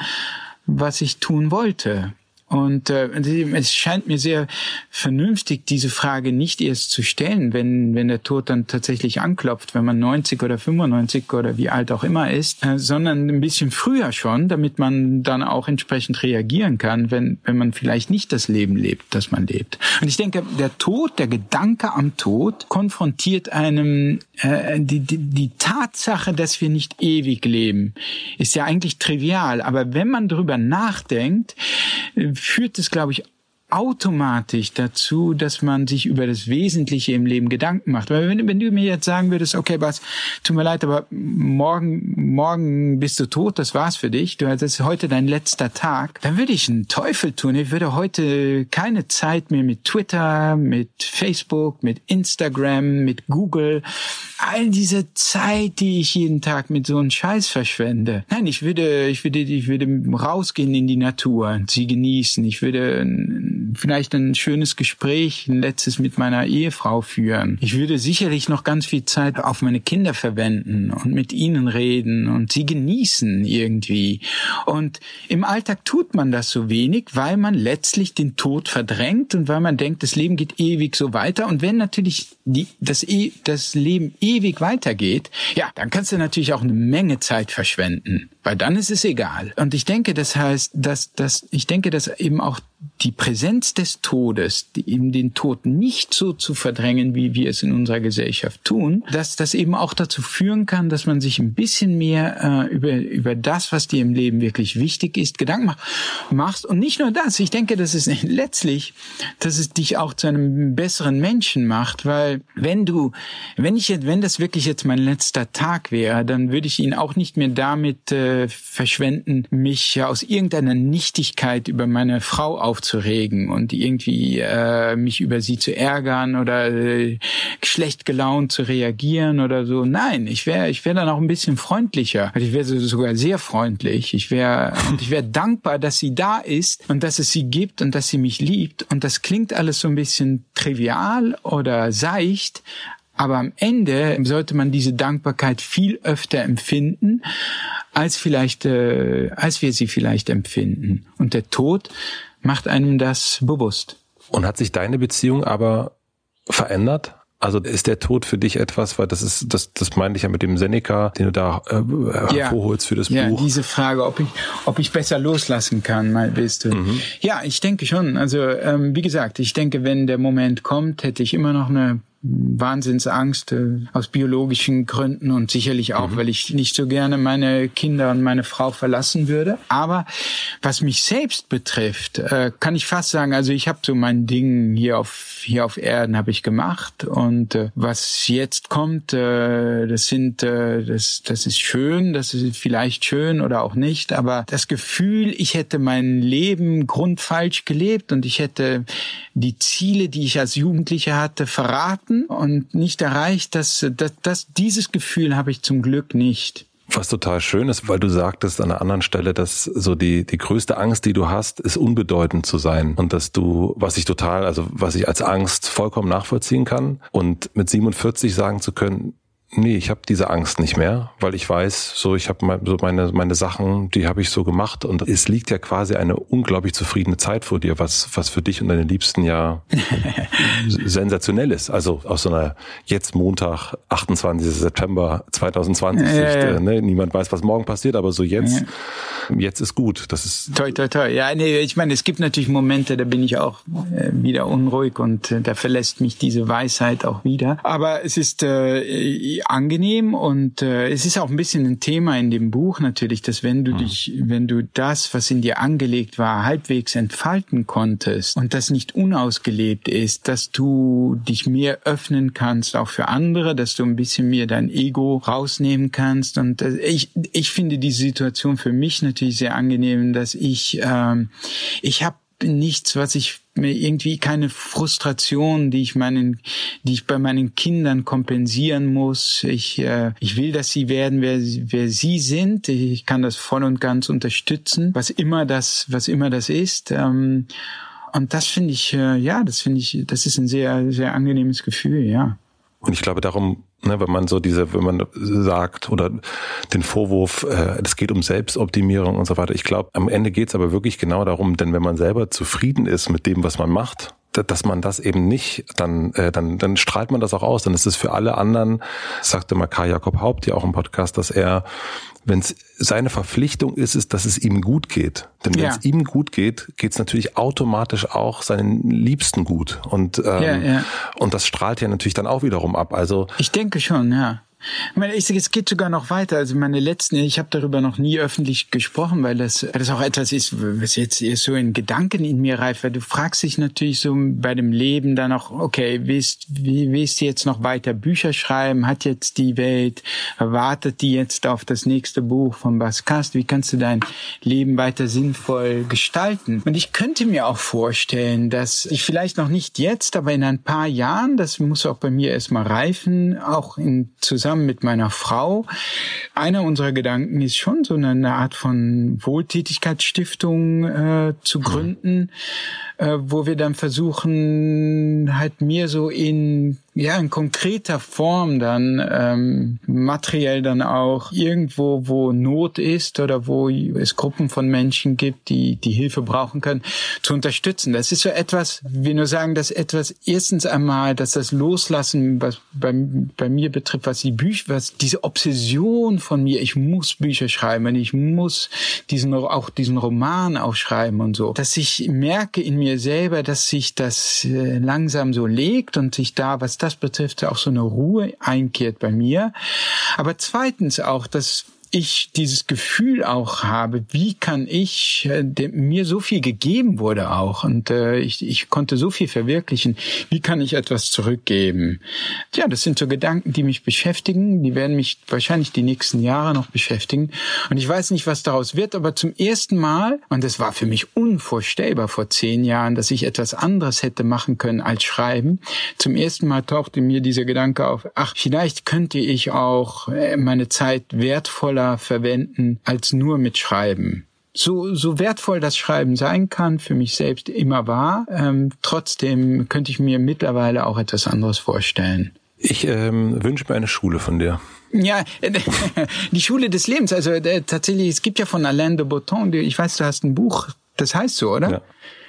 Speaker 1: was ich tun wollte? Und äh, es scheint mir sehr vernünftig, diese Frage nicht erst zu stellen, wenn, wenn der Tod dann tatsächlich anklopft, wenn man 90 oder 95 oder wie alt auch immer ist, äh, sondern ein bisschen früher schon, damit man dann auch entsprechend reagieren kann, wenn, wenn man vielleicht nicht das Leben lebt, das man lebt. Und ich denke, der Tod, der Gedanke am Tod konfrontiert einem äh, die, die, die Tatsache, dass wir nicht ewig leben, ist ja eigentlich trivial. Aber wenn man darüber nachdenkt, führt es, glaube ich, automatisch dazu, dass man sich über das Wesentliche im Leben Gedanken macht. Weil wenn, wenn du mir jetzt sagen würdest, okay, Bas, tut mir leid, aber morgen, morgen bist du tot, das war's für dich, du, das heute dein letzter Tag, dann würde ich einen Teufel tun. Ich würde heute keine Zeit mehr mit Twitter, mit Facebook, mit Instagram, mit Google, all diese Zeit, die ich jeden Tag mit so einem Scheiß verschwende. Nein, ich würde, ich würde, ich würde rausgehen in die Natur, sie genießen. Ich würde vielleicht ein schönes Gespräch, ein letztes mit meiner Ehefrau führen. Ich würde sicherlich noch ganz viel Zeit auf meine Kinder verwenden und mit ihnen reden und sie genießen irgendwie. Und im Alltag tut man das so wenig, weil man letztlich den Tod verdrängt und weil man denkt, das Leben geht ewig so weiter. Und wenn natürlich die, das, e, das Leben ewig weitergeht, ja, dann kannst du natürlich auch eine Menge Zeit verschwenden, weil dann ist es egal. Und ich denke, das heißt, dass, dass ich denke, dass eben auch die Präsenz des Todes, eben den Tod nicht so zu verdrängen, wie wir es in unserer Gesellschaft tun, dass das eben auch dazu führen kann, dass man sich ein bisschen mehr äh, über, über das, was dir im Leben wirklich wichtig ist, Gedanken machst. Und nicht nur das, ich denke, dass es letztlich, dass es dich auch zu einem besseren Menschen macht, weil wenn du, wenn ich jetzt, wenn das wirklich jetzt mein letzter Tag wäre, dann würde ich ihn auch nicht mehr damit äh, verschwenden, mich aus irgendeiner Nichtigkeit über meine Frau aufzuregen und irgendwie äh, mich über sie zu ärgern oder äh, schlecht gelaunt zu reagieren oder so. Nein, ich wäre ich wäre dann auch ein bisschen freundlicher. Also ich wäre sogar sehr freundlich. Ich wäre ich wäre dankbar, dass sie da ist und dass es sie gibt und dass sie mich liebt. Und das klingt alles so ein bisschen trivial oder seicht, aber am Ende sollte man diese Dankbarkeit viel öfter empfinden, als vielleicht, äh, als wir sie vielleicht empfinden. Und der Tod macht einem das bewusst.
Speaker 2: Und hat sich deine Beziehung aber verändert? Also ist der Tod für dich etwas, weil das ist, das, das meinte ich ja mit dem Seneca, den du da äh, hervorholst ja. für das
Speaker 1: ja,
Speaker 2: Buch.
Speaker 1: Ja, diese Frage, ob ich, ob ich besser loslassen kann, mal willst du. Mhm. Ja, ich denke schon. Also ähm, wie gesagt, ich denke, wenn der Moment kommt, hätte ich immer noch eine Wahnsinnsangst äh, aus biologischen Gründen und sicherlich auch, mhm. weil ich nicht so gerne meine Kinder und meine Frau verlassen würde. Aber was mich selbst betrifft, äh, kann ich fast sagen, also ich habe so mein Ding hier auf hier auf Erden habe ich gemacht und äh, was jetzt kommt, äh, das sind äh, das das ist schön, das ist vielleicht schön oder auch nicht, aber das Gefühl, ich hätte mein Leben grundfalsch gelebt und ich hätte die Ziele, die ich als Jugendlicher hatte, verraten hatten und nicht erreicht, dass, dass, dass dieses Gefühl habe ich zum Glück nicht.
Speaker 2: Was total schön ist, weil du sagtest an einer anderen Stelle, dass so die, die größte Angst, die du hast, ist unbedeutend zu sein. Und dass du, was ich total, also was ich als Angst vollkommen nachvollziehen kann und mit 47 sagen zu können, Nee, ich habe diese Angst nicht mehr, weil ich weiß, so ich habe so meine meine Sachen, die habe ich so gemacht und es liegt ja quasi eine unglaublich zufriedene Zeit vor dir, was was für dich und deine Liebsten ja sensationell ist. Also aus so einer jetzt Montag 28. September 2020 ja, ja. Äh, ne? niemand weiß, was morgen passiert, aber so jetzt ja. jetzt ist gut. Das ist
Speaker 1: toi toi toi. Ja, nee, ich meine, es gibt natürlich Momente, da bin ich auch äh, wieder unruhig und äh, da verlässt mich diese Weisheit auch wieder, aber es ist äh, angenehm und äh, es ist auch ein bisschen ein Thema in dem Buch natürlich, dass wenn du mhm. dich, wenn du das, was in dir angelegt war, halbwegs entfalten konntest und das nicht unausgelebt ist, dass du dich mehr öffnen kannst auch für andere, dass du ein bisschen mehr dein Ego rausnehmen kannst und äh, ich ich finde die Situation für mich natürlich sehr angenehm, dass ich ähm, ich habe nichts, was ich mir irgendwie keine Frustration, die ich meinen, die ich bei meinen Kindern kompensieren muss. Ich, äh, ich will, dass sie werden, wer, wer sie sind. Ich kann das voll und ganz unterstützen, was immer das, was immer das ist. Ähm, und das finde ich, äh, ja, das finde ich, das ist ein sehr, sehr angenehmes Gefühl, ja.
Speaker 2: Und ich glaube, darum Ne, wenn man so diese, wenn man sagt oder den Vorwurf, äh, es geht um Selbstoptimierung und so weiter. Ich glaube, am Ende geht es aber wirklich genau darum, denn wenn man selber zufrieden ist mit dem, was man macht, dass man das eben nicht, dann, äh, dann, dann strahlt man das auch aus. Dann ist es für alle anderen, sagte mal Karl Jakob Haupt ja auch im Podcast, dass er wenn es seine Verpflichtung ist, ist, dass es ihm gut geht. Denn wenn es ja. ihm gut geht, geht es natürlich automatisch auch seinen Liebsten gut. Und, ähm, ja, ja. und das strahlt ja natürlich dann auch wiederum ab. Also
Speaker 1: ich denke schon, ja. Ich meine, ich, es geht sogar noch weiter. Also meine letzten, ich habe darüber noch nie öffentlich gesprochen, weil das, weil das auch etwas ist, was jetzt so in Gedanken in mir reift, weil du fragst dich natürlich so bei dem Leben dann auch, okay, willst, wie willst du jetzt noch weiter Bücher schreiben? Hat jetzt die Welt, wartet die jetzt auf das nächste Buch von Bas Kast? Wie kannst du dein Leben weiter sinnvoll gestalten? Und ich könnte mir auch vorstellen, dass ich vielleicht noch nicht jetzt, aber in ein paar Jahren, das muss auch bei mir erstmal reifen, auch in Zusammenhang zusammen mit meiner Frau. Einer unserer Gedanken ist schon so eine Art von Wohltätigkeitsstiftung äh, zu gründen, äh, wo wir dann versuchen, halt mir so in ja in konkreter Form dann ähm, materiell dann auch irgendwo wo Not ist oder wo es Gruppen von Menschen gibt die die Hilfe brauchen können zu unterstützen. Das ist so etwas wir nur sagen dass etwas erstens einmal dass das Loslassen was bei, bei mir betrifft was die Bücher was diese Obsession von mir ich muss Bücher schreiben ich muss diesen auch diesen Roman auch schreiben und so dass ich merke in mir selber dass sich das äh, langsam so legt und sich da was das betrifft, auch so eine Ruhe einkehrt bei mir. Aber zweitens auch, dass ich dieses Gefühl auch habe, wie kann ich, äh, mir so viel gegeben wurde auch und äh, ich, ich konnte so viel verwirklichen, wie kann ich etwas zurückgeben? Ja, das sind so Gedanken, die mich beschäftigen, die werden mich wahrscheinlich die nächsten Jahre noch beschäftigen und ich weiß nicht, was daraus wird, aber zum ersten Mal, und das war für mich unvorstellbar vor zehn Jahren, dass ich etwas anderes hätte machen können als schreiben, zum ersten Mal tauchte mir dieser Gedanke auf, ach, vielleicht könnte ich auch äh, meine Zeit wertvoller schneller verwenden als nur mit Schreiben. So, so wertvoll das Schreiben sein kann, für mich selbst immer war, ähm, trotzdem könnte ich mir mittlerweile auch etwas anderes vorstellen.
Speaker 2: Ich ähm, wünsche mir eine Schule von dir.
Speaker 1: Ja, die Schule des Lebens. Also äh, tatsächlich, es gibt ja von Alain de Botton, ich weiß, du hast ein Buch, das heißt so, oder? Ja.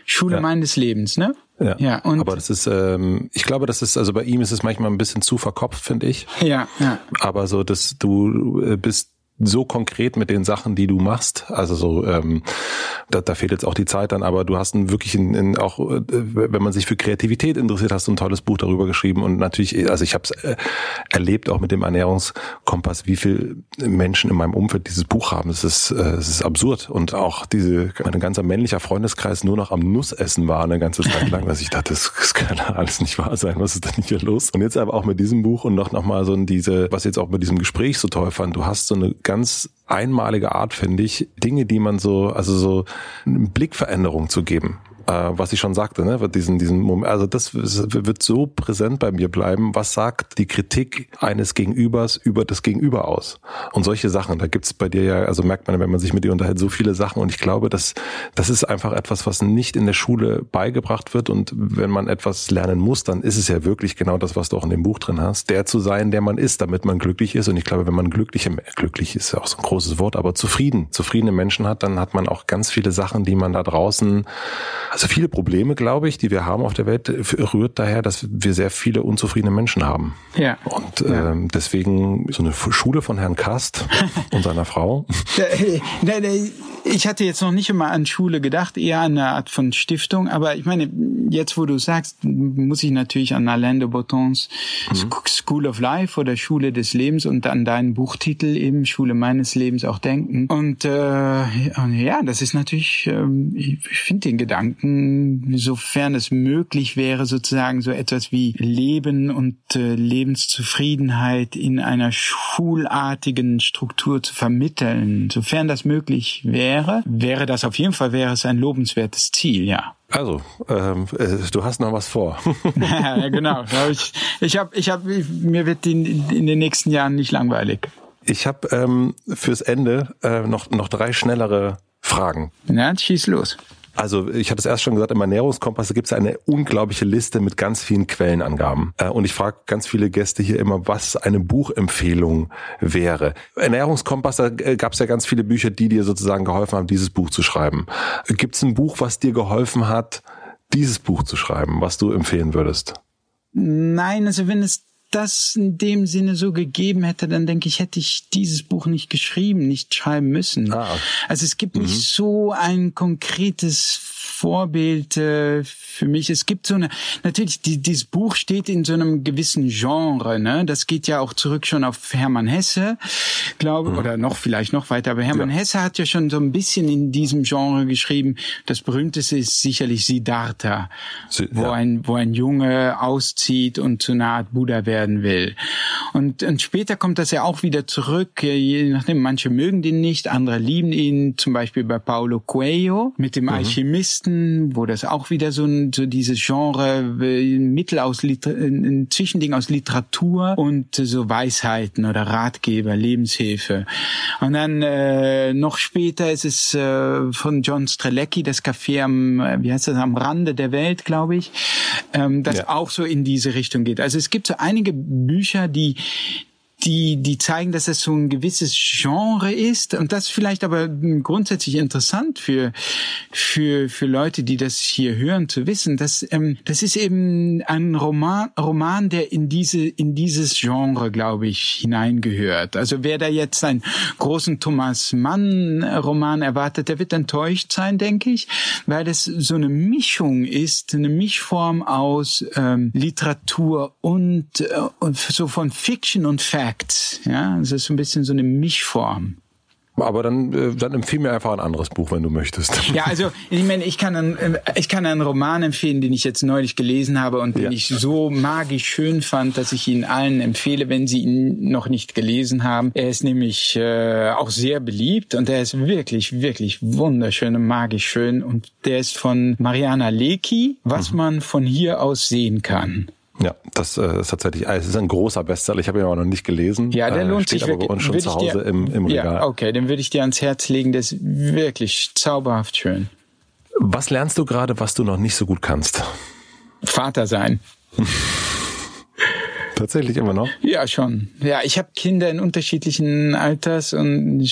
Speaker 1: Schule ja. meines Lebens, ne?
Speaker 2: Ja, ja und aber das ist, ähm, ich glaube, das ist, also bei ihm ist es manchmal ein bisschen zu verkopft, finde ich.
Speaker 1: Ja, ja.
Speaker 2: Aber so, dass du äh, bist so konkret mit den Sachen, die du machst. Also so, ähm, da, da fehlt jetzt auch die Zeit dann, aber du hast ein wirklich in, in auch, äh, wenn man sich für Kreativität interessiert, hast du ein tolles Buch darüber geschrieben und natürlich, also ich habe es äh, erlebt auch mit dem Ernährungskompass, wie viel Menschen in meinem Umfeld dieses Buch haben. Es ist, äh, es ist absurd und auch diese, mein ganzer männlicher Freundeskreis nur noch am Nussessen war eine ganze Zeit lang, dass ich dachte, das, das kann alles nicht wahr sein, was ist denn hier los? Und jetzt aber auch mit diesem Buch und noch, noch mal so diese, was jetzt auch mit diesem Gespräch so toll fand, du hast so eine ganz einmalige Art, finde ich, Dinge, die man so, also so eine Blickveränderung zu geben äh, was ich schon sagte, ne, wird diesen, diesen Moment, also das wird so präsent bei mir bleiben. Was sagt die Kritik eines Gegenübers über das Gegenüber aus? Und solche Sachen, da gibt's bei dir ja, also merkt man, wenn man sich mit dir unterhält, so viele Sachen. Und ich glaube, dass das ist einfach etwas, was nicht in der Schule beigebracht wird. Und wenn man etwas lernen muss, dann ist es ja wirklich genau das, was du auch in dem Buch drin hast, der zu sein, der man ist, damit man glücklich ist. Und ich glaube, wenn man glückliche, glücklich ist ja auch so ein großes Wort, aber zufrieden, zufriedene Menschen hat, dann hat man auch ganz viele Sachen, die man da draußen also viele Probleme, glaube ich, die wir haben auf der Welt, rührt daher, dass wir sehr viele unzufriedene Menschen haben.
Speaker 1: Ja.
Speaker 2: Und ja. Ähm, deswegen so eine Schule von Herrn Kast und seiner Frau.
Speaker 1: Ich hatte jetzt noch nicht immer an Schule gedacht, eher an eine Art von Stiftung. Aber ich meine, jetzt wo du sagst, muss ich natürlich an Alain de Botons mhm. School of Life oder Schule des Lebens und an deinen Buchtitel eben Schule meines Lebens auch denken. Und äh, ja, das ist natürlich, äh, ich finde den Gedanken denken, sofern es möglich wäre, sozusagen so etwas wie Leben und äh, Lebenszufriedenheit in einer schulartigen Struktur zu vermitteln. Sofern das möglich wäre, wäre das auf jeden Fall wäre es ein lobenswertes Ziel, ja.
Speaker 2: Also, ähm, äh, du hast noch was vor.
Speaker 1: ja, genau. Ich, ich habe, ich hab, mir wird in, in den nächsten Jahren nicht langweilig.
Speaker 2: Ich habe ähm, fürs Ende äh, noch noch drei schnellere Fragen.
Speaker 1: Na, schieß los.
Speaker 2: Also ich hatte es erst schon gesagt, im Ernährungskompass gibt es eine unglaubliche Liste mit ganz vielen Quellenangaben. Äh, und ich frage ganz viele Gäste hier immer, was eine Buchempfehlung wäre. Ernährungskompass, da äh, gab es ja ganz viele Bücher, die dir sozusagen geholfen haben, dieses Buch zu schreiben. Gibt es ein Buch, was dir geholfen hat, dieses Buch zu schreiben, was du empfehlen würdest?
Speaker 1: Nein, also wenn es das in dem Sinne so gegeben hätte, dann denke ich, hätte ich dieses Buch nicht geschrieben, nicht schreiben müssen. Ah. Also es gibt mhm. nicht so ein konkretes Vorbild äh, für mich. Es gibt so eine, natürlich, die, dieses Buch steht in so einem gewissen Genre, ne? Das geht ja auch zurück schon auf Hermann Hesse, glaube, mhm. oder noch vielleicht noch weiter. Aber Hermann ja. Hesse hat ja schon so ein bisschen in diesem Genre geschrieben. Das berühmteste ist sicherlich Siddhartha, Sie, wo ja. ein, wo ein Junge auszieht und zu einer Art Buddha werden will. Und, und später kommt das ja auch wieder zurück, je nachdem, manche mögen den nicht, andere lieben ihn, zum Beispiel bei Paulo Coelho mit dem mhm. Alchemisten, wo das auch wieder so, ein, so dieses Genre, ein Mittel aus, ein Zwischending aus Literatur und so Weisheiten oder Ratgeber, Lebenshilfe. Und dann äh, noch später ist es äh, von John Strelecki, das Café am, äh, wie heißt das, am Rande der Welt, glaube ich, ähm, das ja. auch so in diese Richtung geht. Also es gibt so einige Bücher, die die, die zeigen, dass es so ein gewisses Genre ist und das vielleicht aber grundsätzlich interessant für, für, für Leute, die das hier hören, zu wissen, dass, ähm, das ist eben ein Roman, Roman, der in diese, in dieses Genre, glaube ich, hineingehört. Also wer da jetzt einen großen Thomas Mann Roman erwartet, der wird enttäuscht sein, denke ich, weil das so eine Mischung ist, eine Mischform aus ähm, Literatur und, äh, und so von Fiction und Fact. Facts. Ja, es ist so ein bisschen so eine Mischform.
Speaker 2: Aber dann, äh, dann empfehle mir einfach ein anderes Buch, wenn du möchtest.
Speaker 1: Ja, also ich meine, ich kann einen, äh, ich kann einen Roman empfehlen, den ich jetzt neulich gelesen habe und den ja. ich so magisch schön fand, dass ich ihn allen empfehle, wenn sie ihn noch nicht gelesen haben. Er ist nämlich äh, auch sehr beliebt und er ist wirklich, wirklich wunderschön und magisch schön und der ist von Mariana Lecki, was mhm. man von hier aus sehen kann.
Speaker 2: Ja, das äh, ist tatsächlich, es ist ein großer Bestseller. Ich habe ihn aber noch nicht gelesen.
Speaker 1: Ja, der äh, lohnt
Speaker 2: steht
Speaker 1: sich
Speaker 2: aber bei uns schon zu Hause dir, im, im Regal.
Speaker 1: Ja, okay, den würde ich dir ans Herz legen. Der ist wirklich zauberhaft schön.
Speaker 2: Was lernst du gerade, was du noch nicht so gut kannst?
Speaker 1: Vater sein.
Speaker 2: Tatsächlich immer noch?
Speaker 1: Ja, schon. Ja, ich habe Kinder in unterschiedlichen Alters und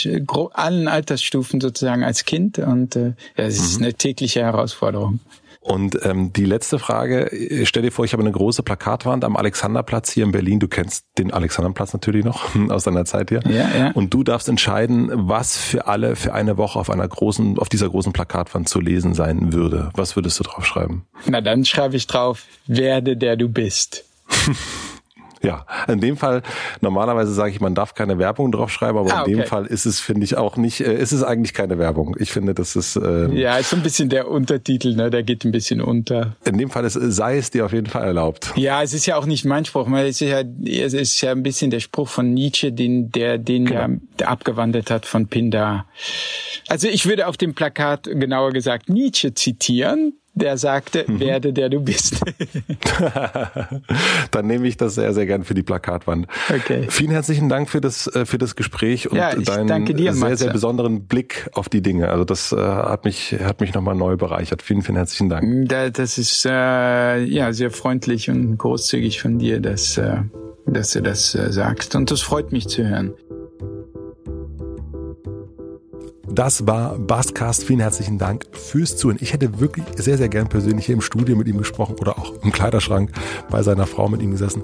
Speaker 1: allen Altersstufen sozusagen als Kind und äh, ja, es ist mhm. eine tägliche Herausforderung.
Speaker 2: Und ähm, die letzte Frage, stell dir vor, ich habe eine große Plakatwand am Alexanderplatz hier in Berlin. Du kennst den Alexanderplatz natürlich noch aus deiner Zeit hier.
Speaker 1: Ja, ja.
Speaker 2: Und du darfst entscheiden, was für alle für eine Woche auf einer großen, auf dieser großen Plakatwand zu lesen sein würde. Was würdest du drauf schreiben?
Speaker 1: Na, dann schreibe ich drauf, werde der du bist.
Speaker 2: Ja, in dem Fall, normalerweise sage ich, man darf keine Werbung draufschreiben, aber ah, okay. in dem Fall ist es, finde ich, auch nicht, äh, ist es eigentlich keine Werbung. Ich finde, das ist...
Speaker 1: Äh, ja, ist so ein bisschen der Untertitel, ne? der geht ein bisschen unter.
Speaker 2: In dem Fall ist, sei es dir auf jeden Fall erlaubt.
Speaker 1: Ja, es ist ja auch nicht mein Spruch, weil es ist ja, es ist ja ein bisschen der Spruch von Nietzsche, den der den genau. ja der abgewandelt hat von Pindar. Also ich würde auf dem Plakat genauer gesagt Nietzsche zitieren, der sagte, mhm. werde der du bist.
Speaker 2: Dann nehme ich das sehr, sehr gern für die Plakatwand. Okay. Vielen herzlichen Dank für das, äh, für das Gespräch und ja, deinen dir, sehr, sehr besonderen Blick auf die Dinge. Also das äh, hat mich, hat mich nochmal neu bereichert. Vielen, vielen herzlichen Dank.
Speaker 1: Das ist äh, ja sehr freundlich und großzügig von dir, dass, äh, dass du das äh, sagst. Und das freut mich zu hören.
Speaker 2: Das war Basscast. Vielen herzlichen Dank fürs Zuhören. Ich hätte wirklich sehr, sehr gern persönlich hier im Studio mit ihm gesprochen oder auch im Kleiderschrank bei seiner Frau mit ihm gesessen.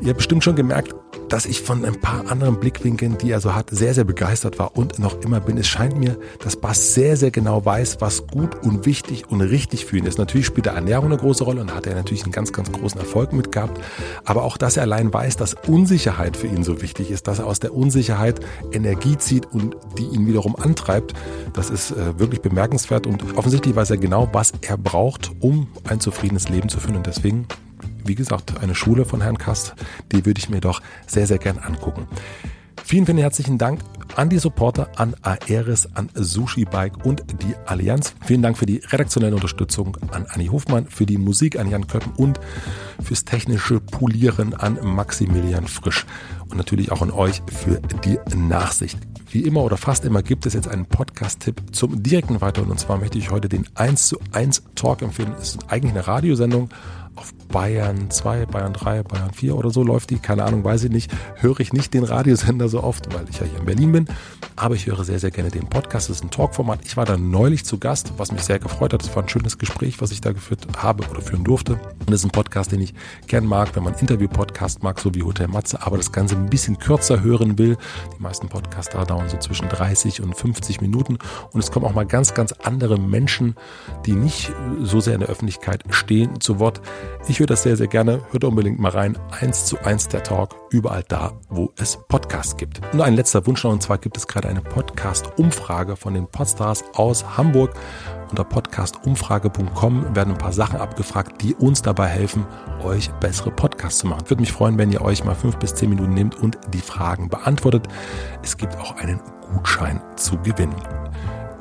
Speaker 2: Ihr habt bestimmt schon gemerkt, dass ich von ein paar anderen Blickwinkeln, die er so hat, sehr, sehr begeistert war und noch immer bin. Es scheint mir, dass Bass sehr, sehr genau weiß, was gut und wichtig und richtig für ihn ist. Natürlich spielt er Ernährung eine große Rolle und hat er natürlich einen ganz, ganz großen Erfolg mit gehabt. Aber auch, dass er allein weiß, dass Unsicherheit für ihn so wichtig ist, dass er aus der Unsicherheit Energie zieht und die ihn wiederum antreibt, das ist äh, wirklich bemerkenswert und offensichtlich weiß er genau, was er braucht, um ein zufriedenes Leben zu führen. Und deswegen wie gesagt, eine Schule von Herrn Kast, die würde ich mir doch sehr, sehr gern angucken. Vielen, vielen herzlichen Dank an die Supporter, an Aeris, an Sushi Bike und die Allianz. Vielen Dank für die redaktionelle Unterstützung an Anni Hofmann, für die Musik an Jan Köppen und fürs technische Polieren an Maximilian Frisch und natürlich auch an euch für die Nachsicht. Wie immer oder fast immer gibt es jetzt einen Podcast-Tipp zum direkten Weiterhören und zwar möchte ich heute den 1 zu 1 Talk empfehlen. Es ist eigentlich eine Radiosendung, auf Bayern 2, Bayern 3, Bayern 4 oder so läuft die, keine Ahnung, weiß ich nicht, höre ich nicht den Radiosender so oft, weil ich ja hier in Berlin bin, aber ich höre sehr, sehr gerne den Podcast. Das ist ein Talkformat. Ich war da neulich zu Gast, was mich sehr gefreut hat. Das war ein schönes Gespräch, was ich da geführt habe oder führen durfte. Und das ist ein Podcast, den ich gern mag, wenn man Interview-Podcast mag, so wie Hotel Matze, aber das Ganze ein bisschen kürzer hören will. Die meisten Podcasts da dauern so zwischen 30 und 50 Minuten und es kommen auch mal ganz, ganz andere Menschen, die nicht so sehr in der Öffentlichkeit stehen, zu Wort. Ich höre das sehr, sehr gerne. Hört unbedingt mal rein. Eins zu eins der Talk, überall da, wo es Podcasts gibt. Nur ein letzter Wunsch noch, und zwar gibt es gerade eine Podcast-Umfrage von den Podstars aus Hamburg. Unter podcastumfrage.com werden ein paar Sachen abgefragt, die uns dabei helfen, euch bessere Podcasts zu machen. Würde mich freuen, wenn ihr euch mal fünf bis zehn Minuten nehmt und die Fragen beantwortet. Es gibt auch einen Gutschein zu gewinnen.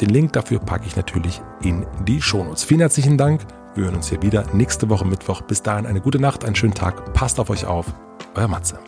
Speaker 2: Den Link dafür packe ich natürlich in die Shownotes. Vielen herzlichen Dank. Wir hören uns hier wieder nächste Woche Mittwoch. Bis dahin eine gute Nacht, einen schönen Tag. Passt auf euch auf. Euer Matze.